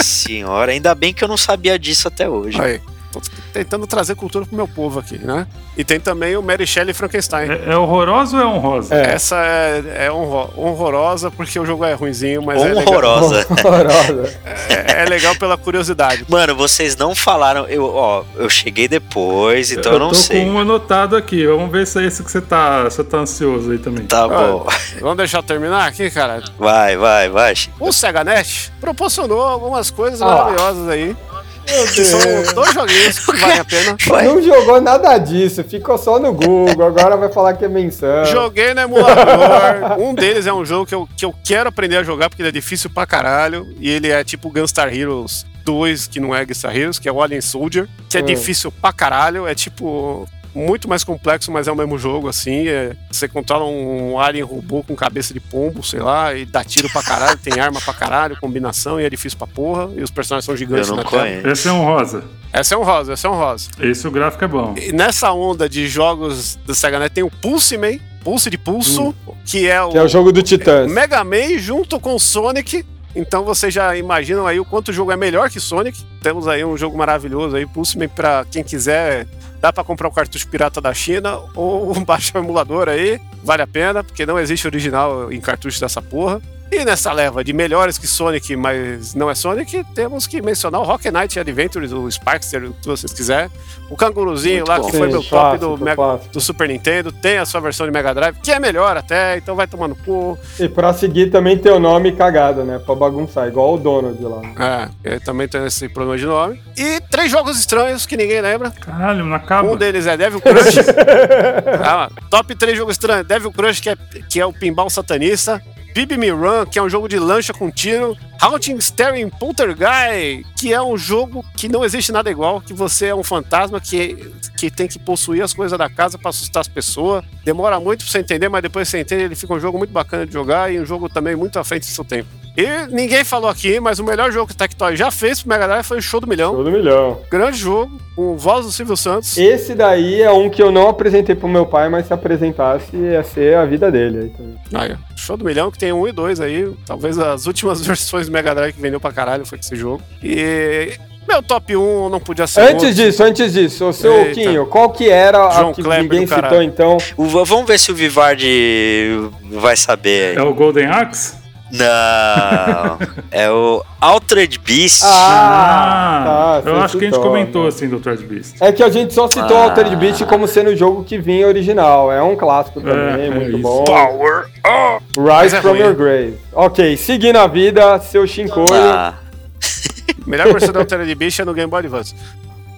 senhora, ainda bem que eu não sabia disso até hoje. Aí, tô tentando trazer cultura pro meu povo aqui, né? E tem também o Mary Shelley Frankenstein. É, é horrorosa ou é honrosa? É. Essa é, é honro- honrorosa porque o jogo é ruinzinho, mas é legal, Horrorosa. Horrorosa. é, é legal pela curiosidade. Mano, vocês não falaram. Eu, ó, eu cheguei depois, então eu, não tô sei. com um anotado aqui. Vamos ver se é esse que você tá, você tá ansioso aí também. Tá bom. Vamos deixar eu terminar aqui, cara? Vai, vai, vai. O Sega NET proporcionou algumas coisas Ah. maravilhosas aí. Que são dois joguinhos que valem a pena. Vai. Não jogou nada disso, ficou só no Google, agora vai falar que é menção. Joguei no emulador. Um deles é um jogo que eu, que eu quero aprender a jogar porque ele é difícil pra caralho. E ele é tipo Gunstar Heroes 2, que não é Gunstar Heroes, que é o Alien Soldier, que é Hum. difícil pra caralho. É tipo. Muito mais complexo, mas é o mesmo jogo, assim. é- você controla um alien robô com cabeça de pombo, sei lá, e dá tiro pra caralho, tem arma pra caralho, combinação, e é difícil pra porra. E os personagens são gigantes na tela. Esse é honrosa. Essa é um rosa, essa é um rosa. Esse o gráfico é bom. E nessa onda de jogos do Sega NET tem o Pulse Man, Pulse de Pulso, que é o, Que é o jogo do Titãs. Mega Man junto com Sonic. Então vocês já imaginam aí o quanto o jogo é melhor que Sonic. Temos aí um jogo maravilhoso aí, Pulse Man pra quem quiser. Dá pra comprar o cartucho pirata da China ou baixar o emulador aí. Vale a pena, porque não existe original em cartucho dessa porra. E nessa leva de melhores que Sonic, mas não é Sonic, temos que mencionar o Rock Knight Adventures, o Sparkster, o que vocês quiserem. O canguruzinho Muito lá, bom. que foi Sim, meu top do, Mega, do Super Nintendo, tem a sua versão de Mega Drive, que é melhor até, então vai tomando cu. E pra seguir também tem o nome cagado, né? Pra bagunçar, igual o Donald lá. É, ele também tem esse problema de nome. E três jogos estranhos que ninguém lembra. Caralho, não acaba. Um deles é Devil Crush. Ah, top 3 jogos estranhos. Devil Crush, que é, que é o pinball satanista. Bibi Me Run, que é um jogo de lancha com tiro. Haunting Staring Poltergeist, que é um jogo que não existe nada igual, que você é um fantasma que, que tem que possuir as coisas da casa pra assustar as pessoas. Demora muito pra você entender, mas depois você entende, ele fica um jogo muito bacana de jogar e um jogo também muito à frente do seu tempo. E ninguém falou aqui, mas o melhor jogo que o Tectoy já fez pro Mega Drive foi o Show do Milhão. Show do milhão. Grande jogo, com voz do Silvio Santos. Esse daí é um que eu não apresentei pro meu pai, mas se apresentasse ia ser a vida dele. Aí. Aí. Show do milhão, que tem um e dois aí. Talvez as últimas versões do Mega Drive que vendeu pra caralho foi esse jogo. E Meu top 1 não podia ser Antes outro. disso, antes disso, o seu Eita. Quinho, qual que era João a que Kleber ninguém citou então? O- vamos ver se o Vivardi vai saber. É o Golden Axe? Não. é o Altered Beast. Ah, tá, eu acho que a gente citou, comentou né? assim do Thread Beast. É que a gente só citou Ah. Altered Beast como sendo o jogo que vinha original. É um clássico também, é muito isso. bom. Power up! Rise é from ruim. your grave. Ok, seguindo a vida, seu Shinkoio. Ah, Melhor versão da Altered Beast é no Game Boy Advance.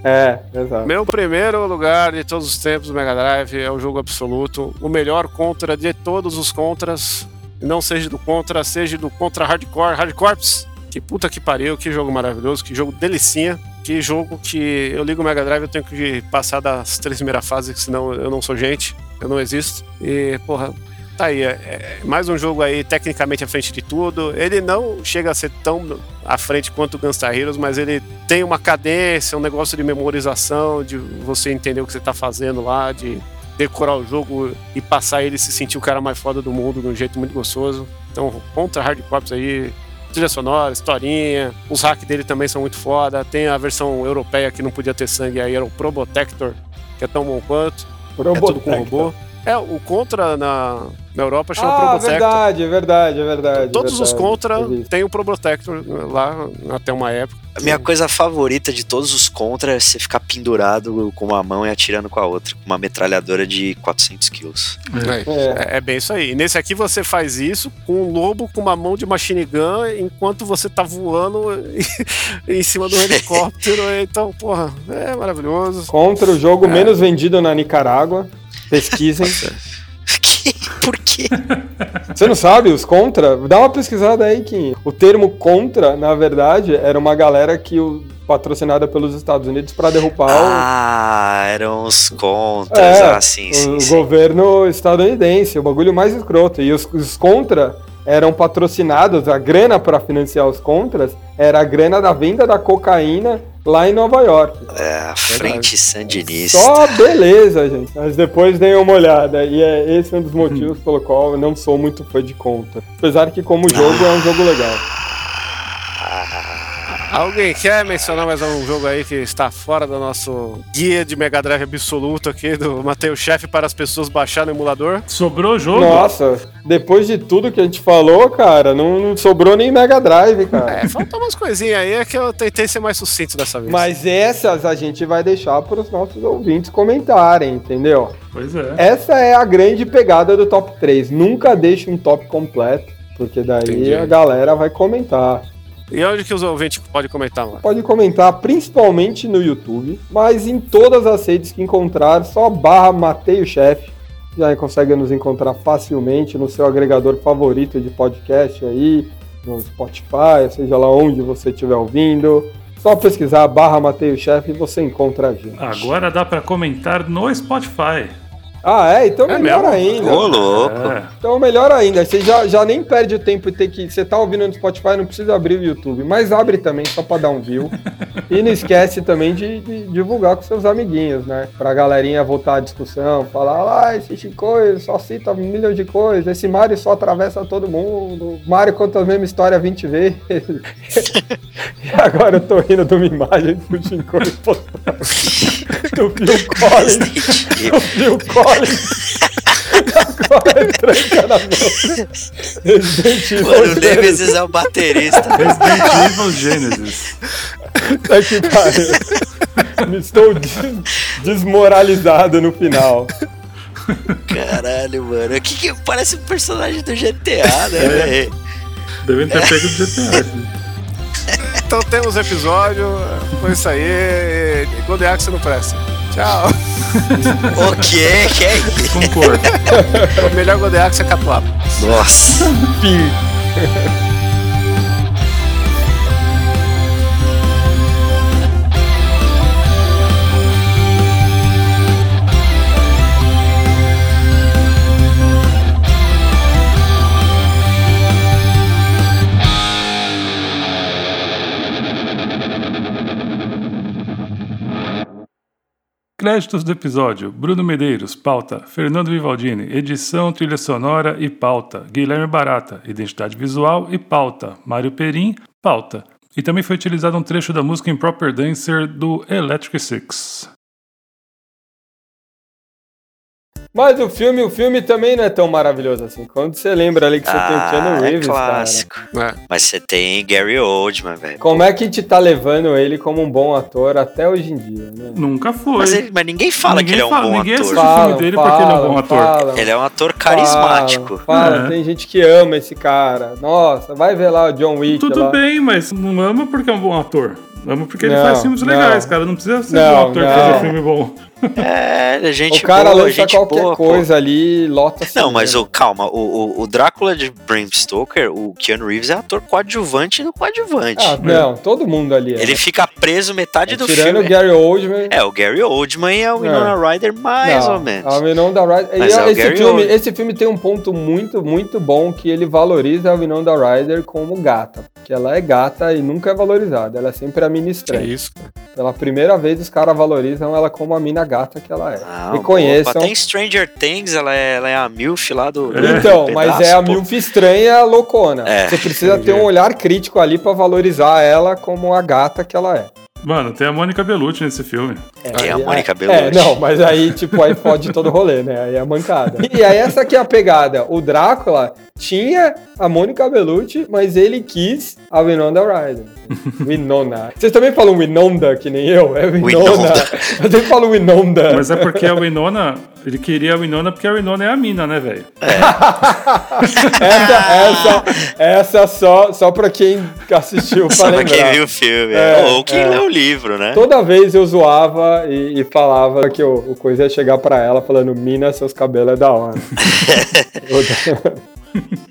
É, exato. Meu primeiro lugar de todos os tempos do Mega Drive é o jogo absoluto. O melhor contra de todos os contras. Não seja do contra, seja do contra hardcore, hardcorps. Que puta que pariu, que jogo maravilhoso, que jogo delicinha. Que jogo que eu ligo o Mega Drive, eu tenho que passar das três primeiras fases, senão eu não sou gente, eu não existo. E, porra, tá aí. É, é mais um jogo aí tecnicamente à frente de tudo. Ele não chega a ser tão à frente quanto o Gunstar Heroes, mas ele tem uma cadência, um negócio de memorização, de você entender o que você tá fazendo lá, de decorar o jogo e passar ele e se sentir o cara mais foda do mundo de um jeito muito gostoso. Então, contra Hard Corps aí, trilha sonora, historinha, os hacks dele também são muito foda. Tem a versão europeia que não podia ter sangue aí, era o Probotector, que é tão bom quanto. É tudo com robô. É, o Contra na, na Europa chama Ah, Probotector. verdade, é verdade, é verdade. Todos os verdade. Contra Eu vi. tem o Probotector lá até uma época. A minha coisa favorita de todos os contra é você ficar pendurado com uma mão e atirando com a outra, com uma metralhadora de 400 quilos. É, É. é- é bem isso aí. E nesse aqui você faz isso com um lobo com uma mão de machine gun enquanto você tá voando em cima do helicóptero. Então, porra, é maravilhoso. Contra o jogo É. menos vendido na Nicarágua. Pesquisem. Por quê? Você não sabe os contra? Dá uma pesquisada aí, Kim. O termo contra, na verdade, era uma galera que o patrocinada pelos Estados Unidos para derrubar o- Ah, eram os contras. É, ah, sim, sim, o sim. governo estadunidense, o bagulho mais escroto. E os, os contra eram patrocinados, a grana para financiar os contras era a grana da venda da cocaína lá em Nova York. É, a frente sandinista. Só beleza, gente. Mas depois dei uma olhada. E é esse um dos motivos pelo qual eu não sou muito fã de contra. Apesar que, como jogo, é um jogo legal. Alguém quer mencionar mais um jogo aí que está fora do nosso guia de Mega Drive absoluto aqui do Mateus Chef para as pessoas baixarem no emulador? Sobrou jogo? Nossa, depois de tudo que a gente falou, cara, não, não sobrou nem Mega Drive, cara. É, faltam umas coisinhas aí é que eu tentei ser mais sucinto dessa vez. Mas essas a gente vai deixar para os nossos ouvintes comentarem, entendeu? Pois é. Essa é a grande pegada do top 3. Nunca deixe um top completo, porque daí Entendi. a galera vai comentar. E onde que os ouvintes podem comentar lá? Pode comentar principalmente no YouTube, mas em todas as redes que encontrar, só barra Mateio Chef. Já consegue nos encontrar facilmente no seu agregador favorito de podcast aí, no Spotify, seja lá onde você estiver ouvindo. Só pesquisar barra Mateio Chef e você encontra a gente. Agora dá pra comentar no Spotify. Ah, é? Então É melhor mesmo? ainda. Ô, louco. É. Então melhor ainda, você já, já nem perde o tempo de ter que. Você tá ouvindo no Spotify, não precisa abrir o YouTube, mas abre também só pra dar um view. e não esquece também de, de divulgar com seus amiguinhos, né? Pra galerinha voltar à discussão, falar, ah, esse Chicoio só cita um milhão de coisas, esse Mario só atravessa todo mundo, Mario conta a mesma história 20 vezes. e agora eu tô rindo de uma imagem do Chicoio postado. do Phil Collins. do Phil Collins. Agora é tranca na mão. Resident Evil Mano, o. Nemesis é o baterista. Resident Evil Genesis. Puta que pariu. Me Estou des- desmoralizado no final. Caralho, mano. O que, que parece um personagem do GTA, né, velho? Devem ter pego do GTA. assim. Então temos episódio, foi isso aí. E Golden Axe não presta. Tchau. O quê? Que é isso? Concordo. o melhor Golden Axe é Catuaba. Nossa. Fim. Créditos do episódio: Bruno Medeiros, pauta. Fernando Vivaldini, edição, trilha sonora e pauta. Guilherme Barata, identidade visual e pauta. Mário Perim, pauta. E também foi utilizado um trecho da música Improper Dancer do Electric Six. Mas o filme, o filme também não é tão maravilhoso assim. Quando você lembra ali que você tem o Keanu Ah, Reeves, é cara. clássico. É. Mas você tem Gary Oldman, velho. Como é que a gente tá levando ele como um bom ator até hoje em dia, né? Nunca foi. Mas, ele- mas ninguém fala Ninguém que ele é um fala- bom ninguém ator. assiste- filme dele porque ele é um bom ator. falam, Ele é um ator carismático. Fala, fala, É. tem gente que ama esse cara. Nossa, vai ver lá o John Wick Tudo lá. bem, mas não ama porque é um bom ator. Ama porque ele Não, faz filmes não. legais, cara. Não precisa ser Não, um ator não. fazer filme bom. É, é gente o cara boa, lança gente qualquer boa, pô. coisa ali, lota Não, mas cinema. o, calma, o, o, o Drácula de Bram Stoker, o Keanu Reeves é ator coadjuvante no coadjuvante. Ah, não, todo mundo ali é. Ele fica preso metade do Tirando filme. o Gary Oldman. É, o Gary Oldman e a Winona Ryder mais não, ou menos. A Winona Ryder. Mas E é o esse, Gary filme, Oldman. esse filme tem um ponto muito, muito bom que ele valoriza a Winona Ryder como gata. Porque ela é gata e nunca é valorizada. Ela é sempre a mina É estranha. isso, cara. Pela primeira vez, os caras valorizam ela como a mina gata que ela é. Não, e pô, conheçam. Até em Stranger Things ela é, ela é a MILF lá do. do Então, pedaço, mas é a pô. milf estranha loucona. É, Você precisa ter um olhar crítico ali pra valorizar ela como a gata que ela é. Mano, tem a Mônica Bellucci nesse filme. Tem a Mônica é, Bellucci. É, não, mas aí, tipo, aí fode todo o rolê, né? Aí é mancada. E aí essa aqui é a pegada. O Drácula tinha a Mônica Bellucci, mas ele quis a Winona Ryder. Winona. Vocês também falam Winonda, que nem eu? É Winona. Winonda. Eu sempre falo Winonda. Mas é porque a Winona. Ele queria a Winona porque a Winona é a mina, né, velho? Essa, essa, essa só, só pra quem assistiu pra Só pra lembrar. quem viu o filme. É, Ou quem é. leu o livro, né? Toda vez eu zoava e, e falava que o, o coisa ia chegar pra ela falando, mina, seus cabelos é da hora.